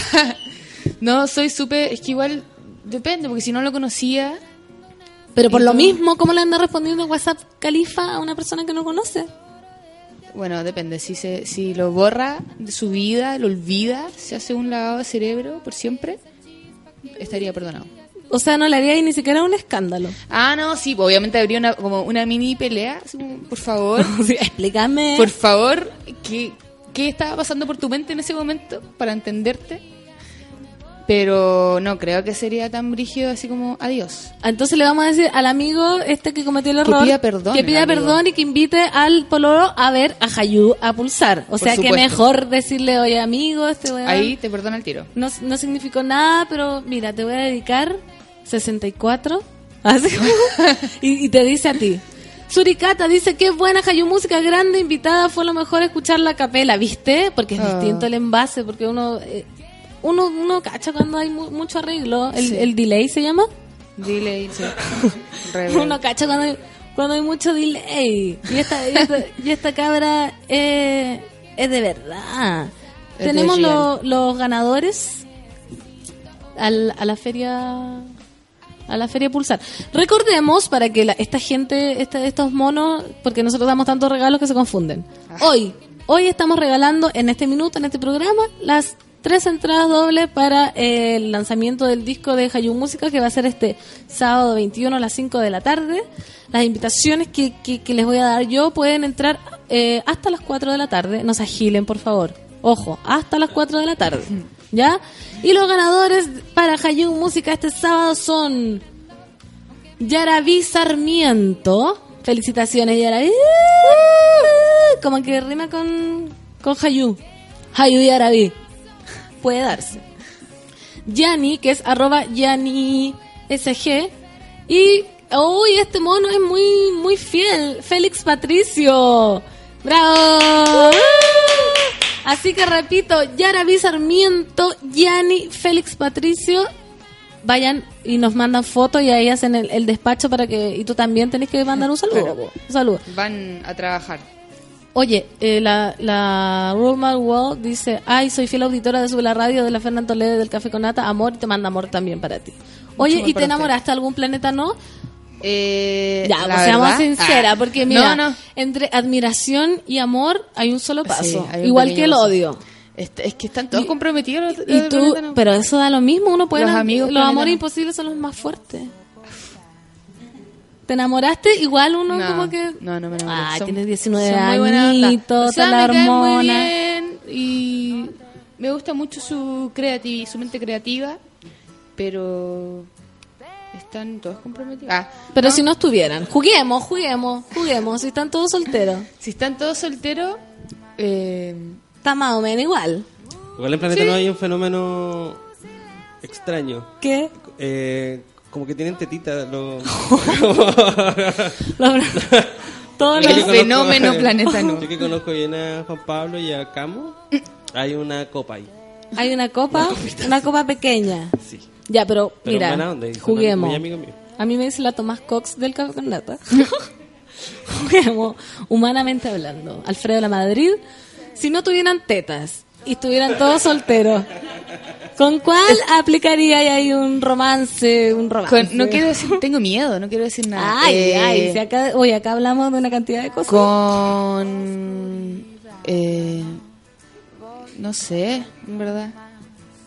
[SPEAKER 11] no, soy súper... Es que igual depende, porque si no lo conocía...
[SPEAKER 2] Pero por
[SPEAKER 11] ¿Y
[SPEAKER 2] lo mismo, ¿cómo le anda respondiendo en WhatsApp Califa a una persona que no conoce?
[SPEAKER 11] Bueno, depende. Si se, si lo borra de su vida, lo olvida, se hace un lavado de cerebro por siempre, estaría perdonado.
[SPEAKER 2] O sea, no le haría ni siquiera un escándalo.
[SPEAKER 11] Ah, no, sí, pues, obviamente habría una, como una mini pelea. por favor,
[SPEAKER 2] Sí, explícame.
[SPEAKER 11] por favor, ¿qué, ¿qué estaba pasando por tu mente en ese momento para entenderte? Pero no creo que sería tan brígido así como adiós.
[SPEAKER 2] Entonces le vamos a decir al amigo este que cometió el
[SPEAKER 11] Que
[SPEAKER 2] error
[SPEAKER 11] pida perdón,
[SPEAKER 2] que pida perdón y que invite al pololo a ver a Hayu a pulsar. O sea, que mejor decirle, oye amigo, este weón
[SPEAKER 11] Ahí te perdona el tiro.
[SPEAKER 2] no, no significó nada, pero mira, te voy a dedicar 64. Así y, y te dice a ti. Suricata dice que buena Hayu música grande invitada fue lo mejor escuchar la capela, ¿viste? Porque es
[SPEAKER 11] Ah.
[SPEAKER 2] distinto el envase, porque uno eh, uno uno cacha cuando hay mu- mucho arreglo, el,
[SPEAKER 11] Sí.
[SPEAKER 2] el delay se llama.
[SPEAKER 11] Dile, sí.
[SPEAKER 2] Uno cacha cuando hay, cuando hay mucho delay. Y esta, y esta, y esta cabra eh, es de verdad.
[SPEAKER 11] Es
[SPEAKER 2] Tenemos
[SPEAKER 11] de
[SPEAKER 2] lo- los ganadores al- a la feria a la feria Pulsar. Recordemos para que la- esta gente, esta- estos monos, porque nosotros damos tantos regalos que se confunden. Hoy, hoy estamos regalando en este minuto, en este programa, las tres entradas dobles para eh, el lanzamiento del disco de Hayu Música que va a ser este sábado 21 a las 5 de la tarde. Las invitaciones que, que- que les voy a dar yo pueden entrar eh, hasta las 4 de la tarde. No se agilen, por favor. Ojo, hasta las 4 de la tarde. ¿Ya? Y los ganadores para Hayu Música este sábado son Yaraví Sarmiento. Felicitaciones, Yaraví. Como que rima con, con Hayu. Hayu Yaraví. Puede darse. Yani, que es arroba Yani SG. Y, uy, este mono es muy, muy fiel. Félix Patricio. ¡Bravo! Así que repito, Yaraví Sarmiento, Yani, Félix Patricio. Vayan y nos mandan fotos y ahí hacen el, el despacho para que... Y tú también tenés que mandar un saludo. Un saludo.
[SPEAKER 11] Van a trabajar.
[SPEAKER 2] Oye, eh, la, la Roman Wall dice, ay, soy fiel auditora de Sube la Radio de la Fernanda Toledo del Café con Nata, amor, y te manda amor también para ti. Oye, ¿y te enamoraste de algún planeta, no?
[SPEAKER 11] Eh,
[SPEAKER 2] Ya, pues seamos sinceras,
[SPEAKER 11] Ah,
[SPEAKER 2] porque mira,
[SPEAKER 11] No, no.
[SPEAKER 2] entre admiración y amor hay un solo paso,
[SPEAKER 11] Sí, hay un
[SPEAKER 2] igual que el
[SPEAKER 11] paso.
[SPEAKER 2] odio.
[SPEAKER 11] Este, es que están todos comprometidos. los-
[SPEAKER 2] Y tú, pero eso da lo mismo, uno puede...
[SPEAKER 11] Los amigos
[SPEAKER 2] los amores imposibles son los más fuertes. ¿Te enamoraste? Igual uno
[SPEAKER 11] No,
[SPEAKER 2] como que...
[SPEAKER 11] no, no me enamoré.
[SPEAKER 2] Ah,
[SPEAKER 11] Son-
[SPEAKER 2] tienes 19
[SPEAKER 11] son muy buena onda.
[SPEAKER 2] añitos,
[SPEAKER 11] O sea,
[SPEAKER 2] la
[SPEAKER 11] caen muy
[SPEAKER 2] hormona.
[SPEAKER 11] bien y me gusta mucho su creatividad, su mente creativa, pero están todos comprometidos. Ah,
[SPEAKER 2] Pero si no estuvieran, juguemos, juguemos, juguemos, si están todos solteros.
[SPEAKER 11] si están todos solteros, eh,
[SPEAKER 2] Está más o menos igual.
[SPEAKER 6] Igual en Planeta
[SPEAKER 11] Sí.
[SPEAKER 6] no hay un fenómeno extraño.
[SPEAKER 2] ¿Qué?
[SPEAKER 6] Eh, como que tienen tetitas. Los...
[SPEAKER 2] Todo
[SPEAKER 11] El
[SPEAKER 6] conozco-
[SPEAKER 11] fenómeno Planeta No.
[SPEAKER 6] Yo que conozco bien a Juan Pablo y a Camo, hay una copa ahí.
[SPEAKER 2] Hay una copa, una copa pequeña.
[SPEAKER 6] Sí.
[SPEAKER 2] Ya, pero,
[SPEAKER 6] Pero
[SPEAKER 2] mira,
[SPEAKER 6] onda,
[SPEAKER 2] juguemos.
[SPEAKER 6] muy.
[SPEAKER 2] A mí me dice la Tomás Cox del Café con Nata. juguemos, humanamente hablando. Alfredo La Madrid, si no tuvieran tetas y estuvieran todos solteros, ¿con cuál aplicaría ahí un romance? Un romance?
[SPEAKER 11] con- no quiero decir, tengo miedo, no quiero decir nada.
[SPEAKER 2] Ay,
[SPEAKER 11] Eh,
[SPEAKER 2] ay, si acá, oye, acá hablamos de una cantidad de cosas.
[SPEAKER 11] Con. Eh, no sé, en verdad.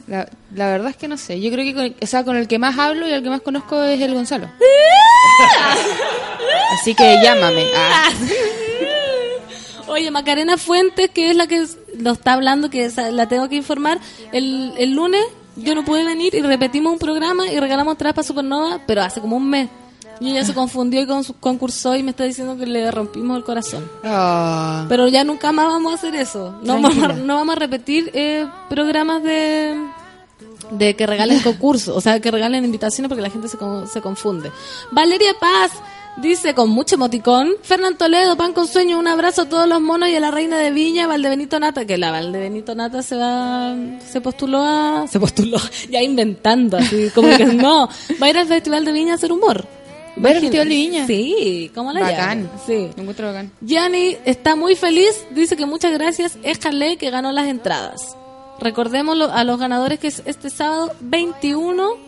[SPEAKER 11] La, la verdad es que no sé. Yo creo que con, o sea, con el que más hablo y el que más conozco es el Gonzalo. Así que llámame. Ah.
[SPEAKER 2] Oye, Macarena Fuentes, que es la que lo está hablando, que la tengo que informar, el, el lunes yo no pude venir y repetimos un programa y regalamos atrás para Supernova, pero hace como un mes. Y ella se confundió y con su- concursó y me está diciendo que le rompimos el corazón.
[SPEAKER 11] Ah.
[SPEAKER 2] Pero ya nunca más vamos a hacer eso. No, vamos, a- no vamos a repetir eh, programas de de que regalen concursos, o sea, que regalen invitaciones porque la gente se, se confunde. Valeria Paz Dice con mucho emoticón, Fernán Toledo, pan con sueño, un abrazo a todos los monos y a la reina de Viña, Valdebenito Nata, que la Valdebenito Nata se va, se postuló a, se postuló, ya inventando, así como que no, va a ir al Festival de Viña a hacer humor.
[SPEAKER 11] ¿Va al Festival de Viña?
[SPEAKER 2] Sí, ¿cómo la
[SPEAKER 11] Bacán.
[SPEAKER 2] Sí.
[SPEAKER 11] Me encuentro bacán.
[SPEAKER 2] Yanni está muy feliz, dice que muchas gracias, es que ganó las entradas. Recordemos a los ganadores que es este sábado 21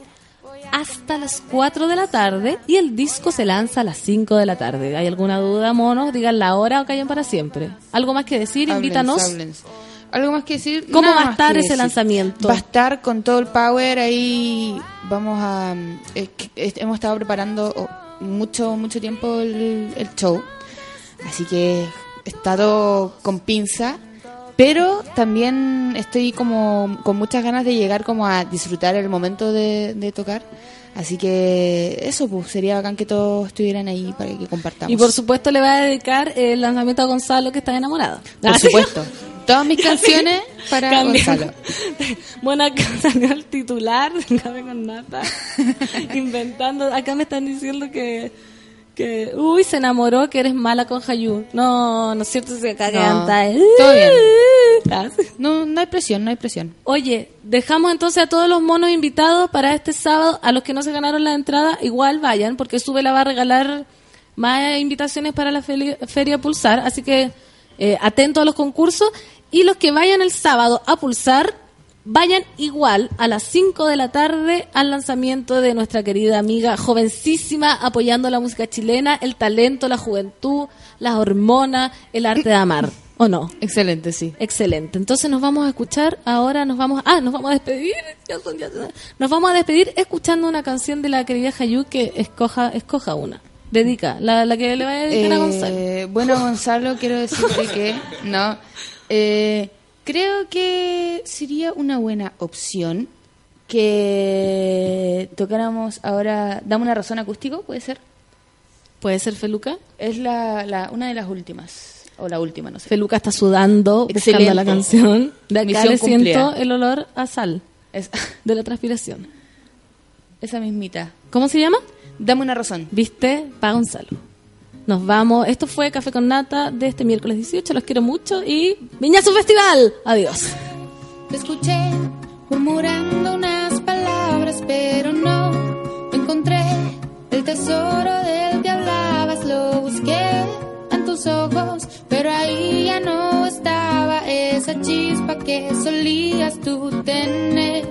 [SPEAKER 2] hasta las 4 de la tarde y el disco se lanza a las 5 de la tarde. ¿Hay alguna duda, monos? Digan la hora o callen para siempre. ¿Algo más que decir? Invítanos.
[SPEAKER 11] ¿Algo más que decir?
[SPEAKER 2] ¿Cómo
[SPEAKER 11] Nada
[SPEAKER 2] va a estar ese
[SPEAKER 11] decir.
[SPEAKER 2] lanzamiento?
[SPEAKER 11] Va a estar con todo el power ahí. Vamos a. es- hemos estado preparando oh, mucho, mucho tiempo el, el show. Así que está todo con pinza. Pero también estoy como con muchas ganas de llegar como a disfrutar el momento de, de tocar. Así que eso, pues sería bacán que todos estuvieran ahí para que compartamos.
[SPEAKER 2] Y por supuesto le va a dedicar el lanzamiento a Gonzalo que está enamorado.
[SPEAKER 11] Por supuesto. Todas mis canciones para. Gonzalo.
[SPEAKER 2] Bueno, acá salió el titular con Nata. inventando. Acá me están diciendo que, que. Uy, se enamoró que eres mala con Hayu. No, no es cierto, se acá
[SPEAKER 11] No,
[SPEAKER 2] eh.
[SPEAKER 11] todo bien.
[SPEAKER 2] Ah,
[SPEAKER 11] No, no hay presión, no hay presión.
[SPEAKER 2] Oye, dejamos entonces a todos los monos invitados para este sábado. A los que no se ganaron la entrada, igual vayan, porque Sube la va a regalar más invitaciones para la Feria Pulsar. Así que eh, atentos a los concursos. Y los que vayan el sábado a Pulsar, vayan igual a las 5 de la tarde al lanzamiento de nuestra querida amiga jovencísima, apoyando la música chilena, el talento, la juventud, las hormonas, el arte de amar. ¿O no?
[SPEAKER 11] Excelente, sí.
[SPEAKER 2] Excelente. Entonces nos vamos a escuchar, ahora nos vamos, ah, nos vamos a despedir, nos vamos a despedir escuchando una canción de la querida Hayu que escoja, escoja una. Dedica, la, la que le va a dedicar a Gonzalo.
[SPEAKER 11] Eh, bueno, Gonzalo, quiero decirte que no. Eh, creo que sería una buena opción que tocáramos ahora. Dame una razón acústico, ¿puede ser?
[SPEAKER 2] ¿Puede ser Feluca?
[SPEAKER 11] Es la, la, una de las últimas. O la última, no sé.
[SPEAKER 2] Feluca está sudando, buscando
[SPEAKER 11] Excelente.
[SPEAKER 2] la canción. De acá le siento el olor a sal
[SPEAKER 11] Es-
[SPEAKER 2] de la transpiración.
[SPEAKER 11] esa mismita.
[SPEAKER 2] ¿Cómo se llama?
[SPEAKER 11] Dame una razón.
[SPEAKER 2] ¿Viste? Pa' Gonzalo. Nos vamos. Esto fue Café con Nata de este miércoles 18. Los quiero mucho y Viñazo Festival. Adiós.
[SPEAKER 13] Te escuché murmurando unas palabras, pero no encontré el tesoro del que hablabas. Lo busqué en tus ojos, pero ahí ya no estaba esa chispa que solías tú tener.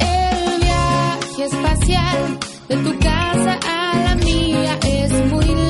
[SPEAKER 13] El viaje espacial de tu casa a la mía es muy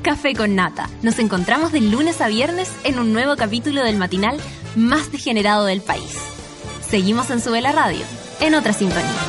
[SPEAKER 1] Café con Nata. Nos encontramos de lunes a viernes en un nuevo capítulo del matinal más degenerado del país. Seguimos en Sube la Radio, en otra sintonía.